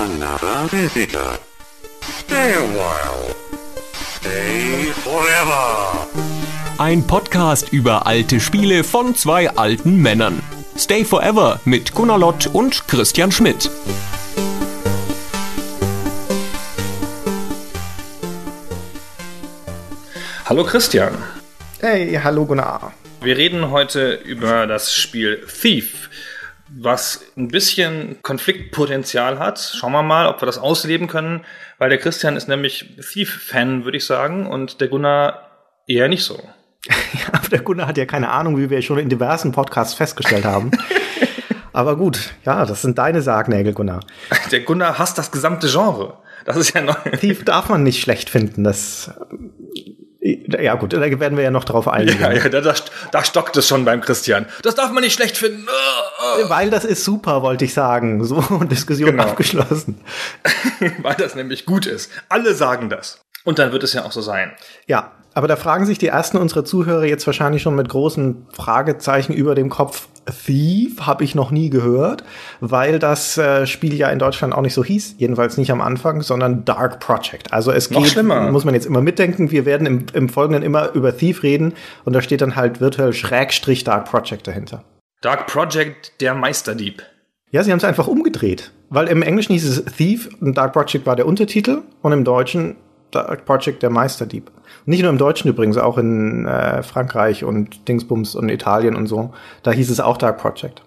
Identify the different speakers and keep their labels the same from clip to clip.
Speaker 1: another visitor. Stay a while. Stay forever.
Speaker 2: Ein Podcast über alte Spiele von zwei alten Männern. Stay Forever mit Gunnar Lott und Christian Schmidt.
Speaker 3: Hallo Christian.
Speaker 4: Hey, hallo Gunnar.
Speaker 3: Wir reden heute über das Spiel Thief, was ein bisschen Konfliktpotenzial hat. Schauen wir mal, ob wir das ausleben können, weil der Christian ist nämlich Thief-Fan, würde ich sagen, und der Gunnar eher nicht so.
Speaker 4: Ja, aber der Gunnar hat ja keine Ahnung, wie wir schon in diversen Podcasts festgestellt haben. aber gut, ja, das sind deine Sargnägel, Gunnar.
Speaker 3: Der Gunnar hasst das gesamte Genre. Das ist ja neu.
Speaker 4: Thief darf man nicht schlecht finden. Das ja gut, da werden wir ja noch drauf eingehen.
Speaker 3: Ja, ja da, da, da stockt es schon beim Christian. Das darf man nicht schlecht finden.
Speaker 4: Weil das ist super, wollte ich sagen. So, Diskussion
Speaker 3: Genau.
Speaker 4: abgeschlossen.
Speaker 3: Weil das nämlich gut ist. Alle sagen das. Und dann wird es ja auch so sein.
Speaker 4: Ja, aber da fragen sich die ersten unserer Zuhörer jetzt wahrscheinlich schon mit großen Fragezeichen über dem Kopf. Thief habe ich noch nie gehört, weil das äh, Spiel ja in Deutschland auch nicht so hieß, jedenfalls nicht am Anfang, sondern Dark Project. Also es
Speaker 3: Noch
Speaker 4: geht,
Speaker 3: schlimmer.
Speaker 4: muss man jetzt immer mitdenken, wir werden im, im Folgenden immer über Thief reden und da steht dann halt virtuell Schrägstrich Dark Project dahinter.
Speaker 3: Dark Project, der Meisterdieb.
Speaker 4: Ja, sie haben es einfach umgedreht, weil im Englischen hieß es Thief und Dark Project war der Untertitel und im Deutschen Dark Project der Meisterdieb. Nicht nur im Deutschen übrigens, auch in äh, Frankreich und Dingsbums und Italien und so. Da hieß es auch Dark Project.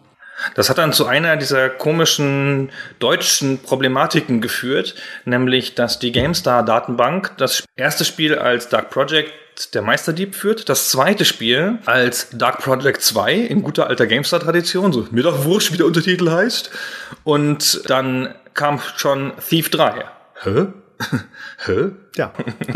Speaker 3: Das hat dann zu einer dieser komischen deutschen Problematiken geführt, nämlich dass die GameStar-Datenbank das erste Spiel als Dark Project der Meisterdieb führt, das zweite Spiel als Dark Project 2 in guter alter GameStar-Tradition, so mir doch wurscht, wie der Untertitel heißt. Und dann kam schon Thief 3. Hä? Hä?
Speaker 4: Ja.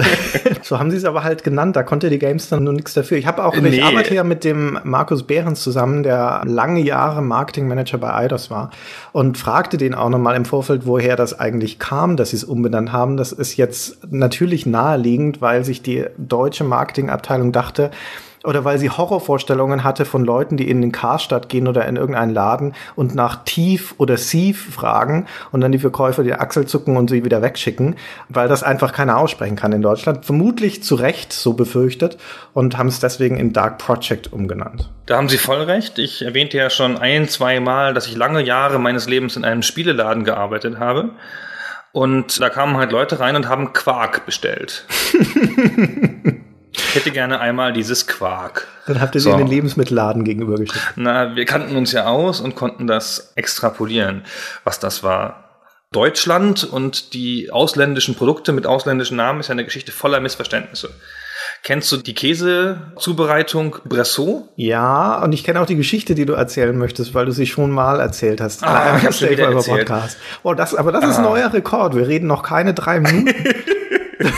Speaker 4: so haben sie es aber halt genannt. Da konnte die Gamestar nur nichts dafür. Ich habe auch,
Speaker 3: Nee.
Speaker 4: ich arbeite ja mit dem Markus Behrens zusammen, der lange Jahre Marketingmanager bei Eidos war und fragte den auch nochmal im Vorfeld, woher das eigentlich kam, dass sie es umbenannt haben. Das ist jetzt natürlich naheliegend, weil sich die deutsche Marketingabteilung dachte, oder weil sie Horrorvorstellungen hatte von Leuten, die in den Karstadt gehen oder in irgendeinen Laden und nach Tief oder Sief fragen und dann die Verkäufer die Achsel zucken und sie wieder wegschicken, weil das einfach keiner aussprechen kann in Deutschland. Vermutlich zu Recht so befürchtet und haben es deswegen in Dark Project umgenannt.
Speaker 3: Da haben Sie voll recht. Ich erwähnte ja schon ein, zwei Mal, dass ich lange Jahre meines Lebens in einem Spieleladen gearbeitet habe. Und da kamen halt Leute rein und haben Quark bestellt. ich hätte gerne einmal dieses Quark.
Speaker 4: Dann habt ihr
Speaker 3: So.
Speaker 4: sie in den Lebensmittelladen gegenübergestellt.
Speaker 3: Na, wir kannten uns ja aus und konnten das extrapolieren, was das war. Deutschland und die ausländischen Produkte mit ausländischen Namen ist ja eine Geschichte voller Missverständnisse. Kennst du die Käsezubereitung Bressot?
Speaker 4: Ja, und ich kenne auch die Geschichte, die du erzählen möchtest, weil du sie schon mal erzählt hast.
Speaker 3: Ah,
Speaker 4: Im
Speaker 3: ich
Speaker 4: Stay
Speaker 3: wieder erzählt.
Speaker 4: Podcast. Oh, das, aber das ist
Speaker 3: Ah.
Speaker 4: ein neuer Rekord. Wir reden noch keine drei Minuten.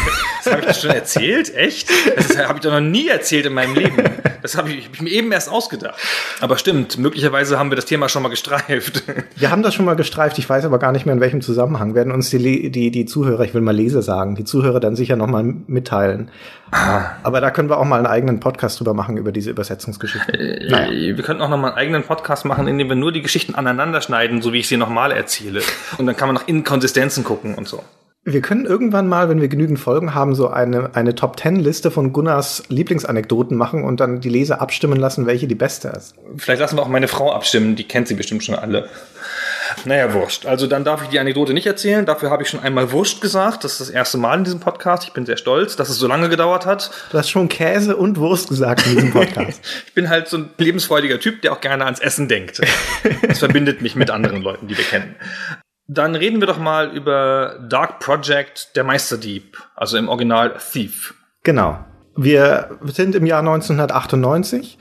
Speaker 3: Das habe ich das schon erzählt? Echt? Das habe ich doch noch nie erzählt in meinem Leben. Das habe ich, hab ich mir eben erst ausgedacht. Aber stimmt, möglicherweise haben wir das Thema schon mal gestreift.
Speaker 4: Wir haben das schon mal gestreift, ich weiß aber gar nicht mehr in welchem Zusammenhang. Werden uns die, die, die Zuhörer, ich will mal Leser sagen, die Zuhörer dann sicher nochmal mitteilen. Aber da können wir auch mal einen eigenen Podcast drüber machen, über diese Übersetzungsgeschichte. Naja.
Speaker 3: Wir könnten auch noch mal einen eigenen Podcast machen, in dem wir nur die Geschichten aneinander schneiden, so wie ich sie nochmal erzähle. Und dann kann man nach Inkonsistenzen gucken und so.
Speaker 4: Wir können irgendwann mal, wenn wir genügend Folgen haben, so eine, eine Top-Ten-Liste von Gunnars Lieblingsanekdoten machen und dann die Leser abstimmen lassen, welche die beste ist.
Speaker 3: Vielleicht lassen wir auch meine Frau abstimmen, die kennt sie bestimmt schon alle. Naja, wurscht. Also dann darf ich die Anekdote nicht erzählen. Dafür habe ich schon einmal wurscht gesagt. Das ist das erste Mal in diesem Podcast. Ich bin sehr stolz, dass es so lange gedauert hat.
Speaker 4: Du hast schon Käse und Wurst gesagt in diesem Podcast.
Speaker 3: Ich bin halt so ein lebensfreudiger Typ, der auch gerne ans Essen denkt. Das verbindet mich mit anderen Leuten, die wir kennen. Dann reden wir doch mal über Dark Project, der Meisterdieb. Also im Original Thief.
Speaker 4: Genau. Wir sind im Jahr 1998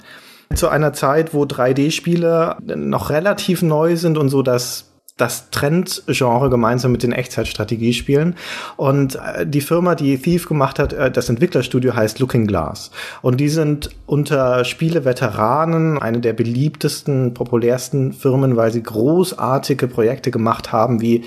Speaker 4: zu einer Zeit, wo 3D-Spiele noch relativ neu sind und so das das Trendgenre gemeinsam mit den Echtzeitstrategiespielen. Und äh, die Firma, die Thief gemacht hat, äh, das Entwicklerstudio heißt Looking Glass. Und die sind unter Spieleveteranen eine der beliebtesten, populärsten Firmen, weil sie großartige Projekte gemacht haben, wie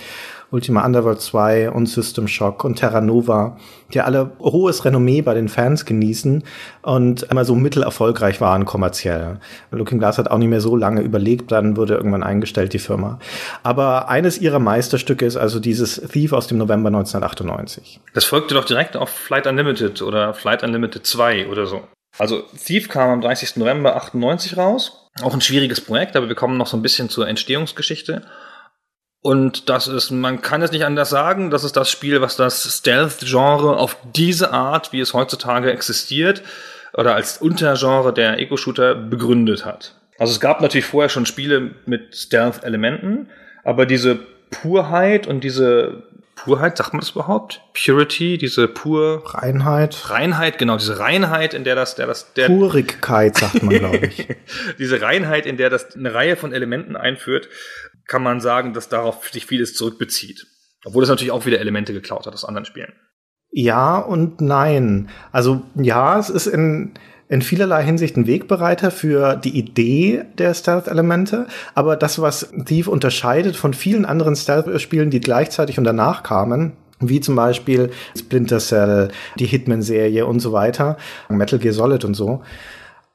Speaker 4: Ultima Underworld 2 und System Shock und Terra Nova, die alle hohes Renommee bei den Fans genießen und immer so mittelerfolgreich waren kommerziell. Looking Glass hat auch nicht mehr so lange überlegt, dann wurde irgendwann eingestellt, die Firma. Aber eines ihrer Meisterstücke ist also dieses Thief aus dem November 1998.
Speaker 3: Das folgte doch direkt auf Flight Unlimited oder Flight Unlimited 2 oder so. Also Thief kam am 30. November 98 raus. Auch ein schwieriges Projekt, aber wir kommen noch so ein bisschen zur Entstehungsgeschichte. Und das ist, man kann es nicht anders sagen, das ist das Spiel, was das Stealth-Genre auf diese Art, wie es heutzutage existiert, oder als Untergenre der Eco-Shooter begründet hat. Also es gab natürlich vorher schon Spiele mit Stealth-Elementen, aber diese Purheit und diese Purheit, sagt man das überhaupt? Purity, diese pur
Speaker 4: Reinheit.
Speaker 3: Reinheit, genau, diese Reinheit, in der das, der das, der
Speaker 4: Purigkeit sagt man, glaube ich.
Speaker 3: diese Reinheit, in der das eine Reihe von Elementen einführt, kann man sagen, dass darauf sich vieles zurückbezieht. Obwohl es natürlich auch wieder Elemente geklaut hat aus anderen Spielen.
Speaker 4: Ja und nein. Also ja, es ist in in vielerlei Hinsicht ein Wegbereiter für die Idee der Stealth-Elemente. Aber das, was Thief unterscheidet von vielen anderen Stealth-Spielen, die gleichzeitig und danach kamen, wie zum Beispiel Splinter Cell, die Hitman-Serie und so weiter, Metal Gear Solid und so,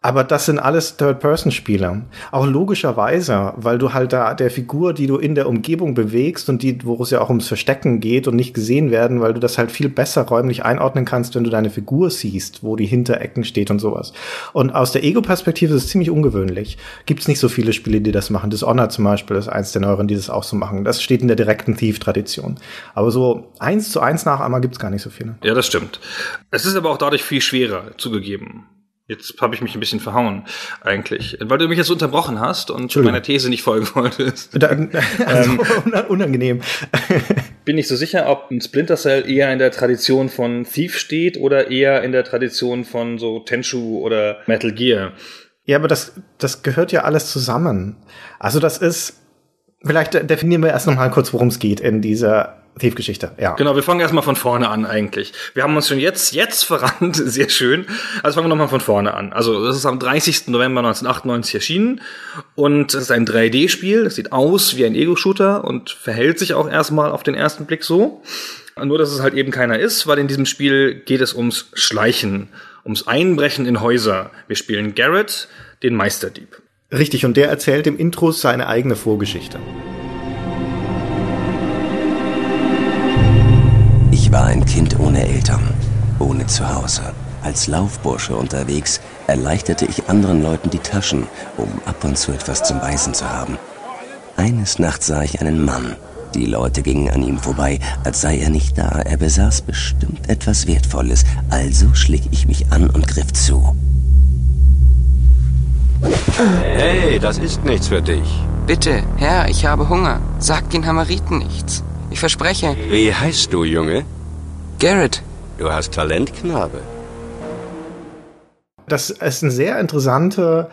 Speaker 4: aber das sind alles Third-Person-Spiele. Auch logischerweise, weil du halt da der Figur, die du in der Umgebung bewegst und die, wo es ja auch ums Verstecken geht und nicht gesehen werden, weil du das halt viel besser räumlich einordnen kannst, wenn du deine Figur siehst, wo die Hinterecken steht und sowas. Und aus der Ego-Perspektive ist es ziemlich ungewöhnlich. Gibt es nicht so viele Spiele, die das machen. Dishonor zum Beispiel ist eins der neueren, die das auch so machen. Das steht in der direkten Thief-Tradition. Aber so eins zu eins Nachahmer gibt es gar nicht so viele.
Speaker 3: Ja, das stimmt. Es ist aber auch dadurch viel schwerer zugegeben. Jetzt habe ich mich ein bisschen verhauen, eigentlich. Weil du mich jetzt unterbrochen hast und meiner These nicht folgen wolltest.
Speaker 4: Also, unangenehm.
Speaker 3: Bin nicht so sicher, ob ein Splinter Cell eher in der Tradition von Thief steht oder eher in der Tradition von so Tenchu oder Metal Gear.
Speaker 4: Ja, aber das, das gehört ja alles zusammen. Also das ist, vielleicht definieren wir erst noch mal kurz, worum es geht in dieser Thief-Geschichte, ja.
Speaker 3: Genau, wir fangen erstmal von vorne an eigentlich. Wir haben uns schon jetzt, jetzt verrannt, sehr schön. Also fangen wir nochmal von vorne an. Also das ist am 30. November 1998 erschienen und es ist ein 3D-Spiel. Es sieht aus wie ein Ego-Shooter und verhält sich auch erstmal auf den ersten Blick so. Nur, dass es halt eben keiner ist, weil in diesem Spiel geht es ums Schleichen, ums Einbrechen in Häuser. Wir spielen Garrett, den Meisterdieb.
Speaker 4: Richtig, und der erzählt im Intro seine eigene Vorgeschichte.
Speaker 5: Ich war ein Kind ohne Eltern, ohne Zuhause. Als Laufbursche unterwegs erleichterte ich anderen Leuten die Taschen, um ab und zu etwas zum Beißen zu haben. Eines Nachts sah ich einen Mann. Die Leute gingen an ihm vorbei, als sei er nicht da. Er besaß bestimmt etwas Wertvolles. Also schlich ich mich an und griff zu.
Speaker 6: Hey, das ist nichts für dich.
Speaker 7: Bitte, Herr, ich habe Hunger. Sag den Hamariten nichts. Ich verspreche.
Speaker 6: Wie heißt du, Junge?
Speaker 7: Garrett.
Speaker 6: Du hast Talent, Knabe.
Speaker 4: Das ist eine sehr interessante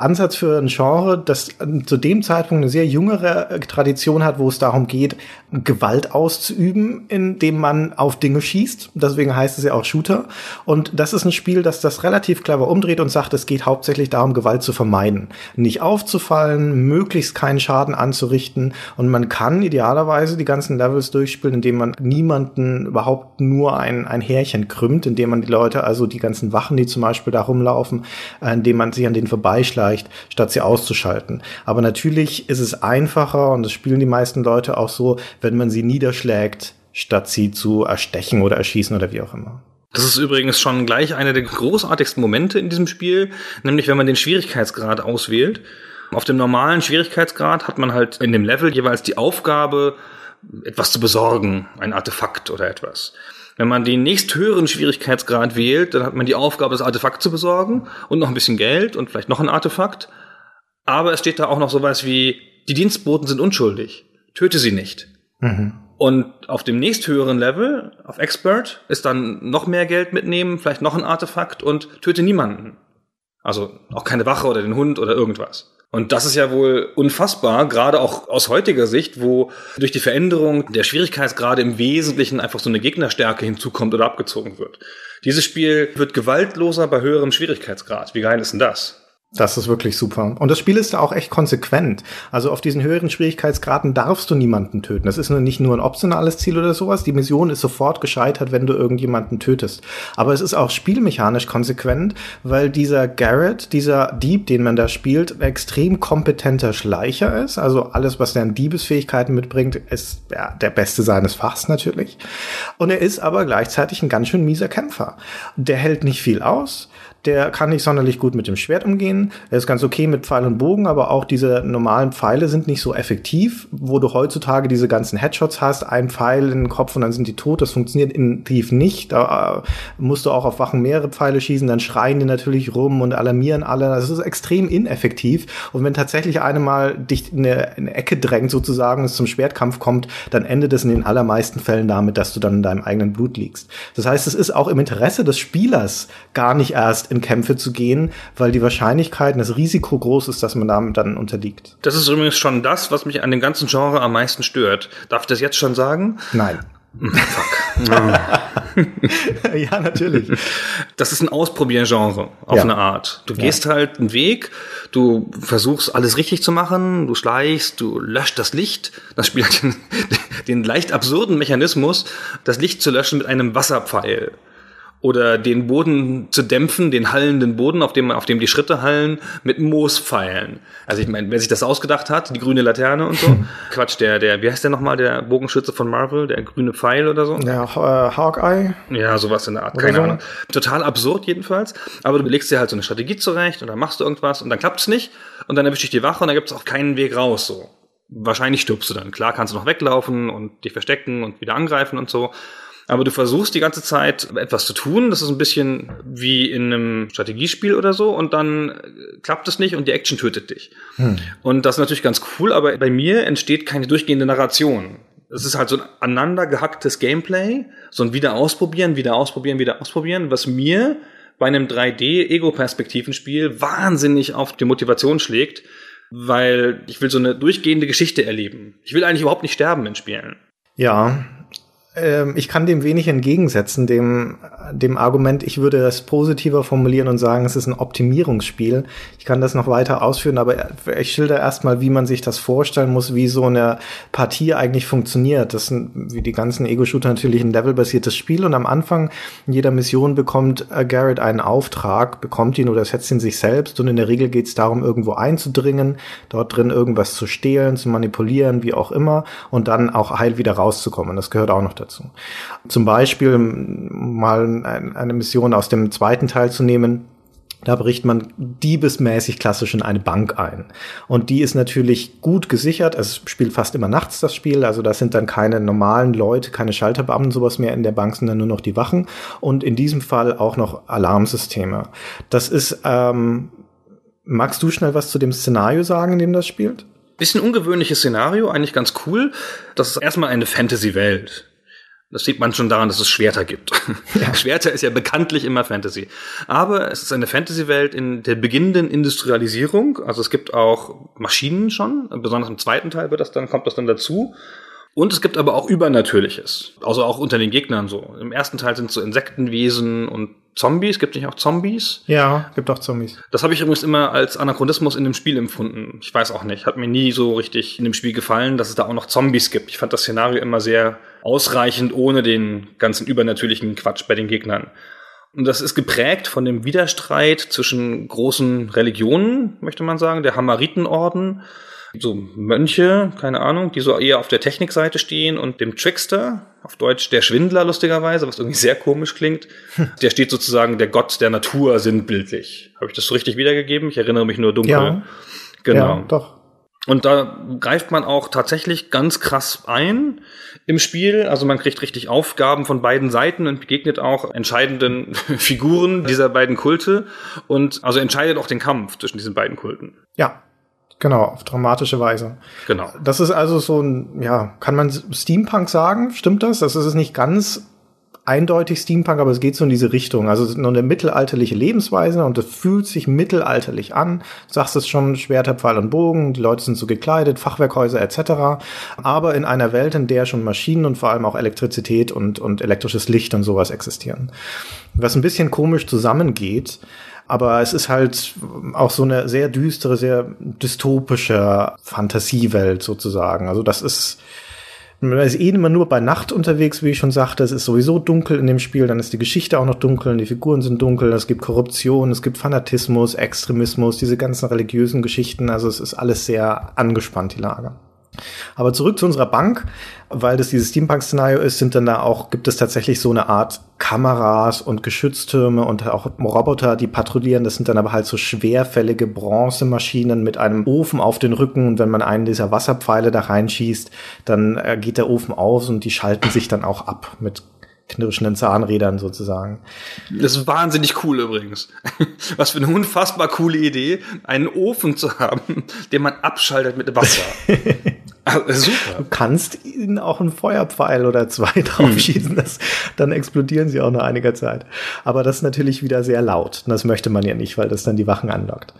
Speaker 4: Ansatz für ein Genre, das zu dem Zeitpunkt eine sehr jüngere Tradition hat, wo es darum geht, Gewalt auszuüben, indem man auf Dinge schießt. Deswegen heißt es ja auch Shooter. Und das ist ein Spiel, das das relativ clever umdreht und sagt, es geht hauptsächlich darum, Gewalt zu vermeiden. Nicht aufzufallen, möglichst keinen Schaden anzurichten. Und man kann idealerweise die ganzen Levels durchspielen, indem man niemanden überhaupt nur ein, ein Härchen krümmt, indem man die Leute, also die ganzen Wachen, die zum Beispiel da rumlaufen, äh, indem man sie an denen vorbeischleicht, statt sie auszuschalten. Aber natürlich ist es einfacher und das spielen die meisten Leute auch so, wenn man sie niederschlägt, statt sie zu erstechen oder erschießen oder wie auch immer.
Speaker 3: Das ist übrigens schon gleich einer der großartigsten Momente in diesem Spiel, nämlich wenn man den Schwierigkeitsgrad auswählt. Auf dem normalen Schwierigkeitsgrad hat man halt in dem Level jeweils die Aufgabe, etwas zu besorgen, ein Artefakt oder etwas. Wenn man den nächsthöheren Schwierigkeitsgrad wählt, dann hat man die Aufgabe, das Artefakt zu besorgen und noch ein bisschen Geld und vielleicht noch ein Artefakt. Aber es steht da auch noch sowas wie, die Dienstboten sind unschuldig. Töte sie nicht. Mhm. Und auf dem nächsthöheren Level, auf Expert, ist dann noch mehr Geld mitnehmen, vielleicht noch ein Artefakt und töte niemanden. Also auch keine Wache oder den Hund oder irgendwas. Und das ist ja wohl unfassbar, gerade auch aus heutiger Sicht, wo durch die Veränderung der Schwierigkeitsgrade im Wesentlichen einfach so eine Gegnerstärke hinzukommt oder abgezogen wird. Dieses Spiel wird gewaltloser bei höherem Schwierigkeitsgrad. Wie geil ist denn das?
Speaker 4: Das ist wirklich super. Und das Spiel ist da auch echt konsequent. Also auf diesen höheren Schwierigkeitsgraden darfst du niemanden töten. Das ist nicht nur ein optionales Ziel oder sowas. Die Mission ist sofort gescheitert, wenn du irgendjemanden tötest. Aber es ist auch spielmechanisch konsequent, weil dieser Garrett, dieser Dieb, den man da spielt, ein extrem kompetenter Schleicher ist. Also alles, was der an Diebesfähigkeiten mitbringt, ist ja, der Beste seines Fachs natürlich. Und er ist aber gleichzeitig ein ganz schön mieser Kämpfer. Der hält nicht viel aus der kann nicht sonderlich gut mit dem Schwert umgehen. Er ist ganz okay mit Pfeil und Bogen, aber auch diese normalen Pfeile sind nicht so effektiv, wo du heutzutage diese ganzen Headshots hast, ein Pfeil in den Kopf und dann sind die tot. Das funktioniert in Thief nicht. Da äh, musst du auch auf Wachen mehrere Pfeile schießen, dann schreien die natürlich rum und alarmieren alle. Das ist extrem ineffektiv. Und wenn tatsächlich eine mal dich in eine, in eine Ecke drängt, sozusagen, es zum Schwertkampf kommt, dann endet es in den allermeisten Fällen damit, dass du dann in deinem eigenen Blut liegst. Das heißt, es ist auch im Interesse des Spielers gar nicht erst in Kämpfe zu gehen, weil die Wahrscheinlichkeit, das Risiko groß ist, dass man damit dann unterliegt.
Speaker 3: Das ist übrigens schon das, was mich an dem ganzen Genre am meisten stört. Darf ich das jetzt schon sagen?
Speaker 4: Nein.
Speaker 3: Hm, fuck.
Speaker 4: ja, natürlich.
Speaker 3: Das ist ein Ausprobieren-Genre auf
Speaker 4: Ja.
Speaker 3: eine Art. Du
Speaker 4: Ja.
Speaker 3: gehst halt einen Weg, du versuchst alles richtig zu machen, du schleichst, du löscht das Licht. Das Spiel hat den, den leicht absurden Mechanismus, das Licht zu löschen mit einem Wasserpfeil. Oder den Boden zu dämpfen, den hallenden Boden, auf dem, auf dem die Schritte hallen, mit Moospfeilen. Also ich meine, wer sich das ausgedacht hat, die grüne Laterne und so. Quatsch, der, der, wie heißt der nochmal, der Bogenschütze von Marvel, der grüne Pfeil oder so?
Speaker 4: Ja, äh, Hawkeye.
Speaker 3: Ja, sowas in der Art, keine
Speaker 4: so.
Speaker 3: Ahnung. Total absurd jedenfalls. Aber du legst dir halt so eine Strategie zurecht und dann machst du irgendwas und dann klappt's nicht und dann erwischt dich die Wache und dann gibt's auch keinen Weg raus so. Wahrscheinlich stirbst du dann. Klar kannst du noch weglaufen und dich verstecken und wieder angreifen und so. Aber du versuchst die ganze Zeit etwas zu tun. Das ist ein bisschen wie in einem Strategiespiel oder so. Und dann äh, klappt es nicht und die Action tötet dich. Und das ist natürlich ganz cool, aber bei mir entsteht keine durchgehende Narration. Es ist halt so ein aneinander gehacktes Gameplay, so ein wieder ausprobieren, wieder ausprobieren, wieder ausprobieren, was mir bei einem 3D-Ego-Perspektivenspiel wahnsinnig auf die Motivation schlägt, weil ich will so eine durchgehende Geschichte erleben. Ich will eigentlich überhaupt nicht sterben in Spielen.
Speaker 4: Ja, ähm, ich kann dem wenig entgegensetzen, dem, dem Argument, ich würde das positiver formulieren und sagen, es ist ein Optimierungsspiel. Ich kann das noch weiter ausführen, aber ich schilder erstmal, wie man sich das vorstellen muss, wie so eine Partie eigentlich funktioniert. Das sind, wie die ganzen Ego-Shooter, natürlich ein levelbasiertes Spiel und am Anfang in jeder Mission bekommt äh, Garrett einen Auftrag, bekommt ihn oder setzt ihn sich selbst und in der Regel geht es darum, irgendwo einzudringen, dort drin irgendwas zu stehlen, zu manipulieren, wie auch immer und dann auch heil wieder rauszukommen. Das gehört auch noch dazu. Zum Beispiel mal ein, eine Mission aus dem zweiten Teil zu nehmen. Da bricht man diebesmäßig klassisch in eine Bank ein. Und die ist natürlich gut gesichert. Es spielt fast immer nachts das Spiel. Also da sind dann keine normalen Leute, keine Schalterbeamten, sowas mehr in der Bank, sondern nur noch die Wachen. Und in diesem Fall auch noch Alarmsysteme. Das ist, ähm, magst du schnell was zu dem Szenario sagen, in dem das spielt?
Speaker 3: Bisschen ungewöhnliches Szenario, eigentlich ganz cool. Das ist erstmal eine Fantasy-Welt. Das sieht man schon daran, dass es Schwerter gibt. Schwerter ist ja bekanntlich immer Fantasy. Aber es ist eine Fantasy-Welt in der beginnenden Industrialisierung. Also es gibt auch Maschinen schon. Besonders im zweiten Teil wird das dann, kommt das dann dazu. Und es gibt aber auch Übernatürliches. Also auch unter den Gegnern so. Im ersten Teil sind so Insektenwesen und Zombies. Gibt nicht auch Zombies?
Speaker 4: Ja, gibt auch Zombies.
Speaker 3: Das habe ich übrigens immer als Anachronismus in dem Spiel empfunden. Ich weiß auch nicht. Hat mir nie so richtig in dem Spiel gefallen, dass es da auch noch Zombies gibt. Ich fand das Szenario immer sehr ausreichend ohne den ganzen übernatürlichen Quatsch bei den Gegnern. Und das ist geprägt von dem Widerstreit zwischen großen Religionen, möchte man sagen, der Hamaritenorden, so Mönche, keine Ahnung, die so eher auf der Technikseite stehen und dem Trickster, auf Deutsch der Schwindler lustigerweise, was irgendwie sehr komisch klingt. Der steht sozusagen der Gott der Natur sinnbildlich. Habe ich das so richtig wiedergegeben? Ich erinnere mich nur dunkel.
Speaker 4: Ja.
Speaker 3: Genau.
Speaker 4: Ja, doch.
Speaker 3: Und da greift man auch tatsächlich ganz krass ein im Spiel. Also man kriegt richtig Aufgaben von beiden Seiten und begegnet auch entscheidenden Figuren dieser beiden Kulte und also entscheidet auch den Kampf zwischen diesen beiden Kulten.
Speaker 4: Ja, genau, auf dramatische Weise.
Speaker 3: Genau.
Speaker 4: Das ist also so ein, ja, kann man Steampunk sagen? Stimmt das? Das ist nicht ganz eindeutig Steampunk, aber es geht so in diese Richtung. Also es ist nur eine mittelalterliche Lebensweise und es fühlt sich mittelalterlich an. Du sagst es schon, Schwerter, Pfeil und Bogen, die Leute sind so gekleidet, Fachwerkhäuser etc. Aber in einer Welt, in der schon Maschinen und vor allem auch Elektrizität und, und elektrisches Licht und sowas existieren. Was ein bisschen komisch zusammengeht, Aber es ist halt auch so eine sehr düstere, sehr dystopische Fantasiewelt sozusagen. Also das ist, man ist eh immer nur bei Nacht unterwegs, wie ich schon sagte. Es ist sowieso dunkel in dem Spiel, dann ist die Geschichte auch noch dunkel, die Figuren sind dunkel, es gibt Korruption, es gibt Fanatismus, Extremismus, diese ganzen religiösen Geschichten. Also es ist alles sehr angespannt, die Lage. Aber zurück zu unserer Bank, weil das dieses Steampunk-Szenario ist, sind dann da auch, gibt es tatsächlich so eine Art Kameras und Geschütztürme und auch Roboter, die patrouillieren. Das sind dann aber halt so schwerfällige Bronzemaschinen mit einem Ofen auf den Rücken. Und wenn man einen dieser Wasserpfeile da reinschießt, dann äh, geht der Ofen aus und die schalten sich dann auch ab mit knirschenden Zahnrädern sozusagen.
Speaker 3: Das ist wahnsinnig cool übrigens. Was für eine unfassbar coole Idee, einen Ofen zu haben, den man abschaltet mit Wasser.
Speaker 4: Also, super. Du kannst ihnen auch einen Feuerpfeil oder zwei draufschießen, das, dann explodieren sie auch nach einiger Zeit. Aber das ist natürlich wieder sehr laut. Und das möchte man ja nicht, weil das dann die Wachen anlockt.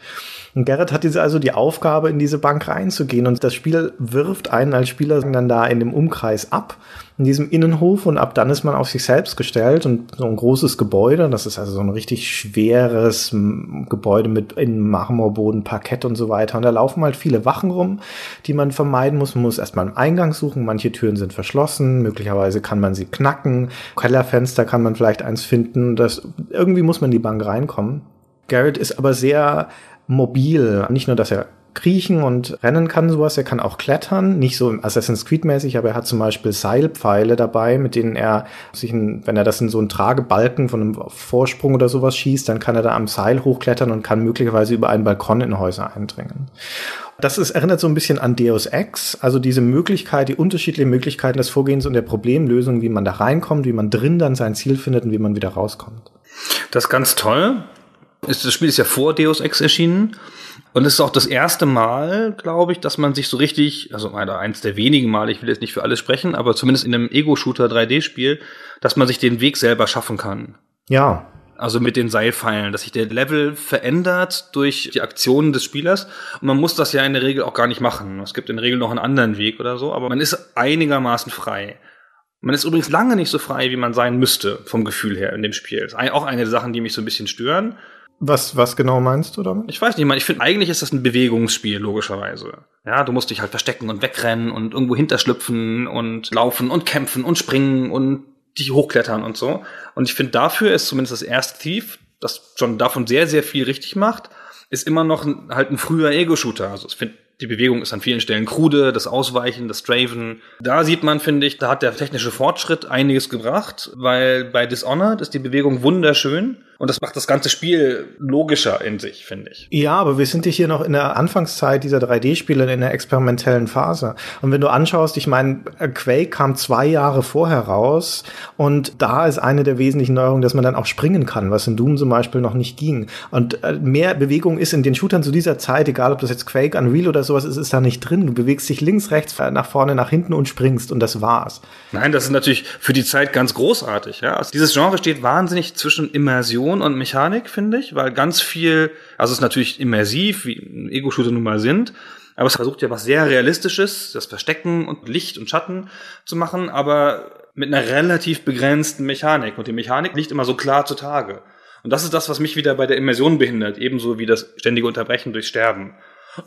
Speaker 4: Und Garrett hat diese also die Aufgabe, in diese Bank reinzugehen. Und das Spiel wirft einen als Spieler dann da in dem Umkreis ab, in diesem Innenhof. Und ab dann ist man auf sich selbst gestellt und so ein großes Gebäude. Das ist also so ein richtig schweres Gebäude mit in Marmorboden, Parkett und so weiter. Und da laufen halt viele Wachen rum, die man vermeiden muss. Man muss erstmal einen Eingang suchen. Manche Türen sind verschlossen. Möglicherweise kann man sie knacken. Kellerfenster kann man vielleicht eins finden. Das, irgendwie muss man in die Bank reinkommen. Garrett ist aber sehr mobil. Nicht nur, dass er kriechen und rennen kann, sowas. Er kann auch klettern, nicht so Assassin's Creed mäßig, aber er hat zum Beispiel Seilpfeile dabei, mit denen er sich, ein, wenn er das in so einen Tragebalken von einem Vorsprung oder sowas schießt, dann kann er da am Seil hochklettern und kann möglicherweise über einen Balkon in Häuser eindringen. Das ist, erinnert so ein bisschen an Deus Ex, also diese Möglichkeit, die unterschiedlichen Möglichkeiten des Vorgehens und der Problemlösung, wie man da reinkommt, wie man drin dann sein Ziel findet und wie man wieder rauskommt.
Speaker 3: Das ist ganz toll. Das Spiel ist ja vor Deus Ex erschienen. Und es ist auch das erste Mal, glaube ich, dass man sich so richtig, also eins der wenigen Male, ich will jetzt nicht für alle sprechen, aber zumindest in einem Ego-Shooter 3D-Spiel, dass man sich den Weg selber schaffen kann.
Speaker 4: Ja.
Speaker 3: Also mit den Seilpfeilen, dass sich der Level verändert durch die Aktionen des Spielers. Und man muss das ja in der Regel auch gar nicht machen. Es gibt in der Regel noch einen anderen Weg oder so, aber man ist einigermaßen frei. Man ist übrigens lange nicht so frei, wie man sein müsste, vom Gefühl her in dem Spiel. Das ist auch eine der Sachen, die mich so ein bisschen stören.
Speaker 4: Was, was genau meinst du damit?
Speaker 3: Ich weiß nicht, ich finde, eigentlich ist das ein Bewegungsspiel, logischerweise. Ja, du musst dich halt verstecken und wegrennen und irgendwo hinterschlüpfen und laufen und kämpfen und springen und dich hochklettern und so. Und ich finde, dafür ist zumindest das erste Thief, das schon davon sehr, sehr viel richtig macht, ist immer noch ein, halt ein früher Ego-Shooter. Also ich finde, die Bewegung ist an vielen Stellen krude, das Ausweichen, das Straven. Da sieht man, finde ich, da hat der technische Fortschritt einiges gebracht, weil bei Dishonored ist die Bewegung wunderschön und das macht das ganze Spiel logischer in sich, finde ich.
Speaker 4: Ja, aber wir sind hier noch in der Anfangszeit dieser 3D-Spiele in der experimentellen Phase. Und wenn du anschaust, ich meine, Quake kam zwei Jahre vorher raus und da ist eine der wesentlichen Neuerungen, dass man dann auch springen kann, was in Doom zum Beispiel noch nicht ging. Und äh, mehr Bewegung ist in den Shootern zu dieser Zeit, egal ob das jetzt Quake, Unreal oder sowas ist, ist da nicht drin. Du bewegst dich links, rechts, nach vorne, nach hinten und springst und das war's.
Speaker 3: Nein, das ist natürlich für die Zeit ganz großartig. Ja? Also dieses Genre steht wahnsinnig zwischen Immersion Immersion und Mechanik, finde ich, weil ganz viel, also es ist natürlich immersiv, wie Ego-Shooter nun mal sind, aber es versucht ja was sehr Realistisches, das Verstecken und Licht und Schatten zu machen, aber mit einer relativ begrenzten Mechanik. Und die Mechanik liegt immer so klar zutage. Und das ist das, was mich wieder bei der Immersion behindert, ebenso wie das ständige Unterbrechen durch Sterben.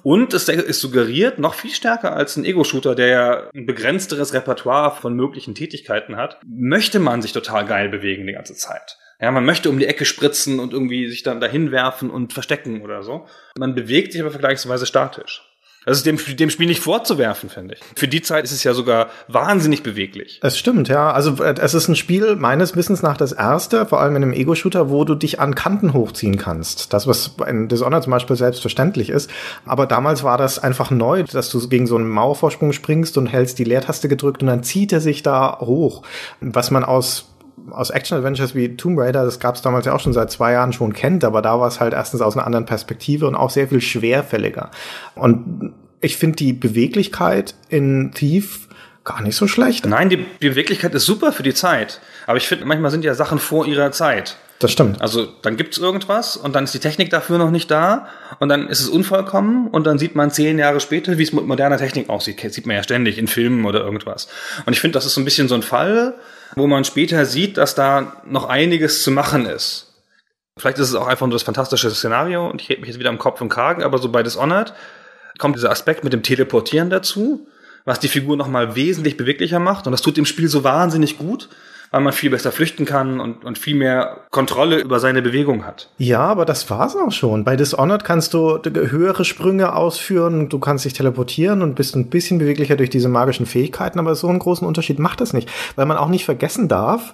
Speaker 3: Und es ist suggeriert noch viel stärker als ein Ego-Shooter, der ja ein begrenzteres Repertoire von möglichen Tätigkeiten hat, möchte man sich total geil bewegen die ganze Zeit. Ja, man möchte um die Ecke spritzen und irgendwie sich dann dahin werfen und verstecken oder so. Man bewegt sich aber vergleichsweise statisch. Das ist dem, dem Spiel nicht vorzuwerfen, finde ich. Für die Zeit ist es ja sogar wahnsinnig beweglich.
Speaker 4: Es stimmt, ja. Also äh, es ist ein Spiel meines Wissens nach das erste, vor allem in einem Ego-Shooter, wo du dich an Kanten hochziehen kannst. Das, was in Dishonored zum Beispiel selbstverständlich ist. Aber damals war das einfach neu, dass du gegen so einen Mauervorsprung springst und hältst die Leertaste gedrückt und dann zieht er sich da hoch. Was man aus aus Action-Adventures wie Tomb Raider, das gab es damals ja auch schon seit zwei Jahren schon kennt, aber da war es halt erstens aus einer anderen Perspektive und auch sehr viel schwerfälliger. Und ich finde die Beweglichkeit in Thief gar nicht so schlecht.
Speaker 3: Nein, die Beweglichkeit ist super für die Zeit. Aber ich finde, manchmal sind ja Sachen vor ihrer Zeit.
Speaker 4: Das stimmt.
Speaker 3: Also dann gibt's irgendwas und dann ist die Technik dafür noch nicht da und dann ist es unvollkommen und dann sieht man zehn Jahre später, wie es mit moderner Technik aussieht. Sieht man ja ständig in Filmen oder irgendwas. Und ich finde, das ist so ein bisschen so ein Fall, wo man später sieht, dass da noch einiges zu machen ist. Vielleicht ist es auch einfach nur das fantastische Szenario und ich rede mich jetzt wieder am Kopf und Kragen, aber so bei Dishonored kommt dieser Aspekt mit dem Teleportieren dazu, was die Figur nochmal wesentlich beweglicher macht und das tut dem Spiel so wahnsinnig gut weil man viel besser flüchten kann und, und viel mehr Kontrolle über seine Bewegung hat.
Speaker 4: Ja, aber das war's auch schon. Bei Dishonored kannst du höhere Sprünge ausführen, du kannst dich teleportieren und bist ein bisschen beweglicher durch diese magischen Fähigkeiten, aber so einen großen Unterschied macht das nicht, weil man auch nicht vergessen darf,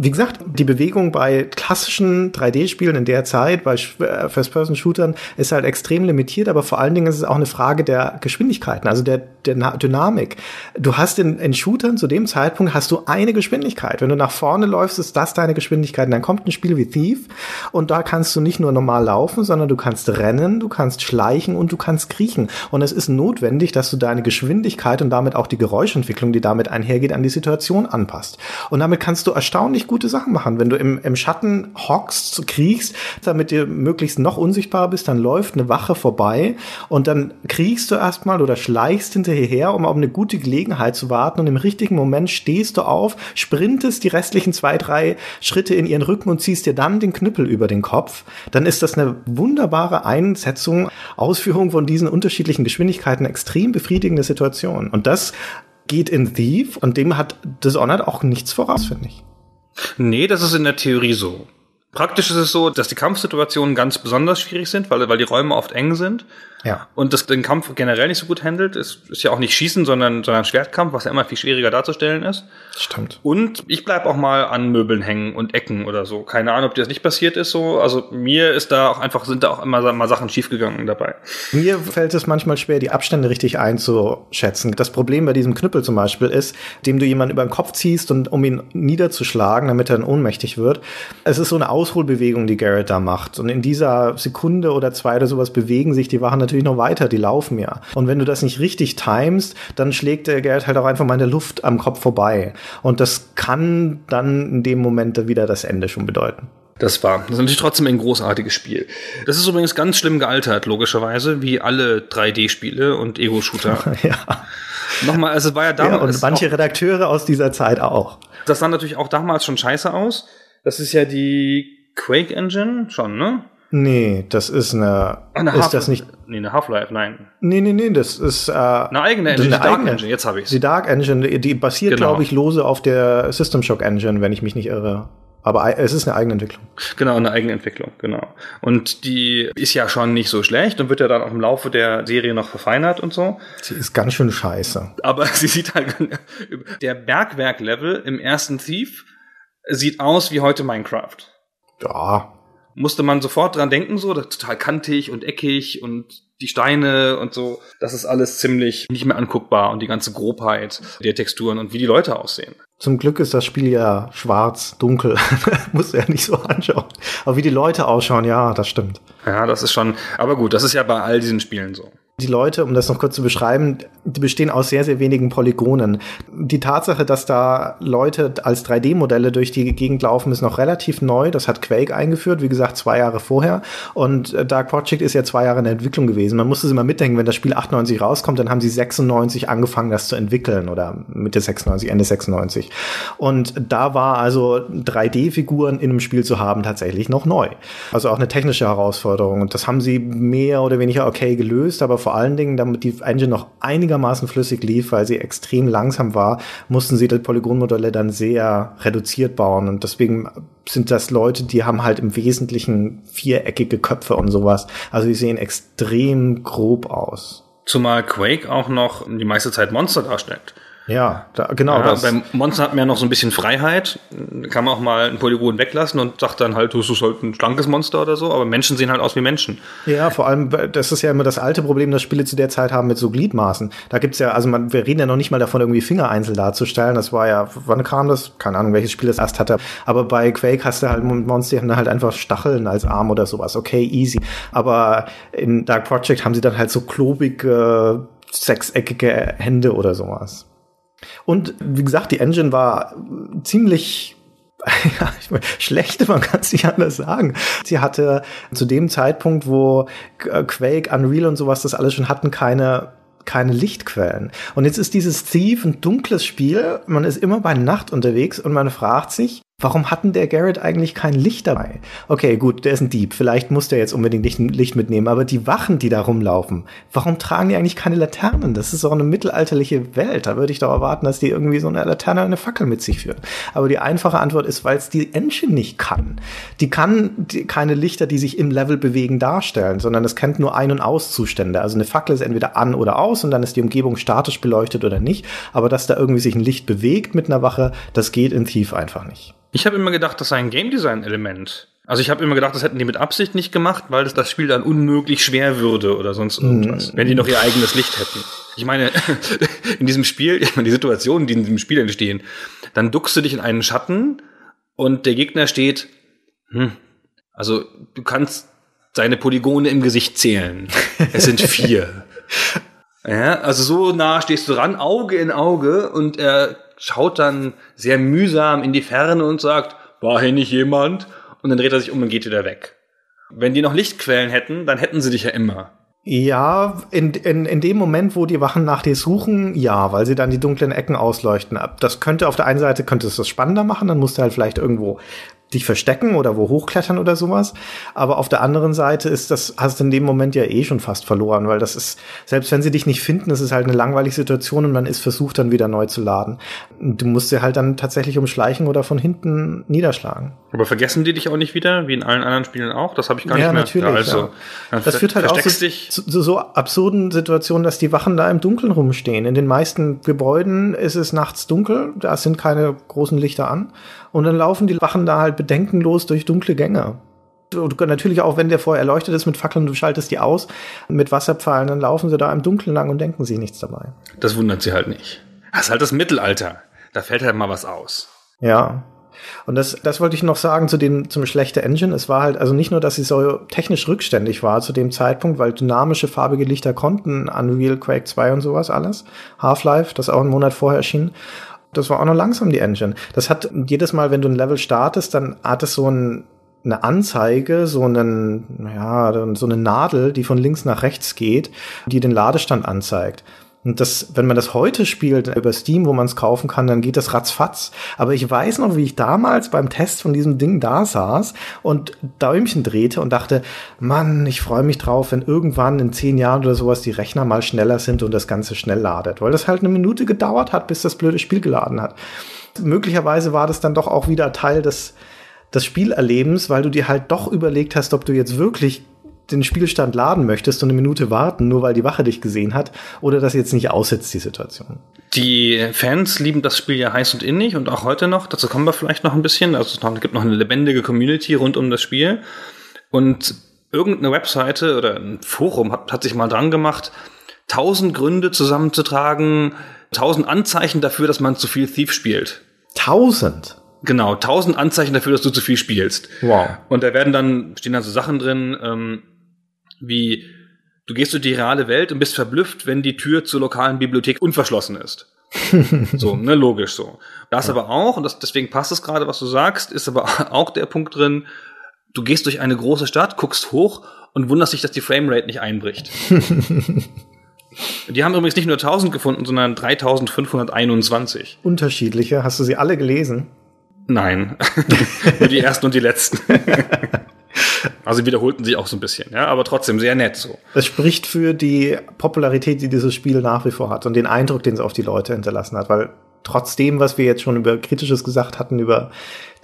Speaker 4: wie gesagt, die Bewegung bei klassischen 3D-Spielen in der Zeit, bei äh, First-Person-Shootern, ist halt extrem limitiert, aber vor allen Dingen ist es auch eine Frage der Geschwindigkeiten, also der, der Dynamik. Du hast in, in Shootern zu dem Zeitpunkt hast du eine Geschwindigkeit. Wenn du nach vorne läufst, ist das deine Geschwindigkeit. Und dann kommt ein Spiel wie Thief und da kannst du nicht nur normal laufen, sondern du kannst rennen, du kannst schleichen und du kannst kriechen. Und es ist notwendig, dass du deine Geschwindigkeit und damit auch die Geräuschentwicklung, die damit einhergeht, an die Situation anpasst. Und damit kannst du erstaunlich gute Sachen machen. Wenn du im, im Schatten hockst, kriegst, damit du möglichst noch unsichtbar bist, dann läuft eine Wache vorbei und dann kriegst du erstmal oder schleichst hinterher, um auf eine gute Gelegenheit zu warten und im richtigen Moment stehst du auf, sprintest die restlichen zwei, drei Schritte in ihren Rücken und ziehst dir dann den Knüppel über den Kopf. Dann ist das eine wunderbare Einsetzung, Ausführung von diesen unterschiedlichen Geschwindigkeiten, extrem befriedigende Situation. Und das geht in Thief und dem hat Dishonored auch nichts voraus, finde ich.
Speaker 3: Nee, das ist in der Theorie so. Praktisch ist es so, dass die Kampfsituationen ganz besonders schwierig sind, weil, weil die Räume oft eng sind.
Speaker 4: Ja.
Speaker 3: Und das den Kampf generell nicht so gut handelt. Ist, ist ja auch nicht Schießen, sondern, sondern Schwertkampf, was ja immer viel schwieriger darzustellen ist.
Speaker 4: Stimmt.
Speaker 3: Und ich bleib auch mal an Möbeln hängen und Ecken oder so. Keine Ahnung, ob dir das nicht passiert ist so. Also mir ist da auch einfach, sind da auch immer mal Sachen schiefgegangen dabei.
Speaker 4: Mir fällt es manchmal schwer, die Abstände richtig einzuschätzen. Das Problem bei diesem Knüppel zum Beispiel ist, dem du jemanden über den Kopf ziehst und um ihn niederzuschlagen, damit er dann ohnmächtig wird. Es ist so eine Ausholbewegung, die Garrett da macht. Und in dieser Sekunde oder zwei oder sowas bewegen sich die Wachen natürlich noch weiter, die laufen ja. Und wenn du das nicht richtig timest, dann schlägt der Garrett halt auch einfach mal in der Luft am Kopf vorbei. Und das kann dann in dem Moment wieder das Ende schon bedeuten.
Speaker 3: Das war. Das ist natürlich trotzdem ein großartiges Spiel. Das ist übrigens ganz schlimm gealtert, logischerweise, wie alle 3D-Spiele und Ego-Shooter.
Speaker 4: ja.
Speaker 3: Nochmal, also es war ja damals.
Speaker 4: Ja, und manche Redakteure aus dieser Zeit auch.
Speaker 3: Das sah natürlich auch damals schon scheiße aus. Das ist ja die Quake Engine, schon, ne?
Speaker 4: Nee, das ist eine.
Speaker 3: Eine
Speaker 4: ist das nicht?
Speaker 3: Nee, eine Half-Life, nein.
Speaker 4: Nee, nee, nee, das ist. Äh,
Speaker 3: eine eigene Engine,
Speaker 4: eine
Speaker 3: die Dark
Speaker 4: eigene,
Speaker 3: Engine, jetzt habe ich's.
Speaker 4: Die Dark Engine, die, basiert,
Speaker 3: Genau.
Speaker 4: glaube ich, lose auf der System Shock Engine, wenn ich mich nicht irre. Aber es ist eine eigene Entwicklung.
Speaker 3: Genau, eine eigene Entwicklung, genau. Und die ist ja schon nicht so schlecht und wird ja dann auch im Laufe der Serie noch verfeinert und so.
Speaker 4: Sie ist ganz schön scheiße.
Speaker 3: Aber sie sieht halt, der Bergwerk-Level im ersten Thief sieht aus wie heute Minecraft.
Speaker 4: Ja,
Speaker 3: Musste man sofort dran denken, so, total kantig und eckig und die Steine und so. Das ist alles ziemlich nicht mehr anguckbar und die ganze Grobheit der Texturen und wie die Leute aussehen.
Speaker 4: Zum Glück ist das Spiel ja schwarz, dunkel. Muss ja nicht so anschauen. Aber wie die Leute ausschauen, ja, das stimmt.
Speaker 3: Ja, das ist schon, aber gut, das ist ja bei all diesen Spielen so.
Speaker 4: Die Leute, um das noch kurz zu beschreiben, die bestehen aus sehr, sehr wenigen Polygonen. Die Tatsache, dass da Leute als 3D-Modelle durch die Gegend laufen, ist noch relativ neu. Das hat Quake eingeführt, wie gesagt, zwei Jahre vorher. Und äh, Dark Project ist ja zwei Jahre in der Entwicklung gewesen. Man muss es immer mitdenken, wenn das Spiel 98 rauskommt, dann haben sie 96 angefangen, das zu entwickeln oder Mitte 96, Ende 96. Und da war also 3D-Figuren in einem Spiel zu haben tatsächlich noch neu. Also auch eine technische Herausforderung. Und das haben sie mehr oder weniger okay gelöst, aber vor allen Dingen, damit die Engine noch einigermaßen flüssig lief, weil sie extrem langsam war, mussten sie die Polygonmodelle dann sehr reduziert bauen. Und deswegen sind das Leute, die haben halt im Wesentlichen viereckige Köpfe und sowas. Also die sehen extrem grob aus.
Speaker 3: Zumal Quake auch noch die meiste Zeit Monster darstellt.
Speaker 4: Ja, da, genau.
Speaker 3: Ja,
Speaker 4: das,
Speaker 3: beim Monster hat man ja noch so ein bisschen Freiheit. Kann man auch mal ein Polygon weglassen und sagt dann halt, du bist halt ein schlankes Monster oder so. Aber Menschen sehen halt aus wie Menschen.
Speaker 4: Ja, vor allem, das ist ja immer das alte Problem, das Spiele zu der Zeit haben mit so Gliedmaßen. Da gibt's ja, also man, wir reden ja noch nicht mal davon, irgendwie Fingereinzel darzustellen. Das war ja, wann kam das? Keine Ahnung, welches Spiel das erst hatte. Aber bei Quake hast du halt Monster, die haben halt einfach Stacheln als Arm oder sowas. Okay, easy. Aber in Dark Project haben sie dann halt so klobige, sechseckige Hände oder sowas. Und wie gesagt, die Engine war ziemlich ja, ich man kann es nicht anders sagen. Sie hatte zu dem Zeitpunkt, wo Quake, Unreal und sowas das alles schon hatten, keine keine Lichtquellen. Und jetzt ist dieses Thief ein dunkles Spiel, man ist immer bei Nacht unterwegs und man fragt sich, Warum hatten der Garrett eigentlich kein Licht dabei? Okay, gut, der ist ein Dieb. Vielleicht muss der jetzt unbedingt Licht, Licht mitnehmen. Aber die Wachen, die da rumlaufen, warum tragen die eigentlich keine Laternen? Das ist doch eine mittelalterliche Welt. Da würde ich doch erwarten, dass die irgendwie so eine Laterne eine Fackel mit sich führen. Aber die einfache Antwort ist, weil es die Engine nicht kann. Die kann die, keine Lichter, die sich im Level bewegen, darstellen, sondern es kennt nur Ein- und Auszustände. Also eine Fackel ist entweder an oder aus und dann ist die Umgebung statisch beleuchtet oder nicht. Aber dass da irgendwie sich ein Licht bewegt mit einer Wache, das geht in Thief einfach nicht.
Speaker 3: Ich habe immer gedacht, das sei ein Game Design Element. Also ich habe immer gedacht, das hätten die mit Absicht nicht gemacht, weil das, das Spiel dann unmöglich schwer würde oder sonst irgendwas, mm. wenn die noch ihr eigenes Licht hätten. Ich meine, in diesem Spiel, ich meine, die Situationen, die in diesem Spiel entstehen, dann duckst du dich in einen Schatten und der Gegner steht, hm, also du kannst seine Polygone im Gesicht zählen. Es sind vier. ja, also so nah stehst du ran, Auge in Auge und er schaut dann sehr mühsam in die Ferne und sagt, war hier nicht jemand? Und dann dreht er sich um und geht wieder weg. Wenn die noch Lichtquellen hätten, dann hätten sie dich ja immer.
Speaker 4: Ja, in, in, in dem Moment, wo die Wachen nach dir suchen, ja, weil sie dann die dunklen Ecken ausleuchten. Das könnte auf der einen Seite könnte es das spannender machen, dann musst du halt vielleicht irgendwo dich verstecken oder wo hochklettern oder sowas. Aber auf der anderen Seite ist das, hast du in dem Moment ja eh schon fast verloren, weil das ist, selbst wenn sie dich nicht finden, das ist halt eine langweilige Situation und man ist versucht, dann wieder neu zu laden. Du musst sie halt dann tatsächlich umschleichen oder von hinten niederschlagen.
Speaker 3: Aber vergessen die dich auch nicht wieder, wie in allen anderen Spielen auch? Das habe ich gar
Speaker 4: ja,
Speaker 3: nicht mehr.
Speaker 4: Natürlich, also, ja. Das führt halt auch zu, zu, so absurden Situationen, dass die Wachen da im Dunkeln rumstehen. In den meisten Gebäuden ist es nachts dunkel, da sind keine großen Lichter an. Und dann laufen die Wachen da halt bedenkenlos durch dunkle Gänge. Und natürlich auch, wenn der vorher erleuchtet ist mit Fackeln, du schaltest die aus, mit Wasserpfeilen, dann laufen sie da im Dunkeln lang und denken sich nichts dabei.
Speaker 3: Das wundert sie halt nicht. Das ist halt das Mittelalter. Da fällt halt mal was aus.
Speaker 4: Ja. Und das, das wollte ich noch sagen zu dem, zum schlechten Engine. Es war halt, also nicht nur, dass sie so technisch rückständig war zu dem Zeitpunkt, weil dynamische farbige Lichter konnten, Unreal, Quake 2 und sowas alles. Half-Life, das auch einen Monat vorher erschien. Das war auch noch langsam, die Engine. Das hat jedes Mal, wenn du ein Level startest, dann hat es so ein, eine Anzeige, so einen, ja, so eine Nadel, die von links nach rechts geht, die den Ladestand anzeigt. Und das, wenn man das heute spielt über Steam, wo man es kaufen kann, dann geht das ratzfatz. Aber ich weiß noch, wie ich damals beim Test von diesem Ding da saß und Däumchen drehte und dachte, Mann, ich freue mich drauf, wenn irgendwann in zehn Jahren oder sowas die Rechner mal schneller sind und das Ganze schnell ladet. Weil das halt eine Minute gedauert hat, bis das blöde Spiel geladen hat. Möglicherweise war das dann doch auch wieder Teil des, des Spielerlebens, weil du dir halt doch überlegt hast, ob du jetzt wirklich den Spielstand laden möchtest und eine Minute warten, nur weil die Wache dich gesehen hat, oder das jetzt nicht aussetzt, die Situation.
Speaker 3: Die Fans lieben das Spiel ja heiß und innig und auch heute noch. Dazu kommen wir vielleicht noch ein bisschen. Also es gibt noch eine lebendige Community rund um das Spiel. Und irgendeine Webseite oder ein Forum hat, hat sich mal dran gemacht, tausend Gründe zusammenzutragen, tausend Anzeichen dafür, dass man zu viel Thief spielt.
Speaker 4: Tausend?
Speaker 3: Genau, tausend Anzeichen dafür, dass du zu viel spielst.
Speaker 4: Wow.
Speaker 3: Und da werden dann, stehen dann so Sachen drin, ähm, wie du gehst durch die reale Welt und bist verblüfft, wenn die Tür zur lokalen Bibliothek unverschlossen ist. so, ne, logisch so. Das ja. aber auch, und das, deswegen passt es gerade, was du sagst, ist aber auch der Punkt drin, du gehst durch eine große Stadt, guckst hoch und wunderst dich, dass die Framerate nicht einbricht. die haben übrigens nicht nur 1000 gefunden, sondern 3521.
Speaker 4: Unterschiedliche. Hast du sie alle gelesen?
Speaker 3: Nein. nur die ersten und die letzten. Also wiederholten sie auch so ein bisschen, ja, aber trotzdem sehr nett so.
Speaker 4: Das spricht für die Popularität, die dieses Spiel nach wie vor hat und den Eindruck, den es auf die Leute hinterlassen hat, weil trotzdem, was wir jetzt schon über Kritisches gesagt hatten, über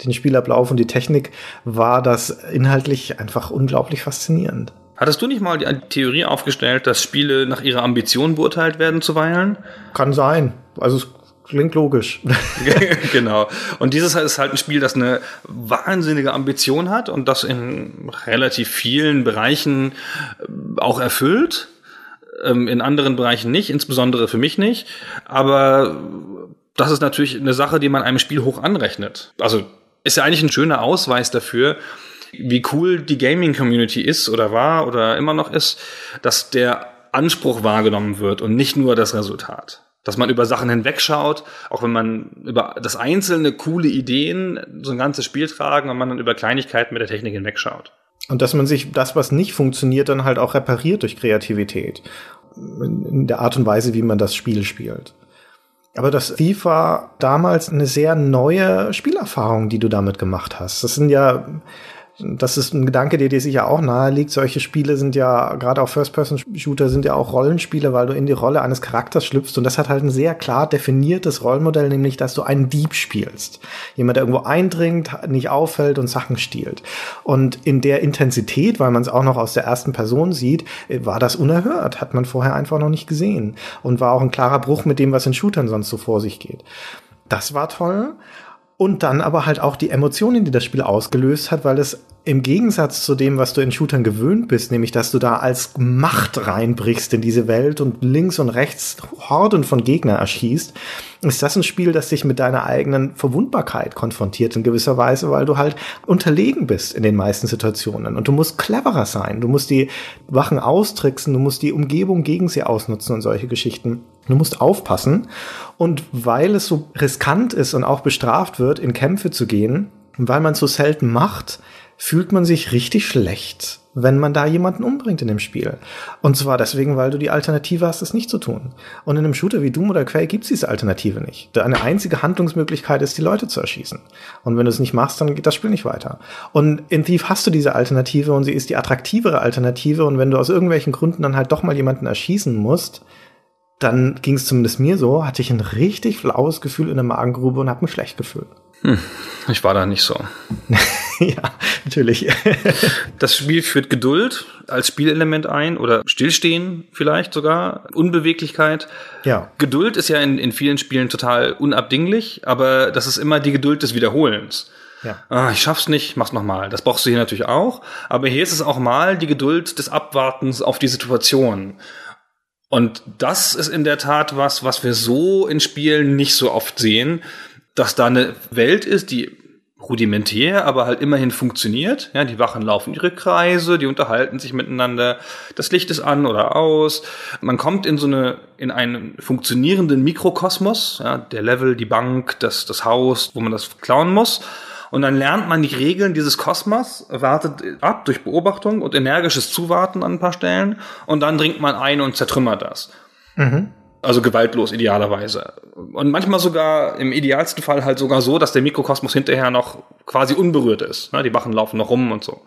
Speaker 4: den Spielablauf und die Technik, war das inhaltlich einfach unglaublich faszinierend.
Speaker 3: Hattest du nicht mal die Theorie aufgestellt, dass Spiele nach ihrer Ambition beurteilt werden zuweilen?
Speaker 4: Kann sein. Also es Klingt logisch.
Speaker 3: genau. Und dieses ist halt ein Spiel, das eine wahnsinnige Ambition hat und das in relativ vielen Bereichen äh, auch erfüllt. Ähm, in anderen Bereichen nicht, insbesondere für mich nicht. Aber das ist natürlich eine Sache, die man einem Spiel hoch anrechnet. Also ist ja eigentlich ein schöner Ausweis dafür, wie cool die Gaming-Community ist oder war oder immer noch ist, dass der Anspruch wahrgenommen wird und nicht nur das Resultat dass man über Sachen hinwegschaut, auch wenn man über das einzelne coole Ideen so ein ganzes Spiel tragen und man dann über Kleinigkeiten mit der Technik hinwegschaut.
Speaker 4: Und dass man sich das, was nicht funktioniert, dann halt auch repariert durch Kreativität. In der Art und Weise, wie man das Spiel spielt. Aber das Thief war damals eine sehr neue Spielerfahrung, die du damit gemacht hast. Das sind ja das ist ein Gedanke, der dir sicher auch nahe liegt. Solche Spiele sind ja, gerade auch First-Person-Shooter sind ja auch Rollenspiele, weil du in die Rolle eines Charakters schlüpfst. Und das hat halt ein sehr klar definiertes Rollenmodell, nämlich, dass du einen Dieb spielst. Jemand, der irgendwo eindringt, nicht auffällt und Sachen stiehlt. Und in der Intensität, weil man es auch noch aus der ersten Person sieht, war das unerhört. Hat man vorher einfach noch nicht gesehen. Und war auch ein klarer Bruch mit dem, was in Shootern sonst so vor sich geht. Das war toll. Und dann aber halt auch die Emotionen, die das Spiel ausgelöst hat, weil es im Gegensatz zu dem, was du in Shootern gewöhnt bist, nämlich dass du da als Macht reinbrichst in diese Welt und links und rechts Horden von Gegner erschießt, ist das ein Spiel, das dich mit deiner eigenen Verwundbarkeit konfrontiert in gewisser Weise, weil du halt unterlegen bist in den meisten Situationen. Und du musst cleverer sein. Du musst die Wachen austricksen, du musst die Umgebung gegen sie ausnutzen und solche Geschichten. Du musst aufpassen. Und weil es so riskant ist und auch bestraft wird, in Kämpfe zu gehen, weil man es so selten macht, fühlt man sich richtig schlecht, wenn man da jemanden umbringt in dem Spiel. Und zwar deswegen, weil du die Alternative hast, es nicht zu tun. Und in einem Shooter wie Doom oder Quake gibt's diese Alternative nicht. Eine einzige Handlungsmöglichkeit ist, die Leute zu erschießen. Und wenn du es nicht machst, dann geht das Spiel nicht weiter. Und in Thief hast du diese Alternative und sie ist die attraktivere Alternative. Und wenn du aus irgendwelchen Gründen dann halt doch mal jemanden erschießen musst, dann ging es zumindest mir so, hatte ich ein richtig flaues Gefühl in der Magengrube und habe mich schlecht gefühlt.
Speaker 3: Hm, ich war da nicht so.
Speaker 4: ja, natürlich.
Speaker 3: das Spiel führt Geduld als Spielelement ein oder Stillstehen vielleicht sogar, Unbeweglichkeit.
Speaker 4: Ja.
Speaker 3: Geduld ist ja in, in vielen Spielen total unabdinglich, aber das ist immer die Geduld des Wiederholens.
Speaker 4: Ja.
Speaker 3: Ah, ich schaff's nicht, mach's nochmal. Das brauchst du hier natürlich auch. Aber hier ist es auch mal die Geduld des Abwartens auf die Situation. Und das ist in der Tat was, was wir so in Spielen nicht so oft sehen dass da eine Welt ist, die rudimentär, aber halt immerhin funktioniert. Ja, die Wachen laufen ihre Kreise, die unterhalten sich miteinander, das Licht ist an oder aus. Man kommt in so eine, in einen funktionierenden Mikrokosmos, ja, der Level, die Bank, das, das Haus, wo man das klauen muss. Und dann lernt man die Regeln dieses Kosmos, wartet ab durch Beobachtung und energisches Zuwarten an ein paar Stellen und dann dringt man ein und zertrümmert das. Mhm. Also gewaltlos idealerweise. Und manchmal sogar im idealsten Fall halt sogar so, dass der Mikrokosmos hinterher noch quasi unberührt ist. Die Wachen laufen noch rum und so.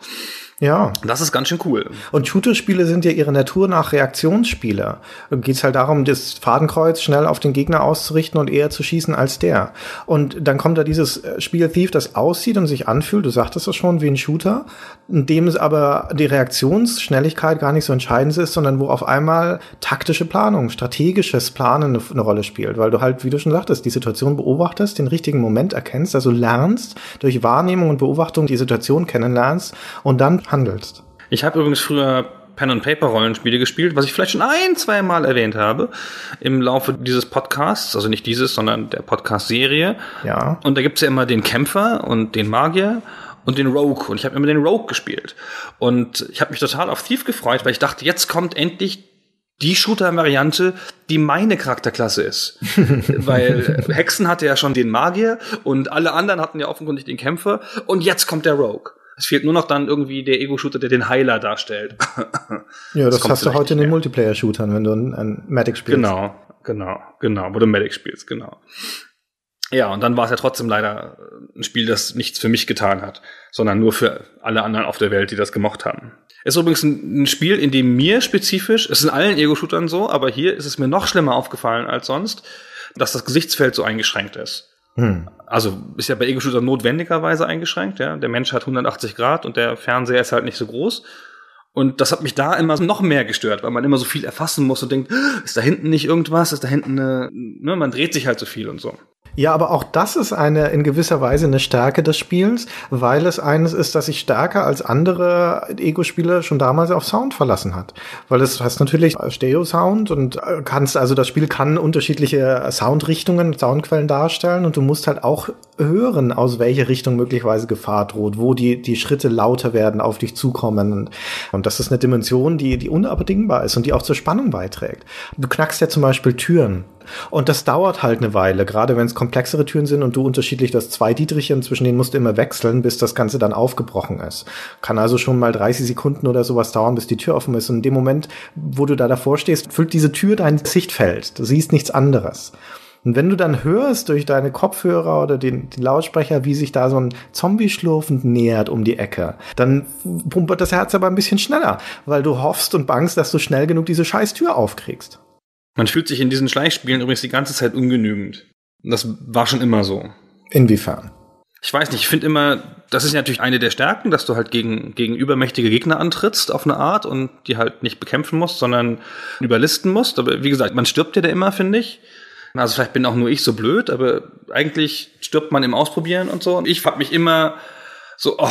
Speaker 4: Ja.
Speaker 3: Das ist ganz schön cool.
Speaker 4: Und Shooter-Spiele sind ja ihre Natur nach Reaktionsspiele. Geht es halt darum, das Fadenkreuz schnell auf den Gegner auszurichten und eher zu schießen als der. Und dann kommt da dieses äh, Spiel Thief, das aussieht und sich anfühlt, du sagtest das schon, wie ein Shooter, in dem es aber die Reaktionsschnelligkeit gar nicht so entscheidend ist, sondern wo auf einmal taktische Planung, strategisches Planen eine, eine Rolle spielt, weil du halt, wie du schon sagtest, die Situation beobachtest, den richtigen Moment erkennst, also lernst, durch Wahrnehmung und Beobachtung die Situation kennenlernst und dann handelst.
Speaker 3: Ich habe übrigens früher Pen and Paper Rollenspiele gespielt, was ich vielleicht schon ein, zwei Mal erwähnt habe im Laufe dieses Podcasts, also nicht dieses, sondern der Podcast-Serie.
Speaker 4: Ja.
Speaker 3: Und da gibt's ja immer den Kämpfer und den Magier und den Rogue. Und ich habe immer den Rogue gespielt. Und ich habe mich total auf Thief gefreut, weil ich dachte, jetzt kommt endlich die Shooter-Variante, die meine Charakterklasse ist. Weil Hexen hatte ja schon den Magier und alle anderen hatten ja offenkundig den Kämpfer und jetzt kommt der Rogue. Es fehlt nur noch dann irgendwie der Ego-Shooter, der den Heiler darstellt.
Speaker 4: ja, das, das hast du heute in den Multiplayer-Shootern, wenn du einen Medic spielst.
Speaker 3: Genau, genau, genau, wo du Medic spielst, genau. Ja, und dann war es ja trotzdem leider ein Spiel, das nichts für mich getan hat, sondern nur für alle anderen auf der Welt, die das gemocht haben. Ist übrigens ein, Spiel, in dem mir spezifisch, es ist in allen Ego-Shootern so, aber hier ist es mir noch schlimmer aufgefallen als sonst, dass das Gesichtsfeld so eingeschränkt ist. Hm. Also ist ja bei Ego-Shooter notwendigerweise eingeschränkt. Ja? Der Mensch hat 180 Grad und der Fernseher ist halt nicht so groß. Und das hat mich da immer noch mehr gestört, weil man immer so viel erfassen muss und denkt, ist da hinten nicht irgendwas, ist da hinten eine, ne, man dreht sich halt so viel und so.
Speaker 4: Ja, aber auch das ist eine in gewisser Weise eine Stärke des Spiels, weil es eines ist, das sich stärker als andere Ego-Spiele schon damals auf Sound verlassen hat. Weil es hast natürlich Stereo-Sound und kannst, also das Spiel kann unterschiedliche Soundrichtungen, Soundquellen darstellen und du musst halt auch hören, aus welche Richtung möglicherweise Gefahr droht, wo die, die Schritte lauter werden, auf dich zukommen. Und, und das ist eine Dimension, die, die unabdingbar ist und die auch zur Spannung beiträgt. Du knackst ja zum Beispiel Türen und das dauert halt eine Weile, gerade wenn es komplexere Türen sind und du unterschiedlich das zwei Dietrichchen, zwischen denen musst du immer wechseln, bis das Ganze dann aufgebrochen ist. Kann also schon mal 30 Sekunden oder sowas dauern, bis die Tür offen ist. Und in dem Moment, wo du da davor stehst, füllt diese Tür dein Sichtfeld. Du siehst nichts anderes. Und wenn du dann hörst durch deine Kopfhörer oder den, den Lautsprecher, wie sich da so ein Zombie schlurfend nähert um die Ecke, dann pumpert das Herz aber ein bisschen schneller, weil du hoffst und bangst, dass du schnell genug diese scheiß Tür aufkriegst.
Speaker 3: Man fühlt sich in diesen Schleichspielen übrigens die ganze Zeit ungenügend. Das war schon immer so.
Speaker 4: Inwiefern?
Speaker 3: Ich weiß nicht, ich finde immer, das ist natürlich eine der Stärken, dass du halt gegen, gegen übermächtige Gegner antrittst auf eine Art und die halt nicht bekämpfen musst, sondern überlisten musst. Aber wie gesagt, man stirbt ja da immer, finde ich. Also vielleicht bin auch nur ich so blöd, aber eigentlich stirbt man im Ausprobieren und so. Und ich hab mich immer so, oh,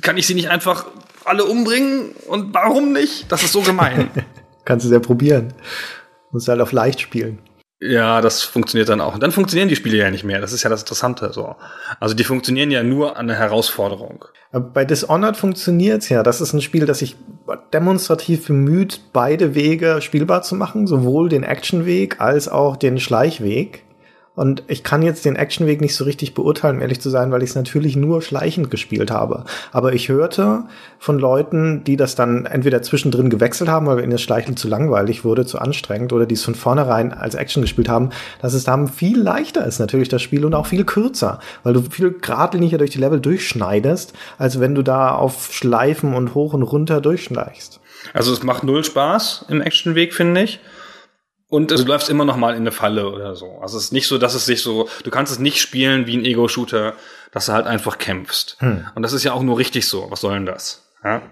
Speaker 3: kann ich sie nicht einfach alle umbringen? Und warum nicht? Das ist so gemein.
Speaker 4: Kannst du es ja probieren. Musst halt auf leicht spielen.
Speaker 3: Ja, das funktioniert dann auch. Und dann funktionieren die Spiele ja nicht mehr. Das ist ja das Interessante. So. Also die funktionieren ja nur an der Herausforderung.
Speaker 4: Bei Dishonored funktioniert's ja. Das ist ein Spiel, das sich demonstrativ bemüht, beide Wege spielbar zu machen, sowohl den Actionweg als auch den Schleichweg. Und ich kann jetzt den Actionweg nicht so richtig beurteilen, ehrlich zu sein, weil ich es natürlich nur schleichend gespielt habe. Aber ich hörte von Leuten, die das dann entweder zwischendrin gewechselt haben, weil ihnen das Schleichen zu langweilig wurde, zu anstrengend, oder die es von vornherein als Action gespielt haben, dass es dann viel leichter ist natürlich das Spiel und auch viel kürzer, weil du viel geradliniger durch die Level durchschneidest, als wenn du da auf Schleifen und hoch und runter durchschleichst.
Speaker 3: Also es macht null Spaß im Actionweg, finde ich. Und du läufst immer noch mal in eine Falle oder so. Also es ist nicht so, dass es sich so, du kannst es nicht spielen wie ein Ego-Shooter, dass du halt einfach kämpfst. Hm. Und das ist ja auch nur richtig so. Was soll denn das? Ja?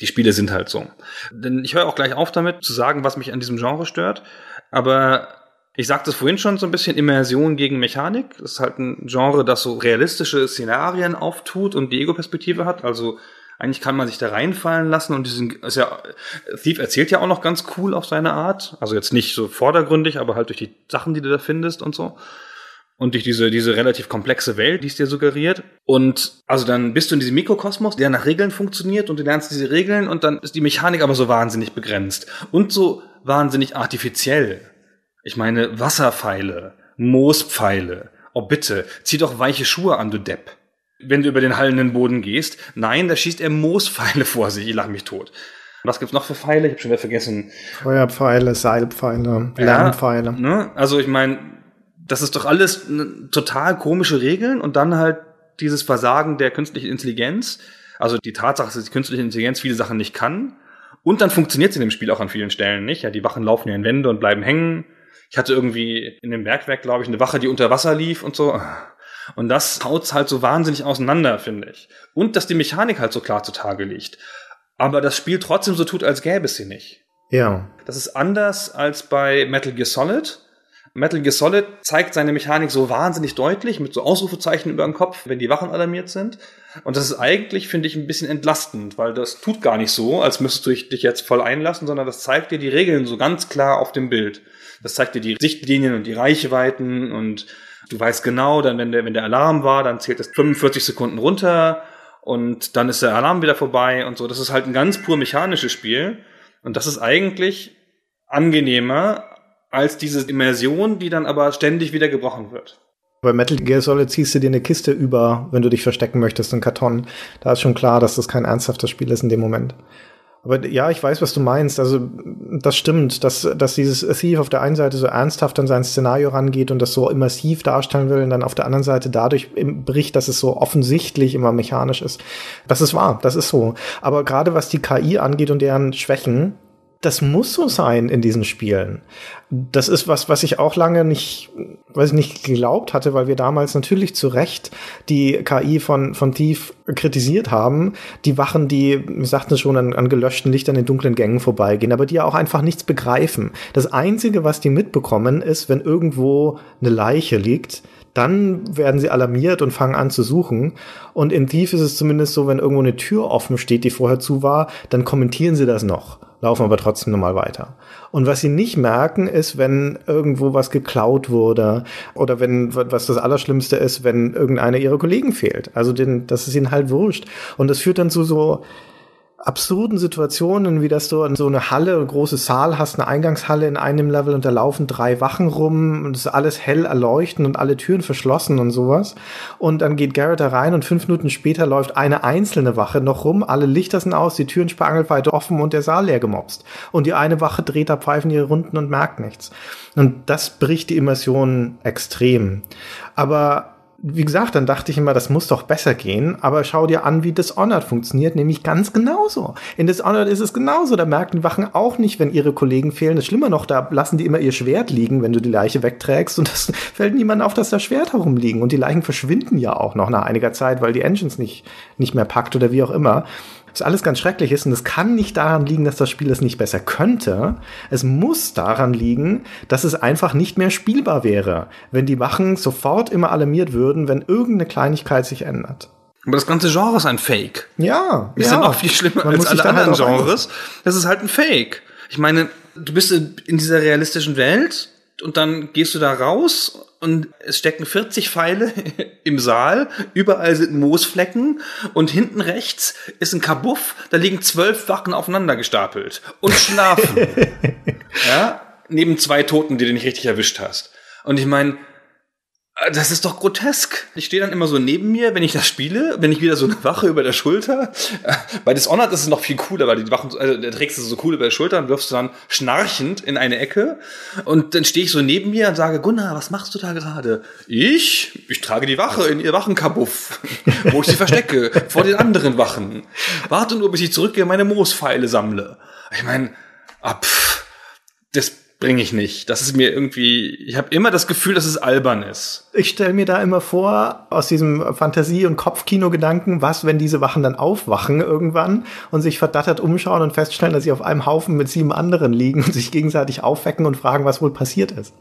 Speaker 3: Die Spiele sind halt so. Denn ich höre auch gleich auf damit zu sagen, was mich an diesem Genre stört. Aber ich sagte es vorhin schon so ein bisschen Immersion gegen Mechanik. Das ist halt ein Genre, das so realistische Szenarien auftut und die Ego-Perspektive hat. Also eigentlich kann man sich da reinfallen lassen und diesen, ist ja, Thief erzählt ja auch noch ganz cool auf seine Art. Also jetzt nicht so vordergründig, aber halt durch die Sachen, die du da findest und so. Und durch diese, diese relativ komplexe Welt, die es dir suggeriert. Und also dann bist du in diesem Mikrokosmos, der nach Regeln funktioniert und du lernst diese Regeln und dann ist die Mechanik aber so wahnsinnig begrenzt und so wahnsinnig artifiziell. Ich meine, Wasserpfeile, Moospfeile. Oh bitte, zieh doch weiche Schuhe an, du Depp wenn du über den hallenden Boden gehst. Nein, da schießt er Moospfeile vor sich. Ich lach mich tot. Was gibt's noch für Pfeile? Ich habe schon wieder vergessen.
Speaker 4: Feuerpfeile, Seilpfeile, Lärmpfeile.
Speaker 3: Ja, ne? Also ich meine, das ist doch alles ne, total komische Regeln und dann halt dieses Versagen der künstlichen Intelligenz. Also die Tatsache, dass die künstliche Intelligenz viele Sachen nicht kann. Und dann funktioniert sie in dem Spiel auch an vielen Stellen nicht. Ja, die Wachen laufen ja in Wände und bleiben hängen. Ich hatte irgendwie in dem Bergwerk, glaube ich, eine Wache, die unter Wasser lief und so. Und das haut's halt so wahnsinnig auseinander, finde ich. Und dass die Mechanik halt so klar zutage liegt. Aber das Spiel trotzdem so tut, als gäbe es sie nicht.
Speaker 4: Ja.
Speaker 3: Das ist anders als bei Metal Gear Solid. Metal Gear Solid zeigt seine Mechanik so wahnsinnig deutlich mit so Ausrufezeichen über dem Kopf, wenn die Wachen alarmiert sind. Und das ist eigentlich, finde ich, ein bisschen entlastend, weil das tut gar nicht so, als müsstest du dich jetzt voll einlassen, sondern das zeigt dir die Regeln so ganz klar auf dem Bild. Das zeigt dir die Sichtlinien und die Reichweiten und Du weißt genau, dann wenn der, wenn der Alarm war, dann zählt es 45 Sekunden runter und dann ist der Alarm wieder vorbei und so. Das ist halt ein ganz pur mechanisches Spiel. Und das ist eigentlich angenehmer als diese Immersion, die dann aber ständig wieder gebrochen wird.
Speaker 4: Bei Metal Gear Solid ziehst du dir eine Kiste über, wenn du dich verstecken möchtest, einen Karton. Da ist schon klar, dass das kein ernsthaftes Spiel ist in dem Moment. Aber ja, ich weiß, was du meinst. Also das stimmt, dass, dass dieses Thief auf der einen Seite so ernsthaft an sein Szenario rangeht und das so immersiv darstellen will und dann auf der anderen Seite dadurch bricht, dass es so offensichtlich immer mechanisch ist. Das ist wahr, das ist so. Aber gerade was die KI angeht und deren Schwächen, das muss so sein in diesen Spielen. Das ist was, was ich auch lange nicht, weiß ich nicht geglaubt hatte, weil wir damals natürlich zu Recht die KI von, von Thief kritisiert haben. Die Wachen, die, wir sagten schon, an, an gelöschten Lichtern in dunklen Gängen vorbeigehen, aber die ja auch einfach nichts begreifen. Das einzige, was die mitbekommen, ist, wenn irgendwo eine Leiche liegt, dann werden sie alarmiert und fangen an zu suchen. Und in Thief ist es zumindest so, wenn irgendwo eine Tür offen steht, die vorher zu war, dann kommentieren sie das noch laufen aber trotzdem nochmal weiter. Und was sie nicht merken, ist, wenn irgendwo was geklaut wurde oder wenn, was das Allerschlimmste ist, wenn irgendeiner ihrer Kollegen fehlt. Also den, das ist ihnen halt wurscht. Und das führt dann zu so, absurden Situationen, wie dass du in so eine Halle, ein großes Saal hast, eine Eingangshalle in einem Level und da laufen drei Wachen rum und es ist alles hell erleuchten und alle Türen verschlossen und sowas. Und dann geht Garrett da rein und fünf Minuten später läuft eine einzelne Wache noch rum, alle Lichter sind aus, die Türen spargelweit offen und der Saal leer gemobst. Und die eine Wache dreht da pfeifen ihre Runden und merkt nichts. Und das bricht die Immersion extrem. Aber wie gesagt, dann dachte ich immer, das muss doch besser gehen, aber schau dir an, wie Dishonored funktioniert, nämlich ganz genauso. In Dishonored ist es genauso, da merken die Wachen auch nicht, wenn ihre Kollegen fehlen. Das Schlimmer noch, da lassen die immer ihr Schwert liegen, wenn du die Leiche wegträgst und das fällt niemandem auf, dass da Schwert herumliegen und die Leichen verschwinden ja auch noch nach einiger Zeit, weil die Engines nicht, nicht mehr packt oder wie auch immer was alles ganz schrecklich ist. Und es kann nicht daran liegen, dass das Spiel es nicht besser könnte. Es muss daran liegen, dass es einfach nicht mehr spielbar wäre, wenn die Wachen sofort immer alarmiert würden, wenn irgendeine Kleinigkeit sich ändert.
Speaker 3: Aber das ganze Genre ist ein Fake.
Speaker 4: Ja,
Speaker 3: ist
Speaker 4: ja.
Speaker 3: ja noch viel schlimmer
Speaker 4: Man
Speaker 3: als alle
Speaker 4: halt
Speaker 3: anderen
Speaker 4: auch
Speaker 3: Genres. Das ist halt ein Fake. Ich meine, du bist in dieser realistischen Welt und dann gehst du da raus und es stecken 40 Pfeile im Saal, überall sind Moosflecken und hinten rechts ist ein Kabuff, da liegen zwölf Wachen aufeinander gestapelt und schlafen. ja, neben zwei Toten, die du nicht richtig erwischt hast. Und ich meine, das ist doch grotesk. Ich stehe dann immer so neben mir, wenn ich das spiele, wenn ich wieder so eine Wache über der Schulter. Bei Dishonored ist es noch viel cooler, weil die Wachen, also da trägst du so cool über der Schulter und wirfst du dann schnarchend in eine Ecke. Und dann stehe ich so neben mir und sage, Gunnar, was machst du da gerade? Ich? Ich trage die Wache in ihr Wachenkabuff, wo ich sie verstecke, vor den anderen Wachen. Warte nur, bis ich zurückgehe und meine Moospfeile sammle. Ich meine, ab, das bringe ich nicht. Das ist mir irgendwie, ich habe immer das Gefühl, dass es albern ist.
Speaker 4: Ich stelle mir da immer vor, aus diesem Fantasie- und Kopfkino-Gedanken, was, wenn diese Wachen dann aufwachen irgendwann und sich verdattert umschauen und feststellen, dass sie auf einem Haufen mit sieben anderen liegen und sich gegenseitig aufwecken und fragen, was wohl passiert ist.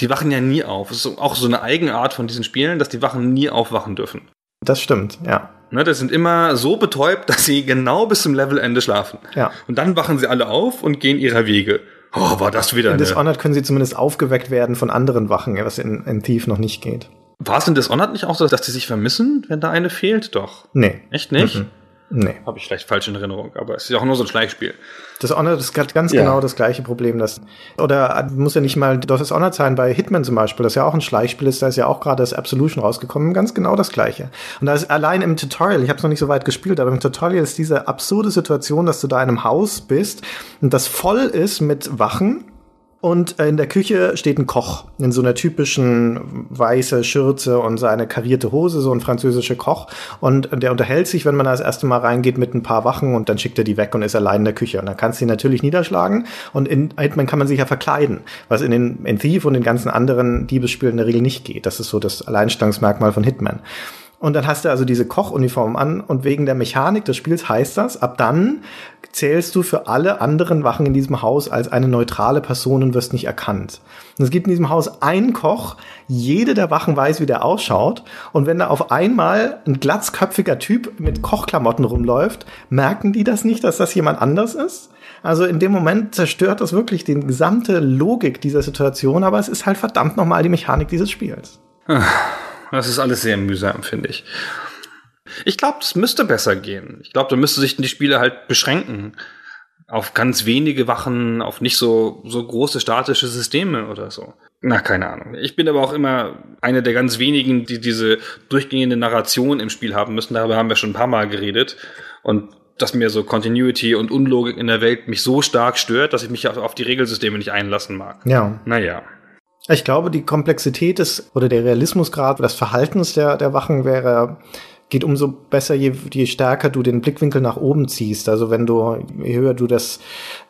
Speaker 3: Die wachen ja nie auf. Es ist auch so eine Eigenart von diesen Spielen, dass die Wachen nie aufwachen dürfen.
Speaker 4: Das stimmt, ja.
Speaker 3: Ne, das sind immer so betäubt, dass sie genau bis zum Levelende schlafen.
Speaker 4: Ja.
Speaker 3: Und dann wachen sie alle auf und gehen ihrer Wege. Oh, war das wieder
Speaker 4: In
Speaker 3: eine...
Speaker 4: Dishonored können sie zumindest aufgeweckt werden von anderen Wachen, was in, in Thief noch nicht geht.
Speaker 3: War es in Dishonored nicht auch so, dass die sich vermissen, wenn da eine fehlt? Doch.
Speaker 4: Nee.
Speaker 3: Echt nicht?
Speaker 4: Mhm. Nee.
Speaker 3: Habe ich vielleicht falsch in Erinnerung, aber es ist ja auch nur so ein Schleichspiel.
Speaker 4: Dishonored ist hat ganz
Speaker 3: Ja.
Speaker 4: genau das gleiche Problem. Das, oder muss ja nicht mal Dishonored sein, bei Hitman zum Beispiel, das ja auch ein Schleichspiel ist, da ist ja auch gerade das Absolution rausgekommen, ganz genau das gleiche. Und da ist allein im Tutorial, ich habe es noch nicht so weit gespielt, aber im Tutorial ist diese absurde Situation, dass du da in einem Haus bist und das voll ist mit Wachen und äh, in der Küche steht ein Koch in so einer typischen weiße Schürze und seine karierte Hose, so ein französischer Koch. Und der unterhält sich, wenn man da das erste Mal reingeht, mit ein paar Wachen und dann schickt er die weg und ist allein in der Küche. Und dann kannst du ihn natürlich niederschlagen. Und in Hitman kann man sich ja verkleiden, was in den in Thief und den ganzen anderen Diebesspielen in der Regel nicht geht. Das ist so das Alleinstellungsmerkmal von Hitman. Und dann hast du also diese Kochuniform an und wegen der Mechanik des Spiels heißt das, ab dann zählst du für alle anderen Wachen in diesem Haus als eine neutrale Person und wirst nicht erkannt. Und es gibt in diesem Haus einen Koch, jede der Wachen weiß, wie der ausschaut. Und wenn da auf einmal ein glatzköpfiger Typ mit Kochklamotten rumläuft, merken die das nicht, dass das jemand anders ist? Also in dem Moment zerstört das wirklich die gesamte Logik dieser Situation, aber es ist halt verdammt nochmal die Mechanik dieses Spiels.
Speaker 3: Das ist alles sehr mühsam, finde ich. Ich glaube, das müsste besser gehen. Ich glaube, da müsste sich die Spiele halt beschränken auf ganz wenige Wachen, auf nicht so, so große statische Systeme oder so. Na, keine Ahnung. Ich bin aber auch immer einer der ganz wenigen, die diese durchgehende Narration im Spiel haben müssen. Darüber haben wir schon ein paar Mal geredet. Und dass mir so Continuity und Unlogik in der Welt mich so stark stört, dass ich mich auf, auf die Regelsysteme nicht einlassen mag.
Speaker 4: Ja.
Speaker 3: Naja.
Speaker 4: Ich glaube, die Komplexität des oder der Realismusgrad des Verhaltens der, der Wachen wäre geht umso besser, je, je stärker du den Blickwinkel nach oben ziehst. Also wenn du, je höher du das,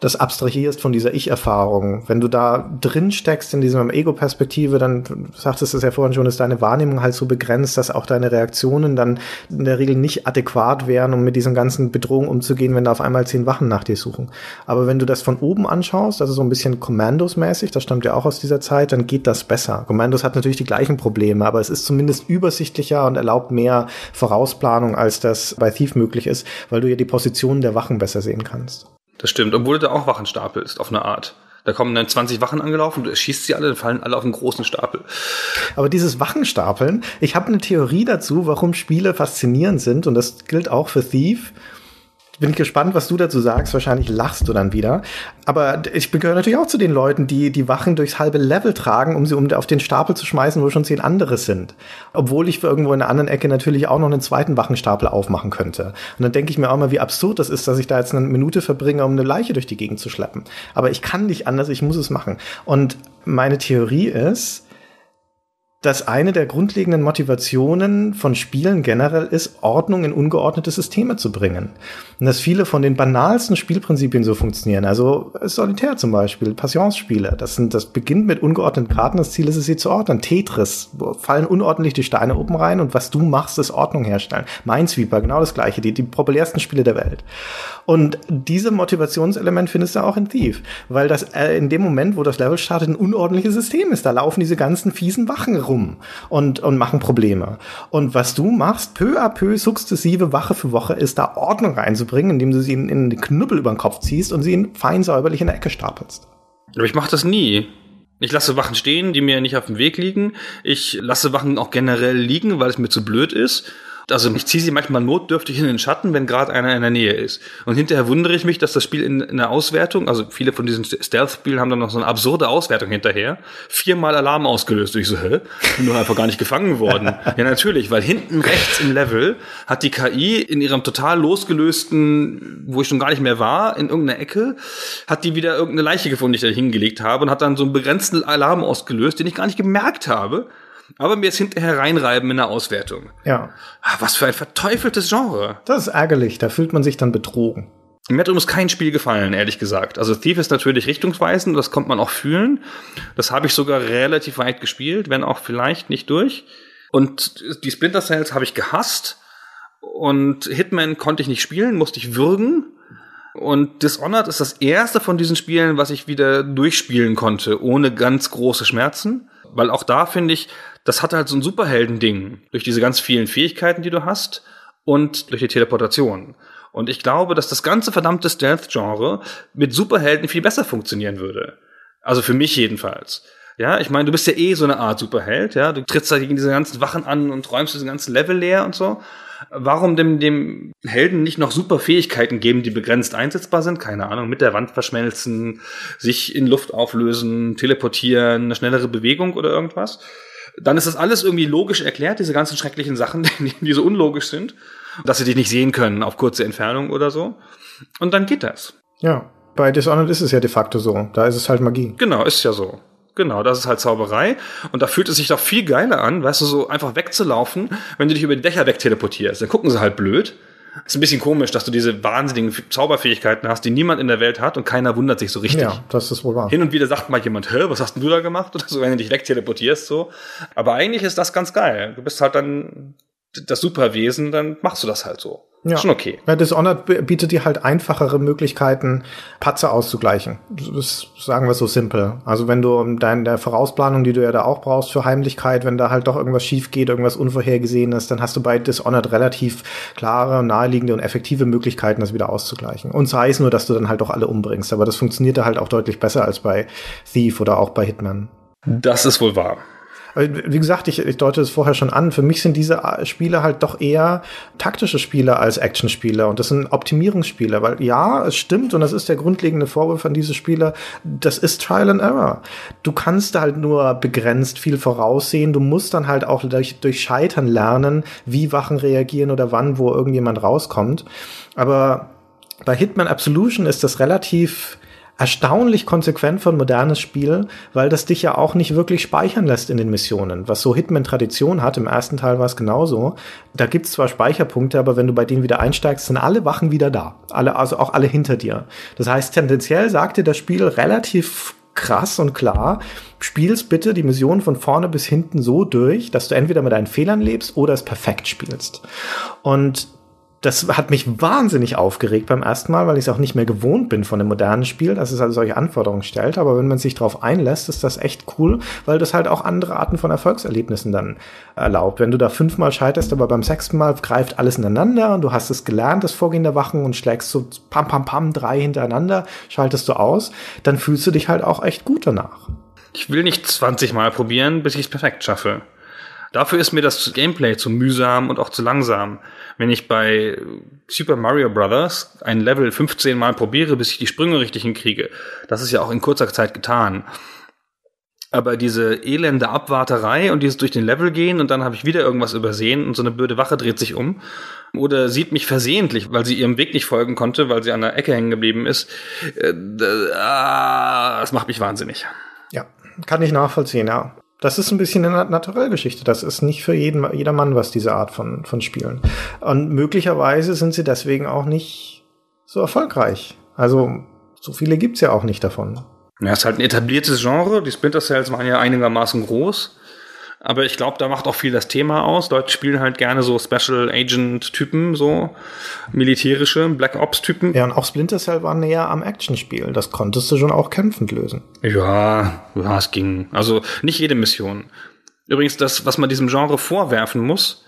Speaker 4: das abstrahierst von dieser Ich-Erfahrung. Wenn du da drin steckst in diesem Ego-Perspektive, dann du sagtest es ja vorhin schon, ist deine Wahrnehmung halt so begrenzt, dass auch deine Reaktionen dann in der Regel nicht adäquat wären, um mit diesen ganzen Bedrohungen umzugehen, wenn da auf einmal zehn Wachen nach dir suchen. Aber wenn du das von oben anschaust, also so ein bisschen Commandos-mäßig, das stammt ja auch aus dieser Zeit, dann geht das besser. Commandos hat natürlich die gleichen Probleme, aber es ist zumindest übersichtlicher und erlaubt mehr Vorausplanung, als das bei Thief möglich ist, weil du ja die Positionen der Wachen besser sehen kannst.
Speaker 3: Das stimmt, obwohl du da auch Wachen stapelst, auf eine Art. Da kommen dann 20 Wachen angelaufen, du erschießt sie alle, dann fallen alle auf einen großen Stapel.
Speaker 4: Aber dieses Wachenstapeln, ich habe eine Theorie dazu, warum Spiele faszinierend sind und das gilt auch für Thief. Bin ich gespannt, was du dazu sagst. Wahrscheinlich lachst du dann wieder. Aber ich gehöre natürlich auch zu den Leuten, die die Wachen durchs halbe Level tragen, um sie um auf den Stapel zu schmeißen, wo schon zehn andere sind. Obwohl ich für irgendwo in der anderen Ecke natürlich auch noch einen zweiten Wachenstapel aufmachen könnte. Und dann denke ich mir auch mal, wie absurd das ist, dass ich da jetzt eine Minute verbringe, um eine Leiche durch die Gegend zu schleppen. Aber ich kann nicht anders, ich muss es machen. Und meine Theorie ist, dass eine der grundlegenden Motivationen von Spielen generell ist, Ordnung in ungeordnete Systeme zu bringen. Und dass viele von den banalsten Spielprinzipien so funktionieren. Also Solitär zum Beispiel, Passionsspiele. Das sind, das beginnt mit ungeordneten Karten. Das Ziel ist es, sie zu ordnen. Tetris, fallen unordentlich die Steine oben rein und was du machst, ist Ordnung herstellen. Minesweeper, genau das gleiche. Die, die populärsten Spiele der Welt. Und diese Motivationselement findest du auch in Thief, weil das äh, in dem Moment, wo das Level startet, ein unordentliches System ist. Da laufen diese ganzen fiesen Wachen rum und, und machen Probleme. Und was du machst, peu à peu, sukzessive, Wache für Woche, ist da Ordnung reinzubringen, indem du sie in, in den Knüppel über den Kopf ziehst und sie fein säuberlich in der Ecke stapelst.
Speaker 3: Aber ich mache das nie. Ich lasse Wachen stehen, die mir nicht auf dem Weg liegen. Ich lasse Wachen auch generell liegen, weil es mir zu blöd ist. Also ich ziehe sie manchmal notdürftig in den Schatten, wenn gerade einer in der Nähe ist. Und hinterher wundere ich mich, dass das Spiel in, in der Auswertung, also viele von diesen Stealth-Spielen haben dann noch so eine absurde Auswertung hinterher, viermal Alarm ausgelöst. Und ich so, hä? Bin doch einfach gar nicht gefangen worden. ja, natürlich, weil hinten rechts im Level hat die KI in ihrem total losgelösten, wo ich schon gar nicht mehr war, in irgendeiner Ecke, hat die wieder irgendeine Leiche gefunden, die ich da hingelegt habe und hat dann so einen begrenzten Alarm ausgelöst, den ich gar nicht gemerkt habe aber mir ist hinterher reinreiben in der Auswertung.
Speaker 4: Ja.
Speaker 3: Ah, was für ein verteufeltes Genre.
Speaker 4: Das ist ärgerlich, da fühlt man sich dann betrogen.
Speaker 3: Mir hat übrigens kein Spiel gefallen, ehrlich gesagt. Also Thief ist natürlich richtungsweisend, das kommt man auch fühlen. Das habe ich sogar relativ weit gespielt, wenn auch vielleicht nicht durch. Und die Splinter Cells habe ich gehasst. Und Hitman konnte ich nicht spielen, musste ich würgen. Und Dishonored ist das erste von diesen Spielen, was ich wieder durchspielen konnte, ohne ganz große Schmerzen. Weil auch da finde ich, das hat halt so ein Superhelden-Ding. Durch diese ganz vielen Fähigkeiten, die du hast und durch die Teleportation. Und ich glaube, dass das ganze verdammte Stealth-Genre mit Superhelden viel besser funktionieren würde. Also für mich jedenfalls. Ja, ich meine, du bist ja eh so eine Art Superheld, ja. Du trittst da gegen diese ganzen Wachen an und räumst diese ganzen Level leer und so. Warum dem, dem Helden nicht noch super Fähigkeiten geben, die begrenzt einsetzbar sind? Keine Ahnung, mit der Wand verschmelzen, sich in Luft auflösen, teleportieren, eine schnellere Bewegung oder irgendwas dann ist das alles irgendwie logisch erklärt, diese ganzen schrecklichen Sachen, die, die so unlogisch sind, dass sie dich nicht sehen können auf kurze Entfernung oder so. Und dann geht das.
Speaker 4: Ja, bei Dishonored ist es ja de facto so. Da ist es halt Magie.
Speaker 3: Genau, ist ja so. Genau, das ist halt Zauberei. Und da fühlt es sich doch viel geiler an, weißt du, so einfach wegzulaufen, wenn du dich über die Dächer wegteleportierst. Dann gucken sie halt blöd. Ist ein bisschen komisch, dass du diese wahnsinnigen Zauberfähigkeiten hast, die niemand in der Welt hat und keiner wundert sich so richtig. Ja,
Speaker 4: das ist wohl wahr.
Speaker 3: Hin und wieder sagt mal jemand, hä, was hast denn du da gemacht? Oder so, wenn du dich wegteleportierst, so. Aber eigentlich ist das ganz geil. Du bist halt dann das Superwesen, dann machst du das halt so. Ja. Schon okay.
Speaker 4: Ja, Dishonored bietet dir halt einfachere Möglichkeiten, Patze auszugleichen. Das sagen wir so simpel. Also wenn du deine der Vorausplanung, die du ja da auch brauchst für Heimlichkeit, wenn da halt doch irgendwas schief geht, irgendwas Unvorhergesehenes, dann hast du bei Dishonored relativ klare, naheliegende und effektive Möglichkeiten, das wieder auszugleichen. Und sei es nur, dass du dann halt doch alle umbringst. Aber das funktioniert da halt auch deutlich besser als bei Thief oder auch bei Hitman.
Speaker 3: Das ist wohl wahr.
Speaker 4: Wie gesagt, ich, ich deute es vorher schon an. Für mich sind diese Spiele halt doch eher taktische Spiele als Actionspiele. Und das sind Optimierungsspiele, weil ja, es stimmt und das ist der grundlegende Vorwurf an diese Spiele. Das ist Trial and Error. Du kannst halt nur begrenzt viel voraussehen. Du musst dann halt auch durch, durch Scheitern lernen, wie Wachen reagieren oder wann, wo irgendjemand rauskommt. Aber bei Hitman Absolution ist das relativ erstaunlich konsequent von modernes Spiel, weil das dich ja auch nicht wirklich speichern lässt in den Missionen. Was so Hitman Tradition hat, im ersten Teil war es genauso. Da gibt's zwar Speicherpunkte, aber wenn du bei denen wieder einsteigst, sind alle Wachen wieder da. Alle, also auch alle hinter dir. Das heißt, tendenziell sagt dir das Spiel relativ krass und klar, spielst bitte die Mission von vorne bis hinten so durch, dass du entweder mit deinen Fehlern lebst oder es perfekt spielst. Und das hat mich wahnsinnig aufgeregt beim ersten Mal, weil ich es auch nicht mehr gewohnt bin von einem modernen Spiel, dass es halt solche Anforderungen stellt. Aber wenn man sich darauf einlässt, ist das echt cool, weil das halt auch andere Arten von Erfolgserlebnissen dann erlaubt. Wenn du da fünfmal scheiterst, aber beim sechsten Mal greift alles ineinander und du hast es gelernt, das Vorgehen der Wachen und schlägst so pam pam pam drei hintereinander, schaltest du aus, dann fühlst du dich halt auch echt gut danach.
Speaker 3: Ich will nicht 20 Mal probieren, bis ich es perfekt schaffe. Dafür ist mir das Gameplay zu mühsam und auch zu langsam. Wenn ich bei Super Mario Bros. ein Level 15 Mal probiere, bis ich die Sprünge richtig hinkriege, das ist ja auch in kurzer Zeit getan. Aber diese elende Abwarterei und dieses durch den Level gehen und dann habe ich wieder irgendwas übersehen und so eine blöde Wache dreht sich um oder sieht mich versehentlich, weil sie ihrem Weg nicht folgen konnte, weil sie an der Ecke hängen geblieben ist. Äh, das macht mich wahnsinnig.
Speaker 4: Ja, kann ich nachvollziehen, ja. Das ist ein bisschen eine Naturellgeschichte. Das ist nicht für jeden, jedermann was, diese Art von, von Spielen. Und möglicherweise sind sie deswegen auch nicht so erfolgreich. Also, so viele gibt's ja auch nicht davon.
Speaker 3: Ja, es ist halt ein etabliertes Genre. Die Splinter Cells waren ja einigermaßen groß. Aber ich glaube, da macht auch viel das Thema aus. Leute spielen halt gerne so Special Agent-Typen, so militärische Black Ops-Typen.
Speaker 4: Ja, und auch Splinter Cell war näher am Actionspiel. Das konntest du schon auch kämpfend lösen.
Speaker 3: Ja, ja, es ging. Also nicht jede Mission. Übrigens, das, was man diesem Genre vorwerfen muss,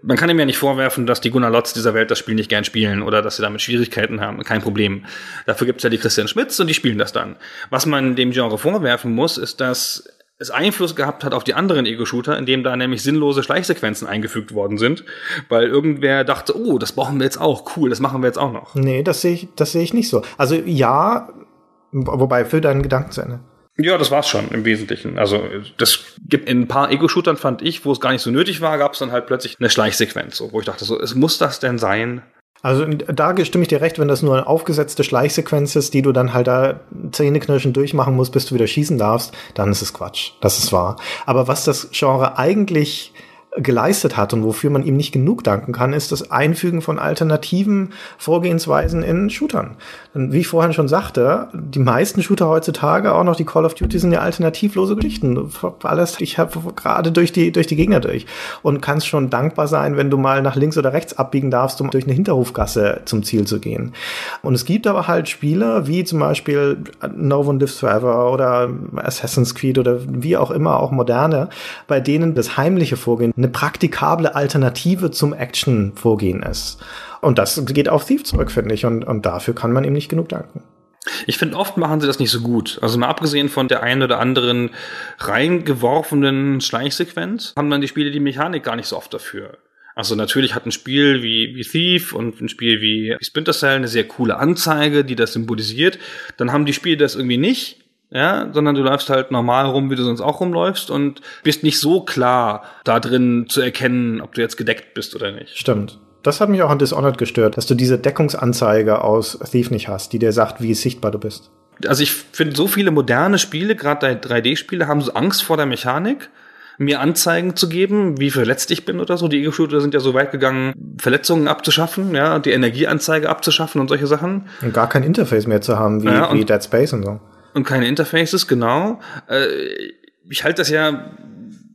Speaker 3: man kann ihm ja nicht vorwerfen, dass die Gunnar Lotz dieser Welt das Spiel nicht gern spielen oder dass sie damit Schwierigkeiten haben. Kein Problem. Dafür gibt's ja die Christian Schmitz und die spielen das dann. Was man dem Genre vorwerfen muss, ist, dass es Einfluss gehabt hat auf die anderen Ego-Shooter, indem da nämlich sinnlose Schleichsequenzen eingefügt worden sind, weil irgendwer dachte, oh, das brauchen wir jetzt auch, cool, das machen wir jetzt auch noch.
Speaker 4: Nee, das sehe ich, das sehe ich nicht so. Also ja, wobei für deinen Gedanken zu Ende.
Speaker 3: Ja, das war's schon im Wesentlichen. Also das gibt in ein paar Ego-Shootern fand ich, wo es gar nicht so nötig war, gab es dann halt plötzlich eine Schleichsequenz, so, wo ich dachte, so, es muss das denn sein?
Speaker 4: Also da stimme ich dir recht, wenn das nur eine aufgesetzte Schleichsequenz ist, die du dann halt da zähneknirschen durchmachen musst, bis du wieder schießen darfst, dann ist es Quatsch. Das ist wahr. Aber was das Genre eigentlich geleistet hat und wofür man ihm nicht genug danken kann, ist das Einfügen von alternativen Vorgehensweisen in Shootern. Und wie ich vorhin schon sagte, die meisten Shooter heutzutage, auch noch die Call of Duty, sind ja alternativlose Geschichten. Alles, ich habe gerade durch die, durch die Gegner durch und kannst schon dankbar sein, wenn du mal nach links oder rechts abbiegen darfst, um durch eine Hinterhofgasse zum Ziel zu gehen. Und es gibt aber halt Spiele, wie zum Beispiel No One Lives Forever oder Assassin's Creed oder wie auch immer, auch moderne, bei denen das heimliche Vorgehen eine praktikable Alternative zum Action-Vorgehen ist. Und das geht auf Thief zurück, finde ich. Und, und dafür kann man ihm nicht genug danken.
Speaker 3: Ich finde, oft machen sie das nicht so gut. Also mal abgesehen von der einen oder anderen reingeworfenen Schleichsequenz, haben dann die Spiele die Mechanik gar nicht so oft dafür. Also natürlich hat ein Spiel wie, wie Thief und ein Spiel wie, Splinter Cell eine sehr coole Anzeige, die das symbolisiert. Dann haben die Spiele das irgendwie nicht ja, sondern du läufst halt normal rum, wie du sonst auch rumläufst und bist nicht so klar da drin zu erkennen, ob du jetzt gedeckt bist oder nicht.
Speaker 4: Stimmt. Das hat mich auch an Dishonored gestört, dass du diese Deckungsanzeige aus Thief nicht hast, die dir sagt, wie sichtbar du bist.
Speaker 3: Also ich finde, so viele moderne Spiele, gerade 3D-Spiele, haben so Angst vor der Mechanik, mir Anzeigen zu geben, wie verletzt ich bin oder so. Die Ego-Shooter sind ja so weit gegangen, Verletzungen abzuschaffen, ja, die Energieanzeige abzuschaffen und solche Sachen.
Speaker 4: Und gar kein Interface mehr zu haben, wie, ja, wie Dead Space und so.
Speaker 3: Und keine Interfaces, genau. Äh, ich halte das ja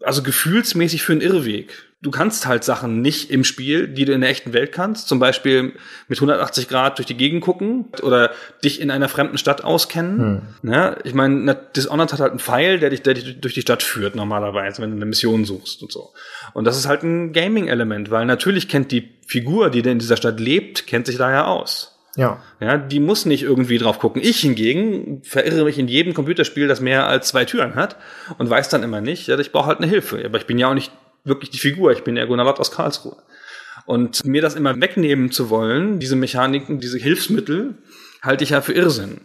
Speaker 3: also gefühlsmäßig für einen Irrweg. Du kannst halt Sachen nicht im Spiel, die du in der echten Welt kannst. Zum Beispiel mit 180 Grad durch die Gegend gucken oder dich in einer fremden Stadt auskennen. Hm. Ja, ich meine, Dishonored hat halt einen Pfeil, der dich, der dich durch die Stadt führt normalerweise, wenn du eine Mission suchst und so. Und das ist halt ein Gaming-Element, weil natürlich kennt die Figur, die in dieser Stadt lebt, kennt sich daher aus.
Speaker 4: Ja.
Speaker 3: Ja, die muss nicht irgendwie drauf gucken. Ich hingegen verirre mich in jedem Computerspiel, das mehr als zwei Türen hat und weiß dann immer nicht, ja, ich brauche halt eine Hilfe. Aber ich bin ja auch nicht wirklich die Figur, ich bin ja Gunnar Lott aus Karlsruhe. Und mir das immer wegnehmen zu wollen, diese Mechaniken, diese Hilfsmittel, halte ich ja für Irrsinn.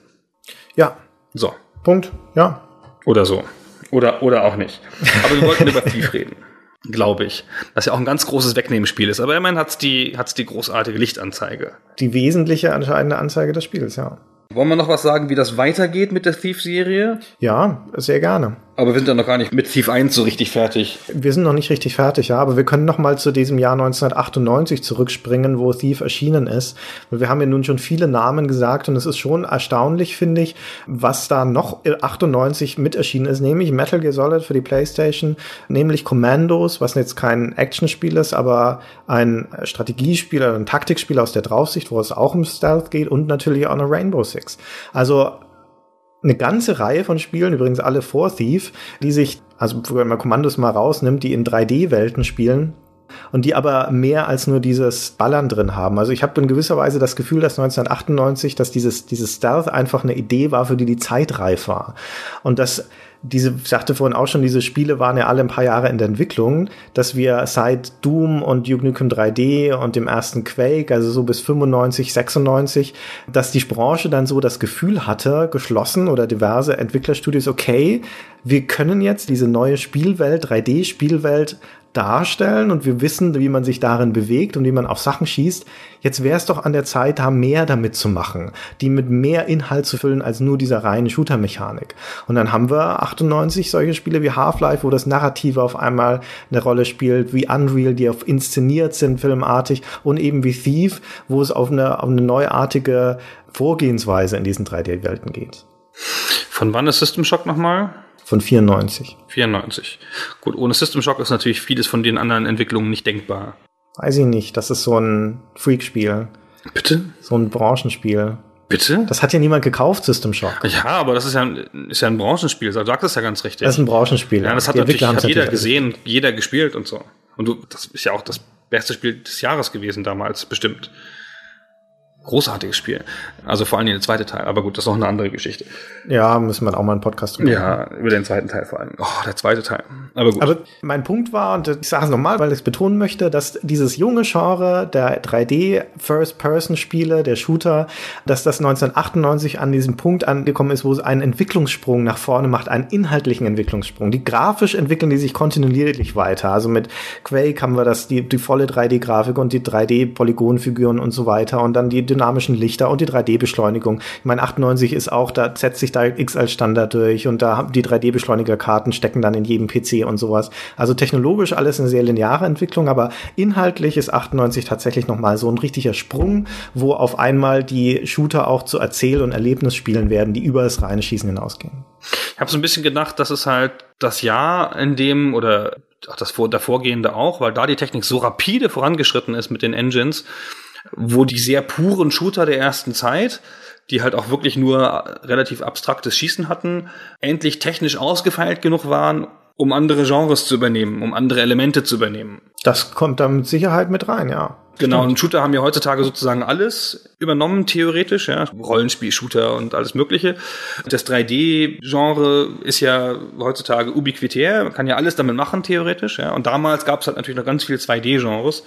Speaker 4: Ja.
Speaker 3: So.
Speaker 4: Punkt. Ja.
Speaker 3: Oder so. Oder, oder auch nicht. Aber wir wollten über Thief reden glaube ich. Was ja auch ein ganz großes Wegnehmspiel ist. Aber immerhin hat's die, hat's die großartige Lichtanzeige.
Speaker 4: Die wesentliche entscheidende Anzeige des Spiels, ja.
Speaker 3: Wollen wir noch was sagen, wie das weitergeht mit der Thief-Serie?
Speaker 4: Ja, sehr gerne.
Speaker 3: Aber wir sind ja noch gar nicht mit Thief 1 so richtig fertig.
Speaker 4: Wir sind noch nicht richtig fertig, ja, aber wir können noch mal zu diesem Jahr 1998 zurückspringen, wo Thief erschienen ist. Wir haben ja nun schon viele Namen gesagt und es ist schon erstaunlich, finde ich, was da noch 98 mit erschienen ist, nämlich Metal Gear Solid für die PlayStation, nämlich Commandos, was jetzt kein Actionspiel ist, aber ein Strategiespiel, ein Taktikspiel aus der Draufsicht, wo es auch um Stealth geht und natürlich auch eine Rainbow Six. Also eine ganze Reihe von Spielen, übrigens alle vor Thief, die sich, also wenn man Kommandos mal rausnimmt, die in 3D-Welten spielen und die aber mehr als nur dieses Ballern drin haben. Also ich habe in gewisser Weise das Gefühl, dass 1998, dass dieses, dieses Stealth einfach eine Idee war, für die die Zeit reif war. Und dass diese, sagte vorhin auch schon, diese Spiele waren ja alle ein paar Jahre in der Entwicklung, dass wir seit Doom und Duke Nukem 3D und dem ersten Quake, also so bis 95, 96, dass die Branche dann so das Gefühl hatte, geschlossen oder diverse Entwicklerstudios, okay, wir können jetzt diese neue Spielwelt, 3D-Spielwelt darstellen und wir wissen, wie man sich darin bewegt und wie man auf Sachen schießt. Jetzt wäre es doch an der Zeit, da mehr damit zu machen, die mit mehr Inhalt zu füllen als nur dieser reinen Shooter-Mechanik. Und dann haben wir 98 solche Spiele wie Half-Life, wo das Narrative auf einmal eine Rolle spielt, wie Unreal, die auf inszeniert sind, filmartig und eben wie Thief, wo es auf eine, auf eine neuartige Vorgehensweise in diesen 3D-Welten geht.
Speaker 3: Von wann ist System Shock nochmal?
Speaker 4: Von 94.
Speaker 3: 94. Gut, ohne System Shock ist natürlich vieles von den anderen Entwicklungen nicht denkbar.
Speaker 4: Weiß ich nicht, das ist so ein Freak-Spiel.
Speaker 3: Bitte?
Speaker 4: So ein Branchenspiel.
Speaker 3: Bitte?
Speaker 4: Das hat ja niemand gekauft, System Shock.
Speaker 3: Ja, aber das ist ja ein, ist ja ein Branchenspiel. Du sagst es ja ganz richtig.
Speaker 4: Das ist ein Branchenspiel.
Speaker 3: Ja, das hat
Speaker 4: Die
Speaker 3: natürlich hat jeder
Speaker 4: natürlich
Speaker 3: gesehen, jeder gespielt und so. Und du, das ist ja auch das beste Spiel des Jahres gewesen damals, bestimmt. Großartiges Spiel. Also vor allem der zweite Teil. Aber gut, das ist noch eine andere Geschichte.
Speaker 4: Ja, müssen wir auch mal einen Podcast drüber.
Speaker 3: Ja, über den zweiten Teil vor allem. Oh, der zweite Teil. Aber gut.
Speaker 4: Aber mein Punkt war, und ich sage es nochmal, weil ich es betonen möchte, dass dieses junge Genre der 3D First-Person-Spiele, der Shooter, dass das 1998 an diesem Punkt angekommen ist, wo es einen Entwicklungssprung nach vorne macht, einen inhaltlichen Entwicklungssprung. Die grafisch entwickeln die sich kontinuierlich weiter. Also mit Quake haben wir das, die, die volle 3D-Grafik und die 3D-Polygonfiguren und so weiter und dann die dynamischen Lichter und die 3D-Beschleunigung. Ich meine, 98 ist auch, da setzt sich da X als Standard durch und da haben die 3D-Beschleunigerkarten stecken dann in jedem PC und sowas. Also technologisch alles eine sehr lineare Entwicklung, aber inhaltlich ist 98 tatsächlich nochmal so ein richtiger Sprung, wo auf einmal die Shooter auch zu Erzähl- und Erlebnisspielen werden, die über das reine Schießen hinausgehen.
Speaker 3: Ich habe so ein bisschen gedacht, das ist halt das Jahr, in dem, oder auch das vor, davorgehende auch, weil da die Technik so rapide vorangeschritten ist mit den Engines, wo die sehr puren Shooter der ersten Zeit, die halt auch wirklich nur relativ abstraktes Schießen hatten, endlich technisch ausgefeilt genug waren, um andere Genres zu übernehmen, um andere Elemente zu übernehmen.
Speaker 4: Das kommt da mit Sicherheit mit rein, ja.
Speaker 3: Genau, und Shooter haben ja heutzutage sozusagen alles übernommen, theoretisch, ja. Rollenspiel, Shooter und alles Mögliche. Das 3D-Genre ist ja heutzutage ubiquitär, man kann ja alles damit machen, theoretisch, ja. Und damals gab es halt natürlich noch ganz viele 2D-Genres.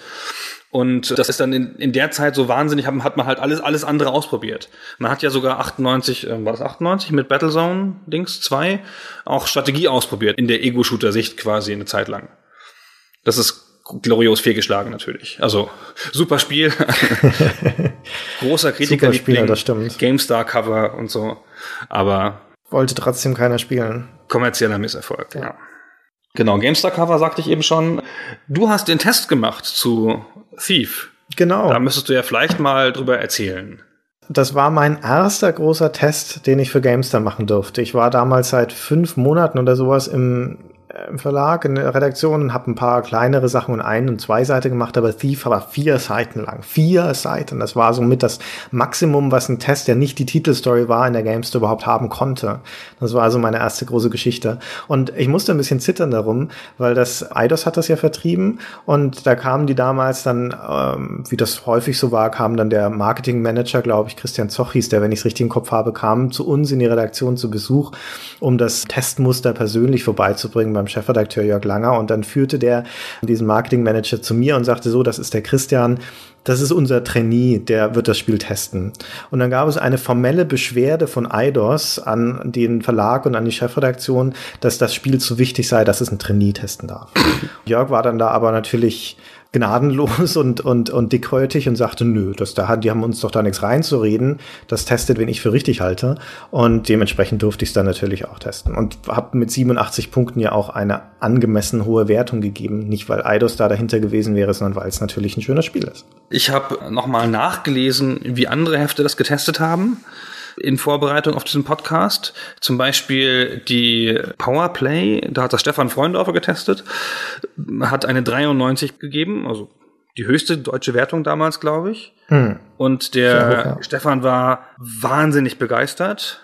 Speaker 3: Und das ist dann in, in der Zeit so wahnsinnig, hat, hat man halt alles, alles andere ausprobiert. Man hat ja sogar 98, äh, war das 98 mit Battlezone Dings 2 auch Strategie ausprobiert, in der Ego-Shooter-Sicht quasi eine Zeit lang. Das ist glorios fehlgeschlagen natürlich. Also super Spiel. Großer Kritiker.
Speaker 4: Super Spieler, das stimmt.
Speaker 3: GameStar-Cover und so. Aber
Speaker 4: Wollte trotzdem keiner spielen.
Speaker 3: kommerzieller Misserfolg, ja. Genau, GameStar-Cover sagte ich eben schon. Du hast den Test gemacht zu Thief.
Speaker 4: Genau.
Speaker 3: Da müsstest du ja vielleicht mal drüber erzählen.
Speaker 4: Das war mein erster großer Test, den ich für GameStar machen durfte. Ich war damals seit fünf Monaten oder sowas im, im Verlag, in der Redaktion und habe ein paar kleinere Sachen und ein- und zwei Seiten gemacht, aber Thief war vier Seiten lang. Vier Seiten. Das war somit das Maximum, was ein Test, der nicht die Titelstory war, in der GameStar überhaupt haben konnte. Das war also meine erste große Geschichte. Und ich musste ein bisschen zittern darum, weil das Eidos hat das ja vertrieben und da kamen die damals dann, ähm, wie das häufig so war, kam dann der Marketingmanager, glaube ich, Christian Zoch hieß der, wenn ich es richtig im Kopf habe, kam zu uns in die Redaktion zu Besuch, um das Testmuster persönlich vorbeizubringen beim Chefredakteur Jörg Langer. Und dann führte der diesen Marketingmanager zu mir und sagte so, das ist der Christian, das ist unser Trainee, der wird das Spiel testen. Und dann gab es eine formelle Beschwerde von Eidos an den Verlag und an die Chefredaktion, dass das Spiel zu wichtig sei, dass es ein Trainee testen darf. Jörg war dann da aber natürlich gnadenlos und, und, und dickhäutig und sagte, nö, das, da, die haben uns doch da nichts reinzureden. Das testet, wenn ich für richtig halte. Und dementsprechend durfte ich es dann natürlich auch testen. Und habe mit 87 Punkten ja auch eine angemessen hohe Wertung gegeben. Nicht, weil Eidos da dahinter gewesen wäre, sondern weil es natürlich ein schönes Spiel ist.
Speaker 3: Ich habe nochmal nachgelesen, wie andere Hefte das getestet haben in Vorbereitung auf diesen Podcast. Zum Beispiel die Powerplay, da hat das Stefan Freundorfer getestet, hat eine 93 gegeben, also die höchste deutsche Wertung damals, glaube ich.
Speaker 4: Hm.
Speaker 3: Und der
Speaker 4: hoch, ja.
Speaker 3: Stefan war wahnsinnig begeistert.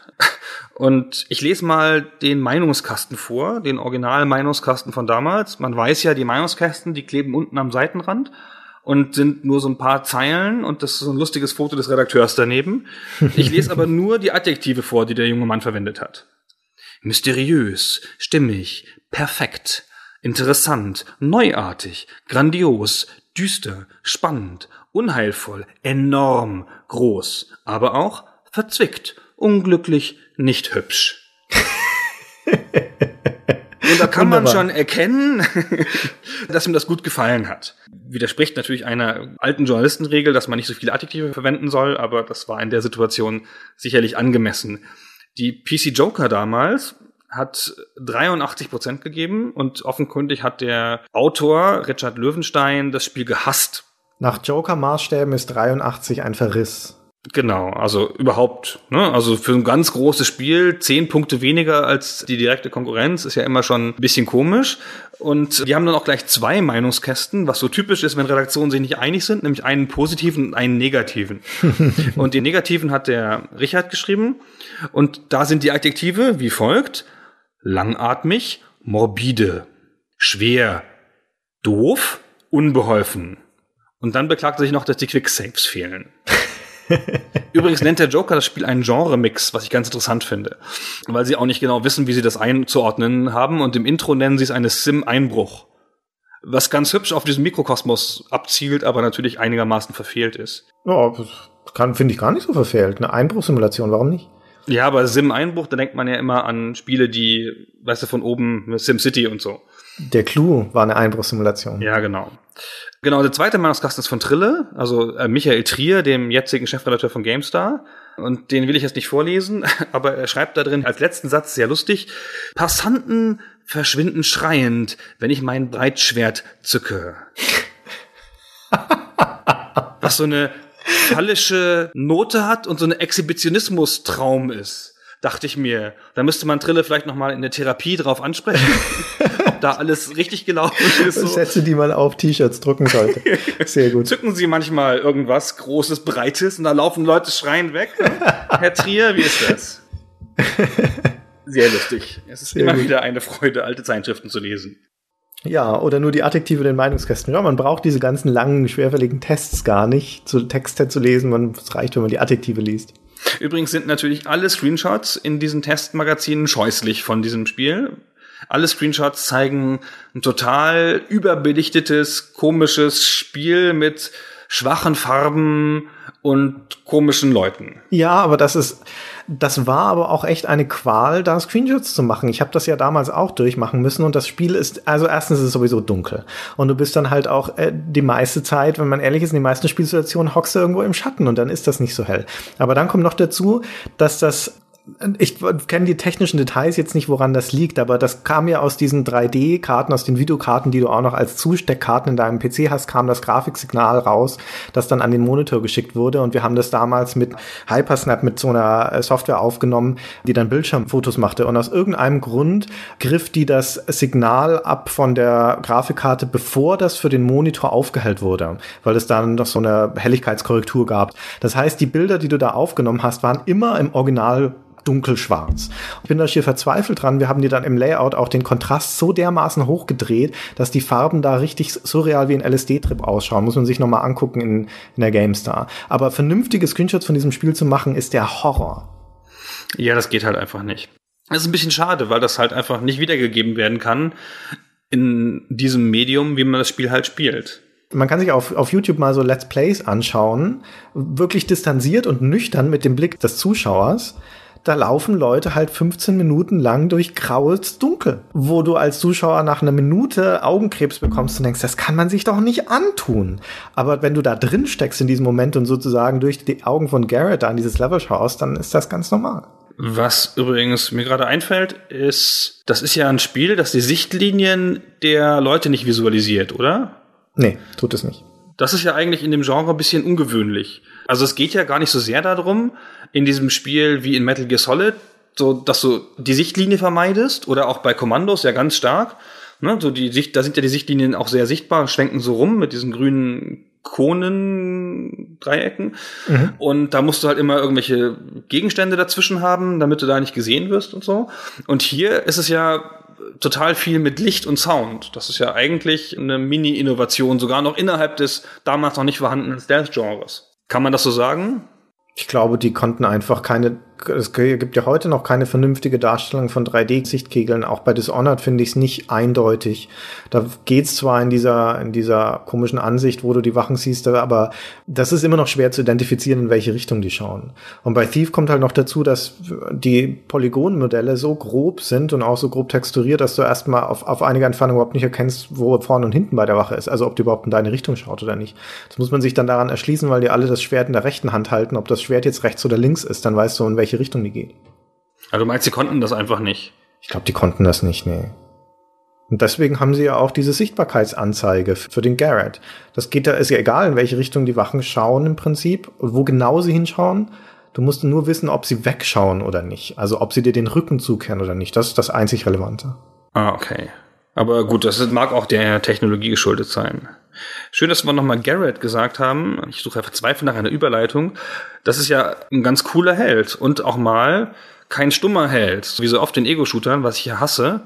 Speaker 3: Und ich lese mal den Meinungskasten vor, den Original-Meinungskasten von damals. Man weiß ja, die Meinungskästen, die kleben unten am Seitenrand und sind nur so ein paar Zeilen und das ist so ein lustiges Foto des Redakteurs daneben. Ich lese aber nur die Adjektive vor, die der junge Mann verwendet hat. Mysteriös, stimmig, perfekt, interessant, neuartig, grandios, düster, spannend, unheilvoll, enorm, groß, aber auch verzwickt, unglücklich, nicht hübsch. Und da kann man schon erkennen, dass ihm das gut gefallen hat. Widerspricht natürlich einer alten Journalistenregel, dass man nicht so viele Adjektive verwenden soll, aber das war in der Situation sicherlich angemessen. Die PC Joker damals hat 83 Prozent gegeben und offenkundig hat der Autor Richard Löwenstein das Spiel gehasst.
Speaker 4: Nach Joker-Maßstäben ist 83 ein Verriss.
Speaker 3: Genau, also überhaupt, ne? Also für ein ganz großes Spiel, zehn Punkte weniger als die direkte Konkurrenz, ist ja immer schon ein bisschen komisch. Und die haben dann auch gleich zwei Meinungskästen, was so typisch ist, wenn Redaktionen sich nicht einig sind, nämlich einen positiven und einen negativen. und den negativen hat der Richard geschrieben. Und da sind die Adjektive wie folgt: langatmig, morbide, schwer, doof, unbeholfen. Und dann beklagt er sich noch, dass die Quicksaves fehlen. Übrigens nennt der Joker das Spiel einen Genre-Mix, was ich ganz interessant finde. Weil sie auch nicht genau wissen, wie sie das einzuordnen haben. Und im Intro nennen sie es eine Sim-Einbruch. Was ganz hübsch auf diesen Mikrokosmos abzielt, aber natürlich einigermaßen verfehlt ist.
Speaker 4: Ja, das finde ich gar nicht so verfehlt. Eine Einbruchsimulation, warum nicht?
Speaker 3: Ja, aber Sim-Einbruch, da denkt man ja immer an Spiele, die, weißt du, von oben, SimCity und so.
Speaker 4: Der Clou war eine Einbruchsimulation.
Speaker 3: Ja, genau. Genau, der zweite Meinungskasten ist von Trille, also äh, Michael Trier, dem jetzigen Chefredakteur von GameStar. Und den will ich jetzt nicht vorlesen, aber er schreibt da drin als letzten Satz sehr lustig, Passanten verschwinden schreiend, wenn ich mein Breitschwert zücke. Was so eine fallische Note hat und so eine Exhibitionismus-Traum ist dachte ich mir, da müsste man Trille vielleicht noch mal in der Therapie drauf ansprechen, ob da alles richtig gelaufen ist. So.
Speaker 4: Sätze, die man auf T-Shirts drucken sollte. Sehr gut.
Speaker 3: Zücken Sie manchmal irgendwas Großes, Breites und da laufen Leute schreien weg. Herr Trier, wie ist das? Sehr lustig. Es ist Sehr immer gut. wieder eine Freude, alte Zeitschriften zu lesen.
Speaker 4: Ja, oder nur die Adjektive in den Meinungskästen. Ja, man braucht diese ganzen langen, schwerfälligen Tests gar nicht, zu Texte zu lesen. Man, es reicht, wenn man die Adjektive liest.
Speaker 3: Übrigens sind natürlich alle Screenshots in diesen Testmagazinen scheußlich von diesem Spiel. Alle Screenshots zeigen ein total überbelichtetes, komisches Spiel mit schwachen Farben und komischen Leuten.
Speaker 4: Ja, aber das ist, das war aber auch echt eine Qual, da Screenshots zu machen. Ich habe das ja damals auch durchmachen müssen und das Spiel ist, also erstens ist es sowieso dunkel und du bist dann halt auch äh, die meiste Zeit, wenn man ehrlich ist, in den meisten Spielsituationen hockst du irgendwo im Schatten und dann ist das nicht so hell. Aber dann kommt noch dazu, dass das ich kenne die technischen Details jetzt nicht, woran das liegt, aber das kam ja aus diesen 3D-Karten, aus den Videokarten, die du auch noch als Zusteckkarten in deinem PC hast, kam das Grafiksignal raus, das dann an den Monitor geschickt wurde. Und wir haben das damals mit Hypersnap, mit so einer äh, Software aufgenommen, die dann Bildschirmfotos machte. Und aus irgendeinem Grund griff die das Signal ab von der Grafikkarte, bevor das für den Monitor aufgehellt wurde, weil es dann noch so eine Helligkeitskorrektur gab. Das heißt, die Bilder, die du da aufgenommen hast, waren immer im Original dunkelschwarz. Ich bin da schier verzweifelt dran. Wir haben die dann im Layout auch den Kontrast so dermaßen hochgedreht, dass die Farben da richtig surreal wie ein LSD-Trip ausschauen. Muss man sich nochmal angucken in, in der GameStar. Aber vernünftige Screenshots von diesem Spiel zu machen, ist der Horror.
Speaker 3: Ja, das geht halt einfach nicht. Das ist ein bisschen schade, weil das halt einfach nicht wiedergegeben werden kann in diesem Medium, wie man das Spiel halt spielt.
Speaker 4: Man kann sich auf, auf YouTube mal so Let's Plays anschauen, wirklich distanziert und nüchtern mit dem Blick des Zuschauers da laufen Leute halt 15 Minuten lang durch graues Dunkel, wo du als Zuschauer nach einer Minute Augenkrebs bekommst und denkst, das kann man sich doch nicht antun. Aber wenn du da drin steckst in diesem Moment und sozusagen durch die Augen von Garrett an dieses Level schaust, dann ist das ganz normal.
Speaker 3: Was übrigens mir gerade einfällt, ist, das ist ja ein Spiel, das die Sichtlinien der Leute nicht visualisiert, oder?
Speaker 4: Nee, tut es nicht.
Speaker 3: Das ist ja eigentlich in dem Genre ein bisschen ungewöhnlich. Also es geht ja gar nicht so sehr darum, in diesem Spiel wie in Metal Gear Solid, so dass du die Sichtlinie vermeidest oder auch bei Kommandos ja ganz stark. Ne, so die Sicht, da sind ja die Sichtlinien auch sehr sichtbar, schwenken so rum mit diesen grünen Konen-Dreiecken. Mhm. Und da musst du halt immer irgendwelche Gegenstände dazwischen haben, damit du da nicht gesehen wirst und so. Und hier ist es ja total viel mit Licht und Sound. Das ist ja eigentlich eine Mini-Innovation, sogar noch innerhalb des damals noch nicht vorhandenen Stealth-Genres. Kann man das so sagen?
Speaker 4: Ich glaube, die konnten einfach keine es gibt ja heute noch keine vernünftige Darstellung von 3D-Sichtkegeln. Auch bei Dishonored finde ich es nicht eindeutig. Da geht's zwar in dieser, in dieser komischen Ansicht, wo du die Wachen siehst, aber das ist immer noch schwer zu identifizieren, in welche Richtung die schauen. Und bei Thief kommt halt noch dazu, dass die Polygonmodelle so grob sind und auch so grob texturiert, dass du erstmal auf, auf einige Entfernung überhaupt nicht erkennst, wo vorne und hinten bei der Wache ist. Also ob die überhaupt in deine Richtung schaut oder nicht. Das muss man sich dann daran erschließen, weil die alle das Schwert in der rechten Hand halten. Ob das Schwert jetzt rechts oder links ist, dann weißt du, in welche Richtung die geht.
Speaker 3: Also du meinst, sie konnten das einfach nicht?
Speaker 4: Ich glaube, die konnten das nicht, nee. Und deswegen haben sie ja auch diese Sichtbarkeitsanzeige für den Garrett. Das geht da, ist ja egal, in welche Richtung die Wachen schauen im Prinzip und wo genau sie hinschauen. Du musst nur wissen, ob sie wegschauen oder nicht. Also ob sie dir den Rücken zukehren oder nicht. Das ist das einzig Relevante.
Speaker 3: Ah, okay. Aber gut, das mag auch der Technologie geschuldet sein. Schön, dass wir nochmal Garrett gesagt haben. Ich suche ja verzweifelt nach einer Überleitung. Das ist ja ein ganz cooler Held und auch mal kein stummer Held, wie so oft in Ego-Shootern, was ich ja hasse,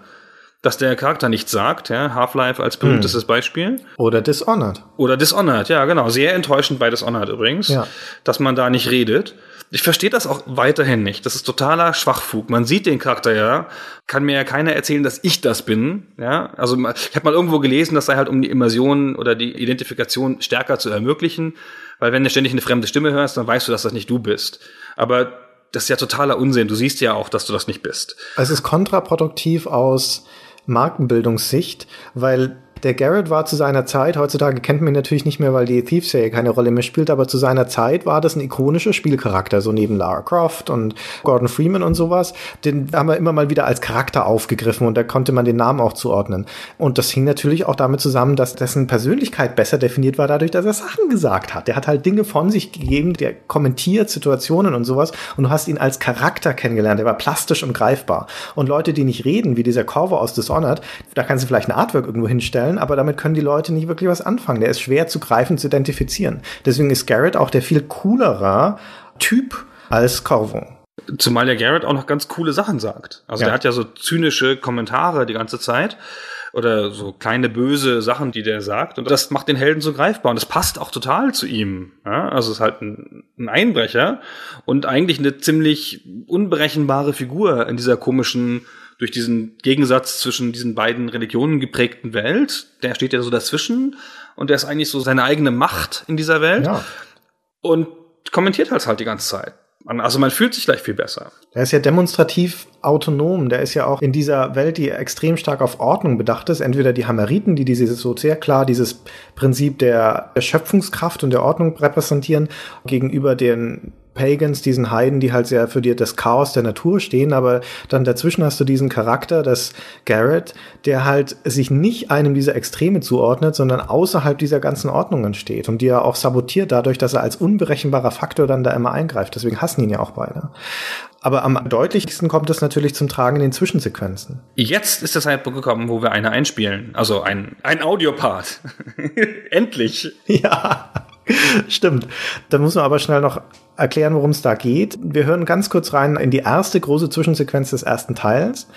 Speaker 3: dass der Charakter nichts sagt. Ja? Half-Life als berühmtestes hm. Beispiel.
Speaker 4: Oder Dishonored.
Speaker 3: Oder Dishonored, ja, genau. Sehr enttäuschend bei Dishonored übrigens, ja. dass man da nicht redet. Ich verstehe das auch weiterhin nicht. Das ist totaler Schwachfug. Man sieht den Charakter ja, kann mir ja keiner erzählen, dass ich das bin. Ja, also ich habe mal irgendwo gelesen, das sei halt um die Immersion oder die Identifikation stärker zu ermöglichen, weil wenn du ständig eine fremde Stimme hörst, dann weißt du, dass das nicht du bist. Aber das ist ja totaler Unsinn. Du siehst ja auch, dass du das nicht bist.
Speaker 4: Es ist kontraproduktiv aus Markenbildungssicht, weil der Garrett war zu seiner Zeit, heutzutage kennt man ihn natürlich nicht mehr, weil die Thieves-Serie keine Rolle mehr spielt, aber zu seiner Zeit war das ein ikonischer Spielcharakter, so neben Lara Croft und Gordon Freeman und sowas. Den haben wir immer mal wieder als Charakter aufgegriffen und da konnte man den Namen auch zuordnen. Und das hing natürlich auch damit zusammen, dass dessen Persönlichkeit besser definiert war, dadurch, dass er Sachen gesagt hat. Der hat halt Dinge von sich gegeben, der kommentiert Situationen und sowas und du hast ihn als Charakter kennengelernt. Der war plastisch und greifbar. Und Leute, die nicht reden, wie dieser Corvo aus Dishonored, da kannst du vielleicht ein Artwork irgendwo hinstellen, vorstellen, aber damit können die Leute nicht wirklich was anfangen. Der ist schwer zu greifen, zu identifizieren. Deswegen ist Garrett auch der viel coolerer Typ als Corvo.
Speaker 3: Zumal der Garrett auch noch ganz coole Sachen sagt. Also ja. der hat ja so zynische Kommentare die ganze Zeit oder so kleine böse Sachen, die der sagt. Und das macht den Helden so greifbar. Und das passt auch total zu ihm. Ja, also es ist halt ein, ein, Einbrecher und eigentlich eine ziemlich unberechenbare Figur in dieser komischen durch diesen Gegensatz zwischen diesen beiden Religionen geprägten Welt. Der steht ja so dazwischen und der ist eigentlich so seine eigene Macht in dieser Welt. Ja. Und kommentiert halt halt die ganze Zeit. Also man fühlt sich gleich viel besser.
Speaker 4: Er ist ja demonstrativ autonom. Der ist ja auch in dieser Welt, die extrem stark auf Ordnung bedacht ist. Entweder die Hameriten, die dieses so sehr klar dieses Prinzip der Schöpfungskraft und der Ordnung repräsentieren, gegenüber den Pagans, diesen Heiden, die halt sehr für dir das Chaos der Natur stehen, aber dann dazwischen hast du diesen Charakter, das Garrett, der halt sich nicht einem dieser Extreme zuordnet, sondern außerhalb dieser ganzen Ordnungen steht und die er auch sabotiert dadurch, dass er als unberechenbarer Faktor dann da immer eingreift. Deswegen hassen ihn ja auch beide. Aber am deutlichsten kommt es natürlich zum Tragen in den Zwischensequenzen.
Speaker 3: Jetzt ist der Zeitpunkt gekommen, wo wir eine einspielen. Also ein, ein Audiopart. Endlich.
Speaker 4: Ja. Stimmt. Da muss man aber schnell noch erklären, worum es da geht. Wir hören ganz kurz rein in die erste große Zwischensequenz des ersten Teils.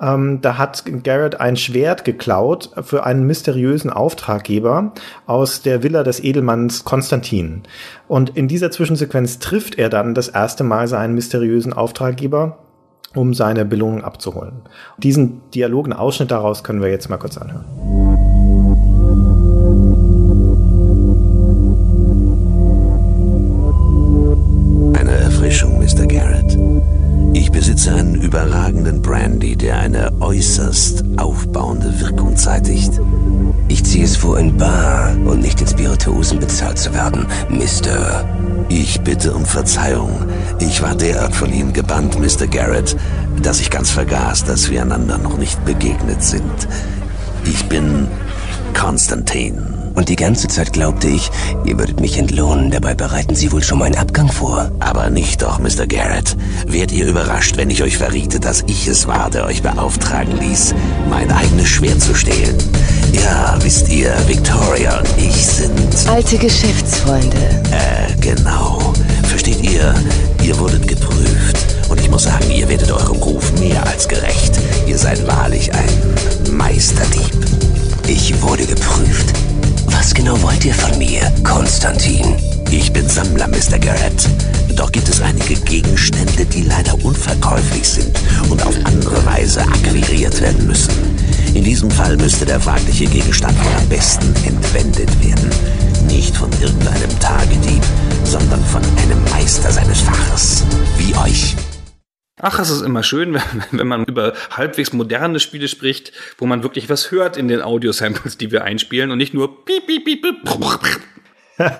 Speaker 4: Ähm, da hat Garrett ein Schwert geklaut für einen mysteriösen Auftraggeber aus der Villa des Edelmanns Konstantin. Und in dieser Zwischensequenz trifft er dann das erste Mal seinen mysteriösen Auftraggeber um seine Belohnung abzuholen. Diesen Dialogen Ausschnitt daraus können wir jetzt mal kurz anhören.
Speaker 5: Erfrischung, Mr. Garrett. Ich besitze einen überragenden Brandy, der eine äußerst aufbauende Wirkung zeitigt. Ich ziehe es vor, in Bar und nicht in Spirituosen bezahlt zu werden, Mr. Ich bitte um Verzeihung. Ich war derart von Ihnen gebannt, Mr. Garrett, dass ich ganz vergaß, dass wir einander noch nicht begegnet sind. Ich bin Konstantin. Und die ganze Zeit glaubte ich, ihr würdet mich entlohnen. Dabei bereiten Sie wohl schon meinen Abgang vor. Aber nicht doch, Mr. Garrett. Wärt ihr überrascht, wenn ich euch verriete, dass ich es war, der euch beauftragen ließ, mein eigenes Schwert zu stehlen? Ja, wisst ihr, Victoria und ich sind...
Speaker 8: Alte Geschäftsfreunde.
Speaker 5: Äh, genau. Versteht ihr? Ihr wurdet geprüft. Und ich muss sagen, ihr werdet eurem Ruf mehr als gerecht. Ihr seid wahrlich ein Meisterdieb. Ich wurde geprüft. Was genau wollt ihr von mir, Konstantin? Ich bin Sammler, Mr. Garrett.
Speaker 9: Doch gibt es einige Gegenstände, die leider unverkäuflich sind und auf andere Weise akquiriert werden müssen. In diesem Fall müsste der fragliche Gegenstand wohl am besten entwendet werden. Nicht von irgendeinem Tagedieb, sondern von einem Meister seines Faches. Wie euch.
Speaker 3: Ach, es ist immer schön, wenn, man über halbwegs moderne Spiele spricht, wo man wirklich was hört in den Audio-Samples, die wir einspielen und nicht nur piep, piep, piep, piep.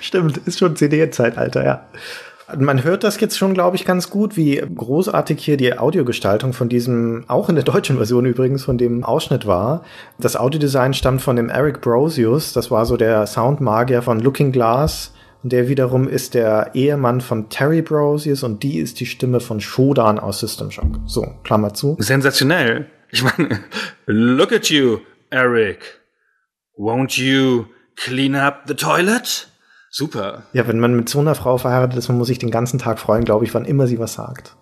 Speaker 4: Stimmt, ist schon CD-Zeitalter, ja. Man hört das jetzt schon, glaube ich, ganz gut, wie großartig hier die Audiogestaltung von diesem, auch in der deutschen Version übrigens, von dem Ausschnitt war. Das Audiodesign stammt von dem Eric Brosius, das war so der Soundmagier von Looking Glass. Der wiederum ist der Ehemann von Terry Brosius und die ist die Stimme von Shodan aus System Shock. So, Klammer zu.
Speaker 3: Sensationell. Ich meine, look at you, Eric. Won't you clean up the toilet? Super.
Speaker 4: Ja, wenn man mit so einer Frau verheiratet ist, man muss sich den ganzen Tag freuen, glaube ich, wann immer sie was sagt.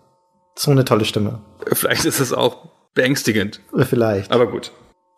Speaker 4: So eine tolle Stimme.
Speaker 3: Vielleicht ist es auch beängstigend.
Speaker 4: Vielleicht.
Speaker 3: Aber gut.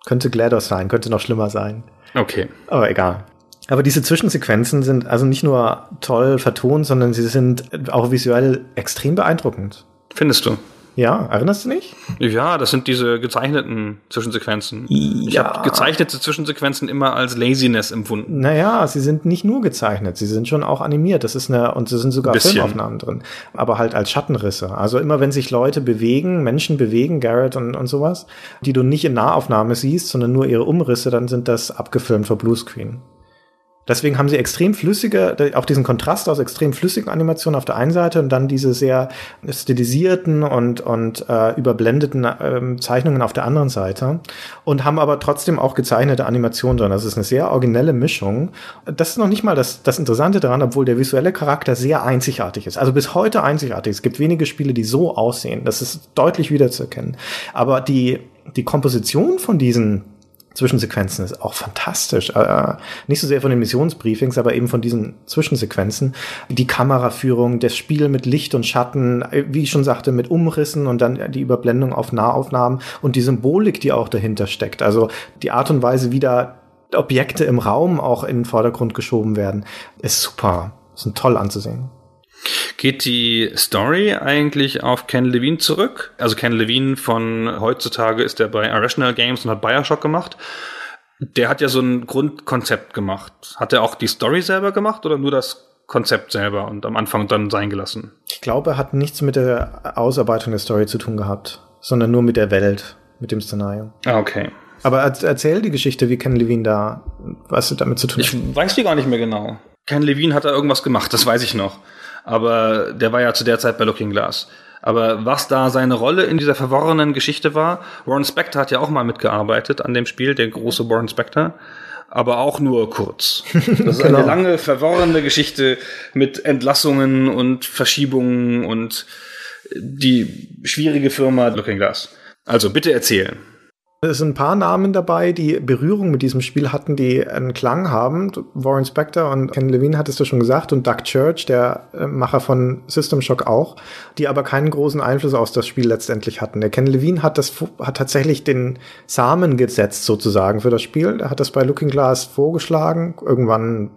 Speaker 4: Könnte GLaDOS sein, könnte noch schlimmer sein.
Speaker 3: Okay.
Speaker 4: Aber egal. Aber diese Zwischensequenzen sind also nicht nur toll vertont, sondern sie sind auch visuell extrem beeindruckend.
Speaker 3: Findest du?
Speaker 4: Ja, erinnerst du nicht?
Speaker 3: Ja, das sind diese gezeichneten Zwischensequenzen. Ich
Speaker 4: Ja.
Speaker 3: habe gezeichnete Zwischensequenzen immer als Laziness empfunden.
Speaker 4: Naja, sie sind nicht nur gezeichnet, sie sind schon auch animiert. Das ist eine, und es sind sogar
Speaker 3: Bisschen.
Speaker 4: Filmaufnahmen drin. Aber halt als Schattenrisse. Also immer wenn sich Leute bewegen, Menschen bewegen, Garrett und, und sowas, die du nicht in Nahaufnahme siehst, sondern nur ihre Umrisse, dann sind das abgefilmt für Bluescreen. Deswegen haben sie extrem flüssige, auch diesen Kontrast aus extrem flüssigen Animationen auf der einen Seite und dann diese sehr stilisierten und, und äh, überblendeten ähm, Zeichnungen auf der anderen Seite und haben aber trotzdem auch gezeichnete Animationen drin. Das ist eine sehr originelle Mischung. Das ist noch nicht mal das, das Interessante daran, obwohl der visuelle Charakter sehr einzigartig ist. Also bis heute einzigartig. Es gibt wenige Spiele, die so aussehen. Das ist deutlich wiederzuerkennen. Aber die, die Komposition von diesen Zwischensequenzen ist auch fantastisch. Äh, nicht so sehr von den Missionsbriefings, aber eben von diesen Zwischensequenzen. Die Kameraführung, das Spiel mit Licht und Schatten, äh, wie ich schon sagte, mit Umrissen und dann die Überblendung auf Nahaufnahmen und die Symbolik, die auch dahinter steckt. Also die Art und Weise, wie da Objekte im Raum auch in den Vordergrund geschoben werden, ist super. Ist toll anzusehen.
Speaker 3: Geht die Story eigentlich auf Ken Levine zurück? Also Ken Levine von heutzutage ist er bei Irrational Games und hat Bioshock gemacht. Der hat ja so ein Grundkonzept gemacht. Hat er auch die Story selber gemacht oder nur das Konzept selber und am Anfang dann sein gelassen?
Speaker 4: Ich glaube, er hat nichts mit der Ausarbeitung der Story zu tun gehabt, sondern nur mit der Welt, mit dem Szenario.
Speaker 3: Ah, okay.
Speaker 4: Aber erz- erzähl die Geschichte, wie Ken Levine da, was damit zu tun
Speaker 3: Ich
Speaker 4: hat.
Speaker 3: weiß die gar nicht mehr genau. Ken Levine hat da irgendwas gemacht, das weiß ich noch. Aber der war ja zu der Zeit bei Looking Glass. Aber was da seine Rolle in dieser verworrenen Geschichte war, Warren Spector hat ja auch mal mitgearbeitet an dem Spiel, der große Warren Spector. Aber auch nur kurz. Das ist
Speaker 4: Genau.
Speaker 3: eine lange, verworrene Geschichte mit Entlassungen und Verschiebungen und die schwierige Firma Looking Glass. Also bitte erzählen.
Speaker 4: Es sind ein paar Namen dabei, die Berührung mit diesem Spiel hatten, die einen Klang haben. Warren Spector und Ken Levine hattest du schon gesagt und Doug Church, der äh, Macher von System Shock auch, die aber keinen großen Einfluss auf das Spiel letztendlich hatten. Der Ken Levine hat das hat tatsächlich den Samen gesetzt sozusagen für das Spiel. Er hat das bei Looking Glass vorgeschlagen, irgendwann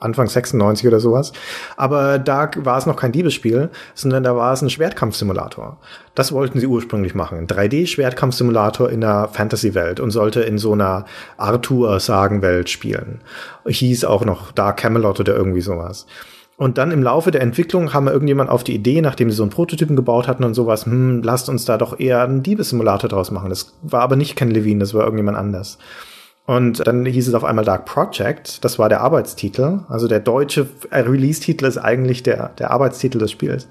Speaker 4: Anfang 96 oder sowas. Aber da war es noch kein Diebesspiel, sondern da war es ein Schwertkampfsimulator. Das wollten sie ursprünglich machen. Ein 3D-Schwertkampfsimulator in der Fantasy-Welt und sollte in so einer Arthur-Sagenwelt spielen. Hieß auch noch Dark Camelot oder irgendwie sowas. Und dann im Laufe der Entwicklung wir irgendjemand auf die Idee, nachdem sie so einen Prototypen gebaut hatten und sowas, hm, lasst uns da doch eher einen Diebessimulator draus machen. Das war aber nicht Ken Levine, das war irgendjemand anders. Und dann hieß es auf einmal Dark Project, das war der Arbeitstitel. Also der deutsche Release-Titel ist eigentlich der, der Arbeitstitel des Spiels.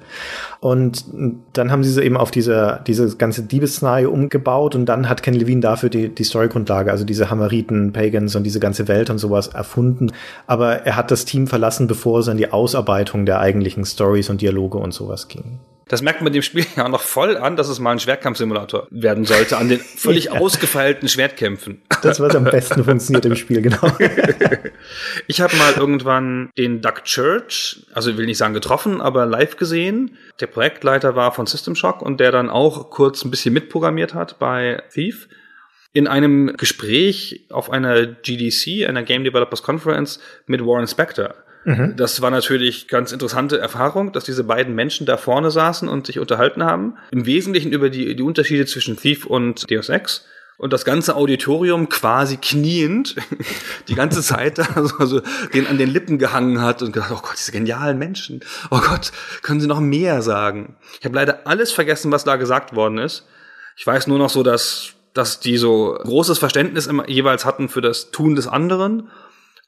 Speaker 4: Und dann haben sie so eben auf diese, diese ganze Diebesszenario umgebaut und dann hat Ken Levine dafür die, die Storygrundlage, also diese Hamariten, Pagans und diese ganze Welt und sowas erfunden. Aber er hat das Team verlassen, bevor es an die Ausarbeitung der eigentlichen Stories und Dialoge und sowas ging.
Speaker 3: Das merkt man dem Spiel ja noch voll an, dass es mal ein Schwertkampfsimulator werden sollte, an den völlig
Speaker 4: Ja.
Speaker 3: ausgefeilten Schwertkämpfen.
Speaker 4: Das, was am besten funktioniert im Spiel, genau.
Speaker 3: Ich habe mal irgendwann den Doug Church, also ich will nicht sagen getroffen, aber live gesehen. Der Projektleiter war von System Shock und der dann auch kurz ein bisschen mitprogrammiert hat bei Thief. In einem Gespräch auf einer GDC, einer Game Developers Conference mit Warren Spector. Mhm. Das war natürlich ganz interessante Erfahrung, dass diese beiden Menschen da vorne saßen und sich unterhalten haben. Im Wesentlichen über die, die Unterschiede zwischen Thief und Deus Ex und das ganze Auditorium quasi kniend die ganze Zeit da so, also den an den Lippen gehangen hat und gedacht, oh Gott, diese genialen Menschen. Oh Gott, können Sie noch mehr sagen? Ich habe leider alles vergessen, was da gesagt worden ist. Ich weiß nur noch so, dass dass die so großes Verständnis immer jeweils hatten für das Tun des anderen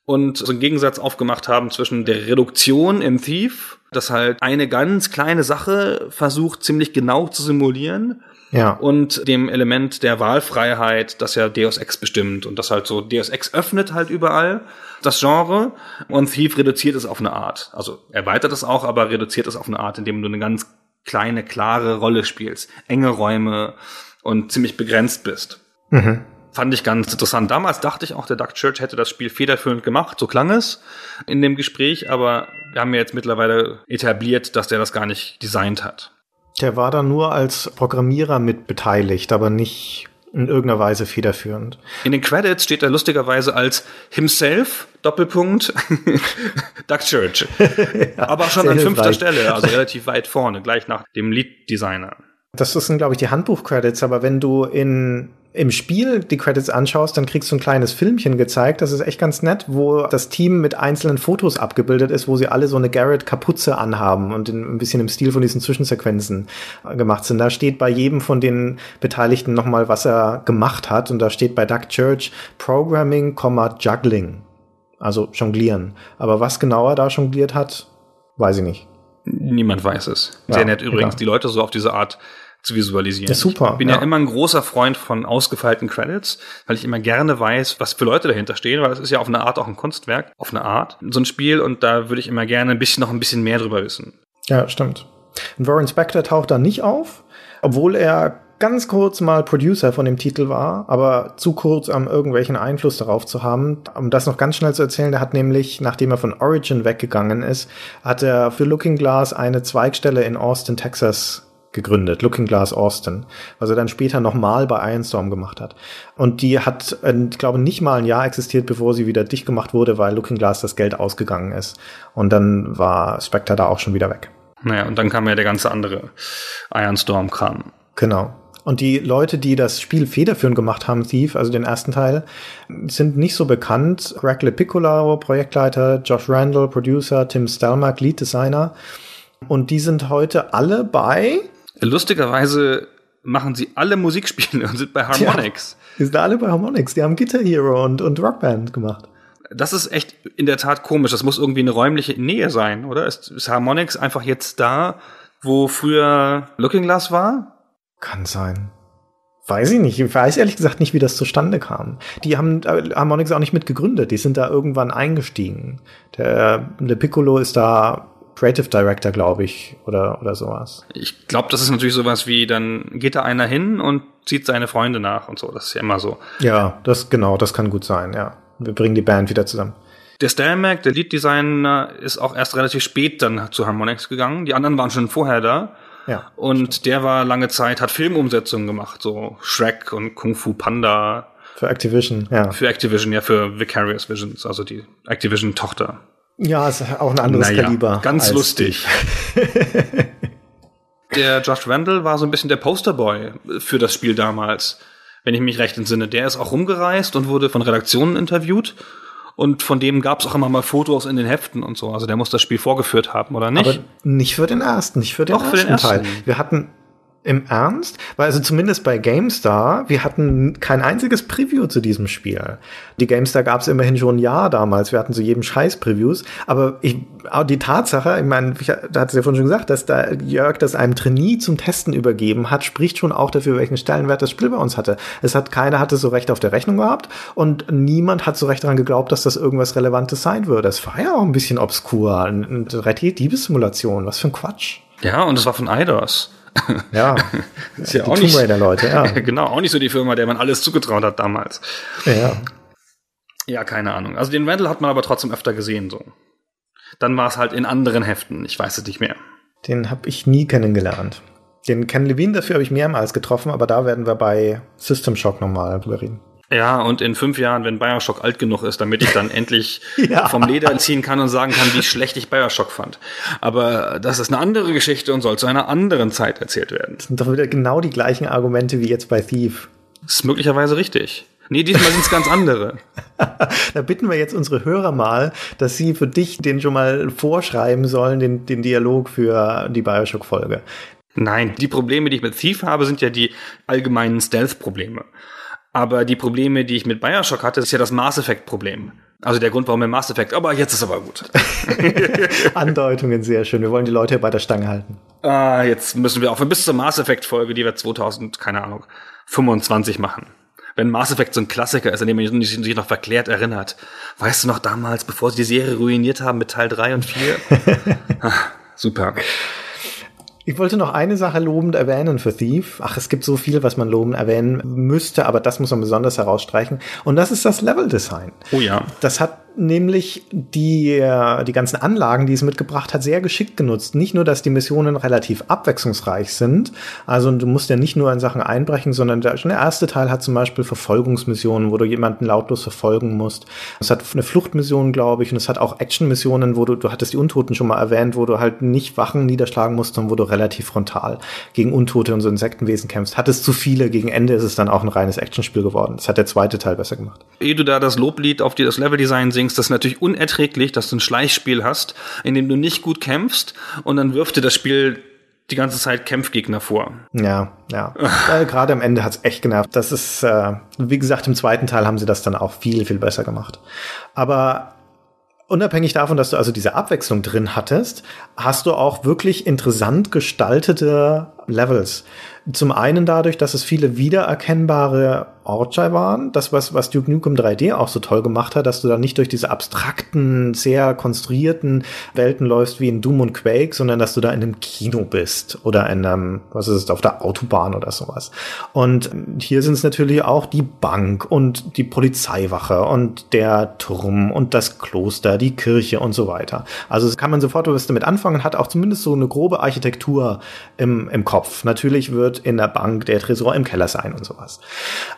Speaker 3: und so einen Gegensatz aufgemacht haben zwischen der Reduktion im Thief, das halt eine ganz kleine Sache versucht ziemlich genau zu simulieren
Speaker 4: ja.
Speaker 3: Und dem Element der Wahlfreiheit, das ja Deus Ex bestimmt und das halt so Deus Ex öffnet halt überall das Genre und Thief reduziert es auf eine Art. Also erweitert es auch, aber reduziert es auf eine Art, indem du eine ganz kleine, klare Rolle spielst, enge Räume und ziemlich begrenzt bist. Mhm. Fand ich ganz interessant. Damals dachte ich auch, der Duck Church hätte das Spiel federführend gemacht. So klang es in dem Gespräch, aber wir haben ja jetzt mittlerweile etabliert, dass der das gar nicht designt hat.
Speaker 4: Der war da nur als Programmierer mit beteiligt, aber nicht in irgendeiner Weise federführend.
Speaker 3: In den Credits steht er lustigerweise als himself, Doppelpunkt, Duck Church. ja, aber schon an fünfter hilfreich. Stelle, also relativ weit vorne, gleich nach dem Lead-Designer.
Speaker 4: Das sind, glaube ich, die Handbuch-Credits, aber wenn du in im Spiel die Credits anschaust, dann kriegst du ein kleines Filmchen gezeigt. Das ist echt ganz nett, wo das Team mit einzelnen Fotos abgebildet ist, wo sie alle so eine Garrett-Kapuze anhaben und in, ein bisschen im Stil von diesen Zwischensequenzen gemacht sind. Da steht bei jedem von den Beteiligten nochmal, was er gemacht hat. Und da steht bei Duck Church Programming, Juggling. Also jonglieren. Aber was genau er da jongliert hat, weiß ich nicht.
Speaker 3: Niemand weiß es. Sehr ja, nett übrigens, egal. die Leute so auf diese Art zu visualisieren.
Speaker 4: Ja, super.
Speaker 3: Ich bin ja. ja. immer ein großer Freund von ausgefeilten Credits, weil ich immer gerne weiß, was für Leute dahinter stehen, weil das ist ja auf eine Art auch ein Kunstwerk, auf eine Art, so ein Spiel und da würde ich immer gerne ein bisschen noch ein bisschen mehr drüber wissen.
Speaker 4: Ja, stimmt. Und Warren Spector taucht da nicht auf, obwohl er ganz kurz mal Producer von dem Titel war, aber zu kurz, um irgendwelchen Einfluss darauf zu haben. Um das noch ganz schnell zu erzählen, der hat nämlich, nachdem er von Origin weggegangen ist, hat er für Looking Glass eine Zweigstelle in Austin, Texas gegründet, Looking Glass Austin, was er dann später nochmal bei Ironstorm gemacht hat. Und die hat, äh, ich glaube, nicht mal ein Jahr existiert, bevor sie wieder dicht gemacht wurde, weil Looking Glass das Geld ausgegangen ist. Und dann war Spectre da auch schon wieder weg.
Speaker 3: Naja, und dann kam ja der ganze andere Ironstorm-Kram.
Speaker 4: Genau. Und die Leute, die das Spiel federführend gemacht haben, Thief, also den ersten Teil, sind nicht so bekannt. Greg LePiccolo, Projektleiter, Josh Randall, Producer, Tim Stelmach, Lead Designer. Und die sind heute alle bei
Speaker 3: Lustigerweise machen sie alle Musikspiele und sind bei Harmonix.
Speaker 4: Ja, die sind alle bei Harmonix. Die haben Guitar Hero und, und Rockband gemacht.
Speaker 3: Das ist echt in der Tat komisch. Das muss irgendwie eine räumliche Nähe sein, oder? Ist, ist Harmonix einfach jetzt da, wo früher Looking Glass war?
Speaker 4: Kann sein. Weiß ich nicht. Ich weiß ehrlich gesagt nicht, wie das zustande kam. Die haben äh, Harmonix auch nicht mitgegründet. Die sind da irgendwann eingestiegen. Der, der Piccolo ist da Creative Director, glaube ich, oder, oder sowas.
Speaker 3: Ich glaube, das ist natürlich sowas wie, dann geht da einer hin und zieht seine Freunde nach und so. Das ist ja immer so.
Speaker 4: Ja, das genau, das kann gut sein, ja. Wir bringen die Band wieder zusammen.
Speaker 3: Der Stelmac, der Lead-Designer, ist auch erst relativ spät dann zu Harmonix gegangen. Die anderen waren schon vorher da.
Speaker 4: Ja.
Speaker 3: Und stimmt. der war lange Zeit, hat Filmumsetzungen gemacht, so Shrek und Kung Fu Panda.
Speaker 4: Für Activision, ja.
Speaker 3: Für Activision, ja, für Vicarious Visions, also die Activision-Tochter.
Speaker 4: Ja, ist auch ein anderes naja, Kaliber.
Speaker 3: Ganz lustig. der Josh Randall war so ein bisschen der Posterboy für das Spiel damals, wenn ich mich recht entsinne. Der ist auch rumgereist und wurde von Redaktionen interviewt. Und von dem gab es auch immer mal Fotos in den Heften und so. Also der muss das Spiel vorgeführt haben, oder nicht? Aber
Speaker 4: nicht für den ersten, nicht für den, Doch, ersten, für den ersten Teil. Wir hatten im Ernst? Weil also zumindest bei GameStar, wir hatten kein einziges Preview zu diesem Spiel. Die GameStar gab es immerhin schon ein Jahr damals. Wir hatten zu jedem Scheiß Previews. Aber ich, auch die Tatsache, ich meine, da hat es ja vorhin schon gesagt, dass da Jörg das einem Trainee zum Testen übergeben hat, spricht schon auch dafür, welchen Stellenwert das Spiel bei uns hatte. Es hat keiner hatte so recht auf der Rechnung gehabt und niemand hat so recht daran geglaubt, dass das irgendwas Relevantes sein würde. Es war ja auch ein bisschen obskur. Eine 3D-Diebessimulation. Was für ein Quatsch.
Speaker 3: Ja, und es war von Eidos.
Speaker 4: Ja, ist ja die auch Tomb Raider Leute, ja.
Speaker 3: genau, auch nicht so die Firma, der man alles zugetraut hat damals.
Speaker 4: Ja.
Speaker 3: Ja, keine Ahnung. Also den Randall hat man aber trotzdem öfter gesehen, so. Dann war es halt in anderen Heften, ich weiß es nicht mehr.
Speaker 4: Den habe ich nie kennengelernt. Den Ken Levine dafür habe ich mehrmals getroffen, aber da werden wir bei System Shock nochmal drüber reden.
Speaker 3: Ja, und in fünf Jahren, wenn Bioshock alt genug ist, damit ich dann endlich ja. vom Leder ziehen kann und sagen kann, wie schlecht ich Bioshock fand. Aber das ist eine andere Geschichte und soll zu einer anderen Zeit erzählt werden.
Speaker 4: Das sind doch wieder genau die gleichen Argumente wie jetzt bei Thief.
Speaker 3: Das ist möglicherweise richtig. Nee, diesmal sind es ganz andere.
Speaker 4: da bitten wir jetzt unsere Hörer mal, dass sie für dich den schon mal vorschreiben sollen, den, den Dialog für die Bioshock-Folge.
Speaker 3: Nein, die Probleme, die ich mit Thief habe, sind ja die allgemeinen Stealth-Probleme. Aber die Probleme, die ich mit Bioshock hatte, ist ja das Mass Effect-Problem. Also der Grund, warum wir Mass Effect, aber jetzt ist aber gut.
Speaker 4: Andeutungen sehr schön. Wir wollen die Leute bei der Stange halten.
Speaker 3: Ah, jetzt müssen wir auch bis zur Mass Effect-Folge, die wir 2000, keine Ahnung, 25 machen. Wenn Mass Effect so ein Klassiker ist, an dem man sich noch verklärt erinnert. Weißt du noch damals, bevor sie die Serie ruiniert haben mit Teil 3 und 4? ah, super.
Speaker 4: Ich wollte noch eine Sache lobend erwähnen für Thief. Ach, es gibt so viel, was man lobend erwähnen müsste, aber das muss man besonders herausstreichen. Und das ist das Level-Design.
Speaker 3: Oh ja.
Speaker 4: Das hat nämlich die, äh, die ganzen Anlagen, die es mitgebracht hat, sehr geschickt genutzt. Nicht nur, dass die Missionen relativ abwechslungsreich sind, also du musst ja nicht nur in Sachen einbrechen, sondern der, der erste Teil hat zum Beispiel Verfolgungsmissionen, wo du jemanden lautlos verfolgen musst. Es hat eine Fluchtmission, glaube ich, und es hat auch Actionmissionen, wo du, du hattest die Untoten schon mal erwähnt, wo du halt nicht Wachen niederschlagen musst, sondern wo du relativ frontal gegen Untote und so Insektenwesen kämpfst. Hattest zu viele, gegen Ende ist es dann auch ein reines Actionspiel geworden. Das hat der zweite Teil besser gemacht.
Speaker 3: Ehe du da das Loblied auf die, das Leveldesign singst, singst, das ist natürlich unerträglich, dass du ein Schleichspiel hast, in dem du nicht gut kämpfst und dann wirft dir das Spiel die ganze Zeit Kämpfgegner vor.
Speaker 4: Ja, ja. äh, Gerade am Ende hat's echt genervt. Das ist, äh, wie gesagt, im zweiten Teil haben sie das dann auch viel, viel besser gemacht. Aber unabhängig davon, dass du also diese Abwechslung drin hattest, hast du auch wirklich interessant gestaltete Levels. Zum einen dadurch, dass es viele wiedererkennbare Orte waren. Das, was, was Duke Nukem 3D auch so toll gemacht hat, dass du da nicht durch diese abstrakten, sehr konstruierten Welten läufst wie in Doom und Quake, sondern dass du da in einem Kino bist oder in einem, was ist es, auf der Autobahn oder sowas. Und hier sind es natürlich auch die Bank und die Polizeiwache und der Turm und das Kloster, die Kirche und so weiter. Also kann man sofort was damit anfangen, hat auch zumindest so eine grobe Architektur im, im Kopf. Natürlich wird in der Bank der Tresor im Keller sein und sowas.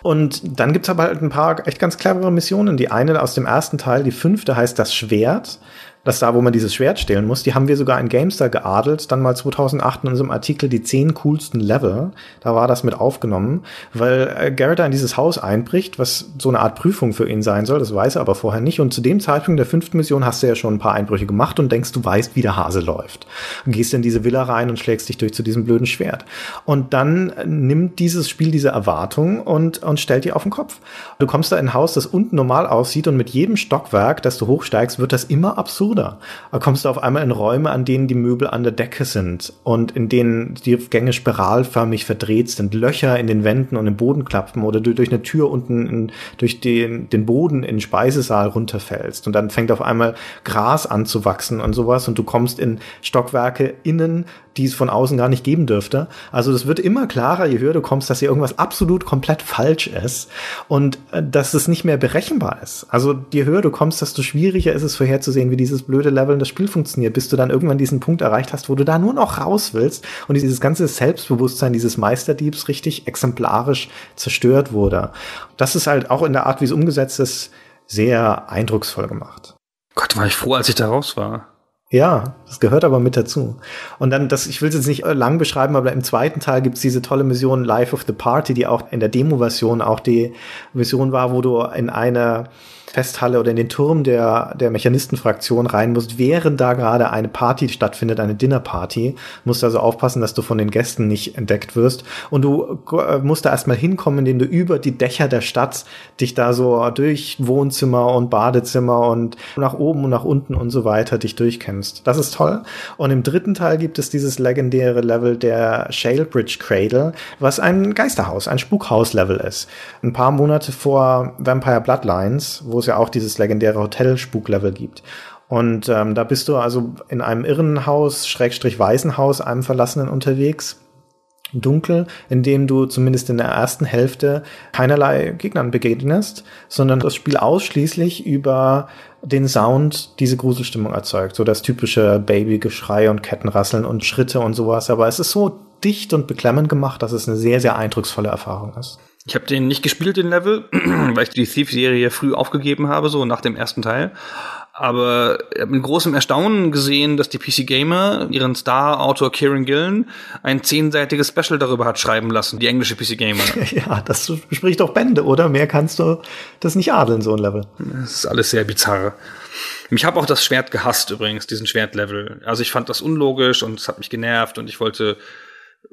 Speaker 4: Und dann gibt's aber halt ein paar echt ganz clevere Missionen. Die eine aus dem ersten Teil, die fünfte heißt das Schwert dass da, wo man dieses Schwert stehlen muss, die haben wir sogar in Gamestar geadelt, dann mal 2008 in unserem Artikel die zehn coolsten Level, da war das mit aufgenommen, weil äh, Garrett in dieses Haus einbricht, was so eine Art Prüfung für ihn sein soll, das weiß er aber vorher nicht und zu dem Zeitpunkt der fünften Mission hast du ja schon ein paar Einbrüche gemacht und denkst, du weißt, wie der Hase läuft. Und gehst in diese Villa rein und schlägst dich durch zu diesem blöden Schwert. Und dann nimmt dieses Spiel diese Erwartung und, und stellt die auf den Kopf. Du kommst da in ein Haus, das unten normal aussieht und mit jedem Stockwerk, das du hochsteigst, wird das immer absurd absurder. Da kommst du auf einmal in Räume, an denen die Möbel an der Decke sind und in denen die Gänge spiralförmig verdreht sind, Löcher in den Wänden und im Boden klappen oder du durch eine Tür unten in, durch den, den Boden in den Speisesaal runterfällst und dann fängt auf einmal Gras an zu wachsen und sowas und du kommst in Stockwerke innen, die es von außen gar nicht geben dürfte. Also es wird immer klarer, je höher du kommst, dass hier irgendwas absolut komplett falsch ist und äh, dass es nicht mehr berechenbar ist. Also je höher du kommst, desto schwieriger ist es vorherzusehen, wie dieses blöde Level in das Spiel funktioniert, bis du dann irgendwann diesen Punkt erreicht hast, wo du da nur noch raus willst und dieses ganze Selbstbewusstsein dieses Meisterdiebs richtig exemplarisch zerstört wurde. Das ist halt auch in der Art, wie es umgesetzt ist, sehr eindrucksvoll gemacht.
Speaker 3: Gott, war ich froh, als ich da raus war.
Speaker 4: Ja, das gehört aber mit dazu. Und dann, das, ich will es jetzt nicht lang beschreiben, aber im zweiten Teil gibt's diese tolle Mission Life of the Party, die auch in der Demo-Version auch die Mission war, wo du in eine Festhalle oder in den Turm der, der Mechanistenfraktion rein musst, während da gerade eine Party stattfindet, eine Dinnerparty. Musst also aufpassen, dass du von den Gästen nicht entdeckt wirst. Und du äh, musst da erstmal hinkommen, indem du über die Dächer der Stadt dich da so durch Wohnzimmer und Badezimmer und nach oben und nach unten und so weiter dich durchkämpfst. Das ist toll. Und im dritten Teil gibt es dieses legendäre Level der Shalebridge Cradle, was ein Geisterhaus, ein Spukhaus-Level ist. Ein paar Monate vor Vampire Bloodlines, wo es ja auch dieses legendäre Hotel-Spuklevel gibt. Und ähm, da bist du also in einem Irrenhaus, Schrägstrich Waisenhaus, einem Verlassenen unterwegs dunkel, in dem du zumindest in der ersten Hälfte keinerlei Gegnern begegnest, sondern das Spiel ausschließlich über den Sound diese Gruselstimmung erzeugt. So das typische Babygeschrei und Kettenrasseln und Schritte und sowas. Aber es ist so dicht und beklemmend gemacht, dass es eine sehr, sehr eindrucksvolle Erfahrung ist.
Speaker 3: Ich habe den nicht gespielt, den Level, weil ich die Thief-Serie früh aufgegeben habe, so nach dem ersten Teil. Aber ich habe mit großem Erstaunen gesehen, dass die PC Gamer ihren Star-Autor Kieran Gillen ein zehnseitiges Special darüber hat schreiben lassen, die englische PC Gamer.
Speaker 4: ja, das spricht doch Bände, oder? Mehr kannst du das nicht adeln, so ein Level.
Speaker 3: Das ist alles sehr bizarr. Ich habe auch das Schwert gehasst übrigens, diesen Schwertlevel. Also ich fand das unlogisch und es hat mich genervt und ich wollte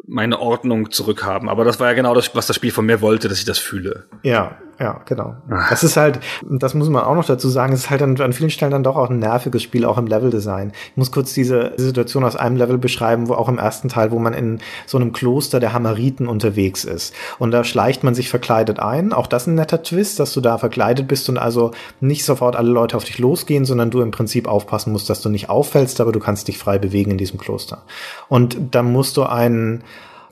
Speaker 3: meine Ordnung zurückhaben. Aber das war ja genau das, was das Spiel von mir wollte, dass ich das fühle.
Speaker 4: Ja, ja, genau. Das ist halt, das muss man auch noch dazu sagen, es ist halt an, an vielen Stellen dann doch auch ein nerviges Spiel, auch im Leveldesign. Ich muss kurz diese Situation aus einem Level beschreiben, wo auch im ersten Teil, wo man in so einem Kloster der Hammeriten unterwegs ist. Und da schleicht man sich verkleidet ein. Auch das ein netter Twist, dass du da verkleidet bist und also nicht sofort alle Leute auf dich losgehen, sondern du im Prinzip aufpassen musst, dass du nicht auffällst, aber du kannst dich frei bewegen in diesem Kloster. Und dann musst du einen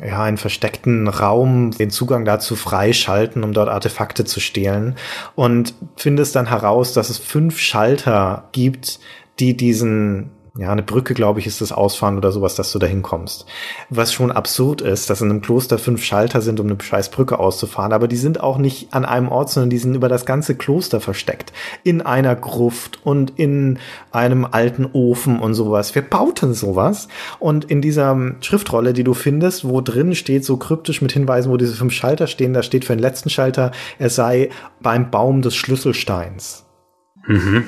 Speaker 4: ja, einen versteckten Raum, den Zugang dazu freischalten, um dort Artefakte zu stehlen. Und findest dann heraus, dass es fünf Schalter gibt, die diesen ja, eine Brücke, glaube ich, ist das Ausfahren oder sowas, dass du da hinkommst. Was schon absurd ist, dass in einem Kloster fünf Schalter sind, um eine scheiß Brücke auszufahren, aber die sind auch nicht an einem Ort, sondern die sind über das ganze Kloster versteckt. In einer Gruft und in einem alten Ofen und sowas. Wir bauten sowas. Und in dieser Schriftrolle, die du findest, wo drin steht, so kryptisch mit Hinweisen, wo diese fünf Schalter stehen, da steht für den letzten Schalter, er sei beim Baum des Schlüsselsteins. Mhm.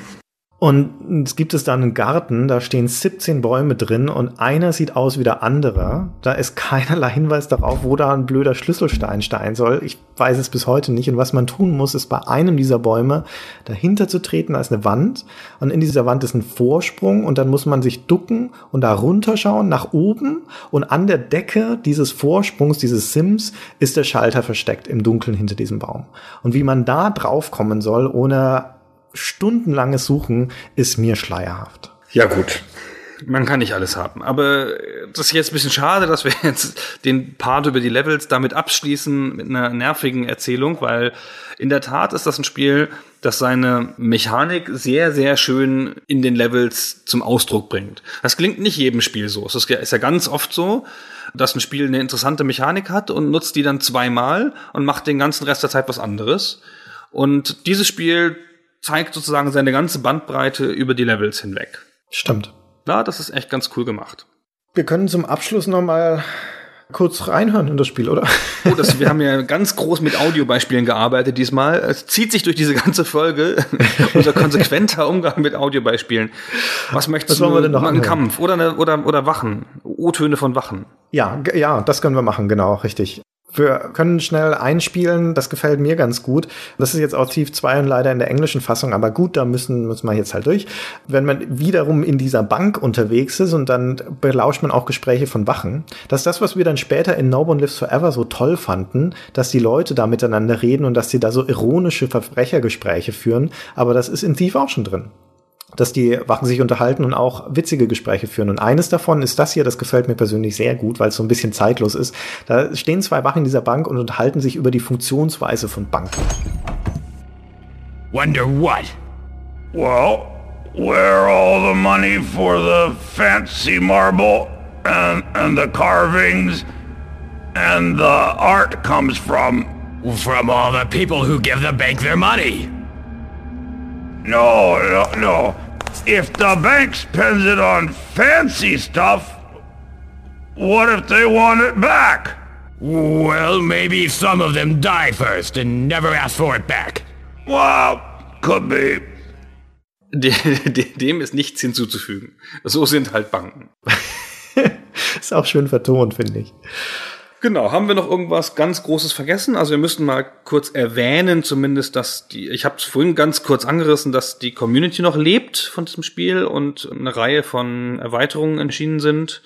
Speaker 4: Und es gibt es da einen Garten, da stehen 17 Bäume drin und einer sieht aus wie der andere. Da ist keinerlei Hinweis darauf, wo da ein blöder Schlüsselstein stehen soll. Ich weiß es bis heute nicht. Und was man tun muss, ist bei einem dieser Bäume dahinter zu treten. Da ist eine Wand und in dieser Wand ist ein Vorsprung und dann muss man sich ducken und da runterschauen nach oben und an der Decke dieses Vorsprungs, dieses Sims, ist der Schalter versteckt im Dunkeln hinter diesem Baum. Und wie man da drauf kommen soll, ohne stundenlanges Suchen ist mir schleierhaft.
Speaker 3: Ja gut, man kann nicht alles haben. Aber das ist jetzt ein bisschen schade, dass wir jetzt den Part über die Levels damit abschließen mit einer nervigen Erzählung, weil in der Tat ist das ein Spiel, das seine Mechanik sehr, sehr schön in den Levels zum Ausdruck bringt. Das klingt nicht jedem Spiel so. Es ist ja ganz oft so, dass ein Spiel eine interessante Mechanik hat und nutzt die dann zweimal und macht den ganzen Rest der Zeit was anderes. Und dieses Spiel zeigt sozusagen seine ganze Bandbreite über die Levels hinweg.
Speaker 4: Stimmt.
Speaker 3: Ja, das ist echt ganz cool gemacht.
Speaker 4: Wir können zum Abschluss noch mal kurz reinhören in das Spiel, oder?
Speaker 3: Oh, das, wir haben ja ganz groß mit Audiobeispielen gearbeitet diesmal. Es zieht sich durch diese ganze Folge unser konsequenter Umgang mit Audiobeispielen. Was möchtest
Speaker 4: Was
Speaker 3: du?
Speaker 4: wir denn noch
Speaker 3: einen Kampf oder, eine, oder, oder Wachen? O-Töne von Wachen.
Speaker 4: Ja, ja, das können wir machen, genau, richtig. Wir können schnell einspielen, das gefällt mir ganz gut. Das ist jetzt auch Thief 2 und leider in der englischen Fassung, aber gut, da müssen, müssen wir jetzt halt durch. Wenn man wiederum in dieser Bank unterwegs ist und dann belauscht man auch Gespräche von Wachen. Das ist das, was wir dann später in No One Lives Forever so toll fanden, dass die Leute da miteinander reden und dass sie da so ironische Verbrechergespräche führen. Aber das ist in Thief auch schon drin dass die Wachen sich unterhalten und auch witzige Gespräche führen. Und eines davon ist das hier, das gefällt mir persönlich sehr gut, weil es so ein bisschen zeitlos ist. Da stehen zwei Wachen in dieser Bank und unterhalten sich über die Funktionsweise von Banken.
Speaker 10: Wonder what?
Speaker 1: Well, where all the money for the fancy marble and, and the carvings and the art comes from.
Speaker 10: From all the people who give the bank their money.
Speaker 1: No, no, no. If the bank spends it on fancy stuff, what if they want it back?
Speaker 10: Well, maybe some of them die first and never ask for it back.
Speaker 1: Well, could be.
Speaker 3: Dem ist nichts hinzuzufügen. So sind halt Banken.
Speaker 4: ist auch schön vertont, finde ich.
Speaker 3: Genau, haben wir noch irgendwas ganz Großes vergessen? Also wir müssten mal kurz erwähnen, zumindest, dass die, ich habe es vorhin ganz kurz angerissen, dass die Community noch lebt von diesem Spiel und eine Reihe von Erweiterungen entschieden sind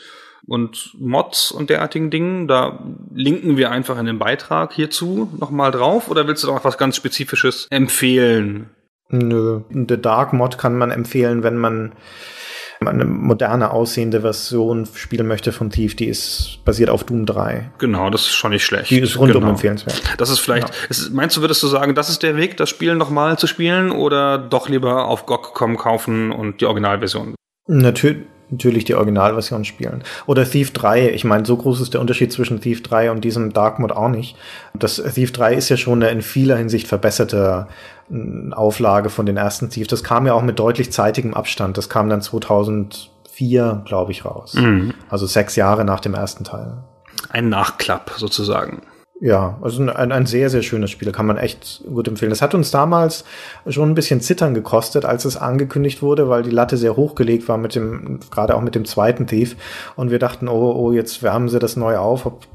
Speaker 3: und Mods und derartigen Dingen. Da linken wir einfach in den Beitrag hierzu nochmal drauf oder willst du noch was ganz Spezifisches empfehlen?
Speaker 4: Nö, The Dark Mod kann man empfehlen, wenn man eine moderne aussehende Version spielen möchte von Thief, die ist basiert auf Doom 3.
Speaker 3: Genau, das ist schon nicht schlecht.
Speaker 4: Die ist rundum
Speaker 3: genau.
Speaker 4: empfehlenswert.
Speaker 3: Das ist vielleicht, genau. ist, meinst du, würdest du sagen, das ist der Weg, das Spiel nochmal zu spielen oder doch lieber auf GOG.com kaufen und die Originalversion?
Speaker 4: Natürlich, natürlich die Originalversion spielen. Oder Thief 3, ich meine, so groß ist der Unterschied zwischen Thief 3 und diesem Dark Mode auch nicht. Das Thief 3 ist ja schon eine in vieler Hinsicht verbesserte äh, Auflage von den ersten Thief. Das kam ja auch mit deutlich zeitigem Abstand. Das kam dann 2004, glaube ich, raus. Mhm. Also sechs Jahre nach dem ersten Teil.
Speaker 3: Ein Nachklapp sozusagen.
Speaker 4: Ja, also ein, ein sehr, sehr schönes Spiel, kann man echt gut empfehlen. Das hat uns damals schon ein bisschen Zittern gekostet, als es angekündigt wurde, weil die Latte sehr hochgelegt war mit dem, gerade auch mit dem zweiten Thief. Und wir dachten, oh, oh, jetzt wärmen sie das neu auf, ob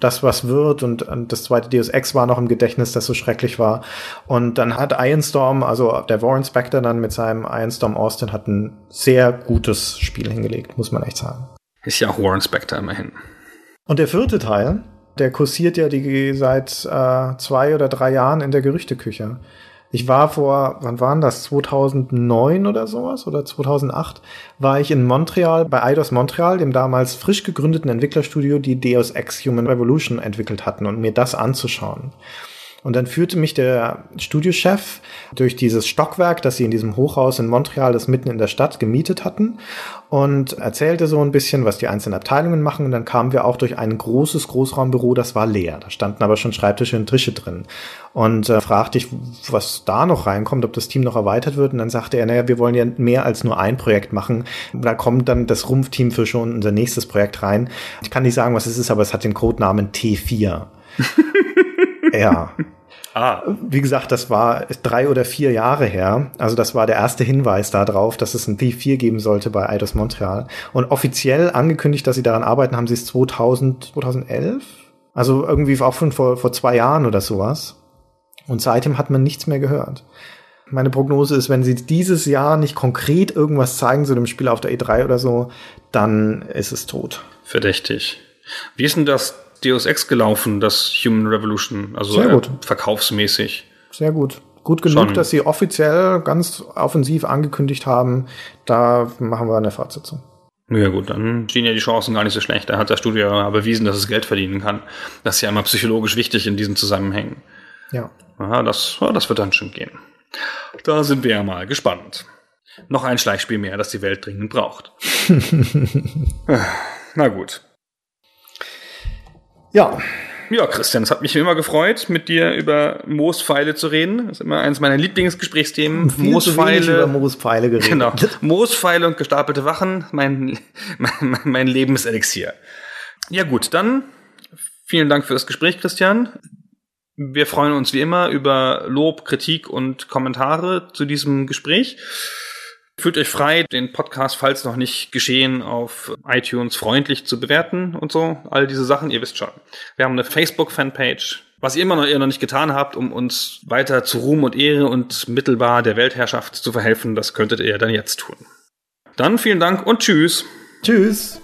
Speaker 4: das was wird. Und, und das zweite Deus Ex war noch im Gedächtnis, das so schrecklich war. Und dann hat Ironstorm, also der Warren Spector dann mit seinem Ironstorm Austin hat ein sehr gutes Spiel hingelegt, muss man echt sagen.
Speaker 3: Ist ja auch Warren Spector immerhin.
Speaker 4: Und der vierte Teil, der kursiert ja die seit äh, zwei oder drei Jahren in der Gerüchteküche. Ich war vor, wann waren das? 2009 oder sowas oder 2008 war ich in Montreal bei Eidos Montreal, dem damals frisch gegründeten Entwicklerstudio, die Deus Ex Human Revolution entwickelt hatten und mir das anzuschauen. Und dann führte mich der Studiochef durch dieses Stockwerk, das sie in diesem Hochhaus in Montreal, das mitten in der Stadt gemietet hatten, und erzählte so ein bisschen, was die einzelnen Abteilungen machen. Und dann kamen wir auch durch ein großes Großraumbüro, das war leer. Da standen aber schon Schreibtische und Tische drin. Und äh, fragte ich, was da noch reinkommt, ob das Team noch erweitert wird. Und dann sagte er, naja, wir wollen ja mehr als nur ein Projekt machen. Da kommt dann das Rumpfteam für schon unser nächstes Projekt rein. Ich kann nicht sagen, was es ist, aber es hat den Codenamen T4. ja. Ah. Wie gesagt, das war drei oder vier Jahre her. Also das war der erste Hinweis darauf, dass es ein Thief 4 geben sollte bei Eidos Montreal. Und offiziell angekündigt, dass sie daran arbeiten, haben sie es 2000, 2011? Also irgendwie auch schon vor, vor zwei Jahren oder sowas. Und seitdem hat man nichts mehr gehört. Meine Prognose ist, wenn sie dieses Jahr nicht konkret irgendwas zeigen zu dem Spiel auf der E3 oder so, dann ist es tot.
Speaker 3: Verdächtig. Wie ist denn das Deus Ex gelaufen, das Human Revolution, also
Speaker 4: Sehr gut.
Speaker 3: Äh, verkaufsmäßig.
Speaker 4: Sehr gut. Gut genug, Schon. dass sie offiziell ganz offensiv angekündigt haben, da machen wir eine Fortsetzung.
Speaker 3: Ja gut, dann stehen ja die Chancen gar nicht so schlecht. Da hat das Studio ja bewiesen, dass es Geld verdienen kann. Das ist ja immer psychologisch wichtig in diesen Zusammenhängen.
Speaker 4: Ja.
Speaker 3: Aha, das, das wird dann schon gehen. Da sind wir ja mal gespannt. Noch ein Schleichspiel mehr, das die Welt dringend braucht. Na gut.
Speaker 4: Ja.
Speaker 3: Ja, Christian, es hat mich immer gefreut, mit dir über Moospfeile zu reden. Das ist immer eines meiner Lieblingsgesprächsthemen.
Speaker 4: Viel Moospfeile. über Moospfeile geredet.
Speaker 3: Genau. Moospfeile und gestapelte Wachen, mein, mein, mein Lebenselixier. Ja gut, dann vielen Dank für das Gespräch, Christian. Wir freuen uns wie immer über Lob, Kritik und Kommentare zu diesem Gespräch. Fühlt euch frei, den Podcast, falls noch nicht geschehen, auf iTunes freundlich zu bewerten und so. All diese Sachen, ihr wisst schon. Wir haben eine Facebook-Fanpage. Was ihr immer noch, ihr noch nicht getan habt, um uns weiter zu Ruhm und Ehre und mittelbar der Weltherrschaft zu verhelfen, das könntet ihr dann jetzt tun. Dann vielen Dank und tschüss.
Speaker 4: Tschüss.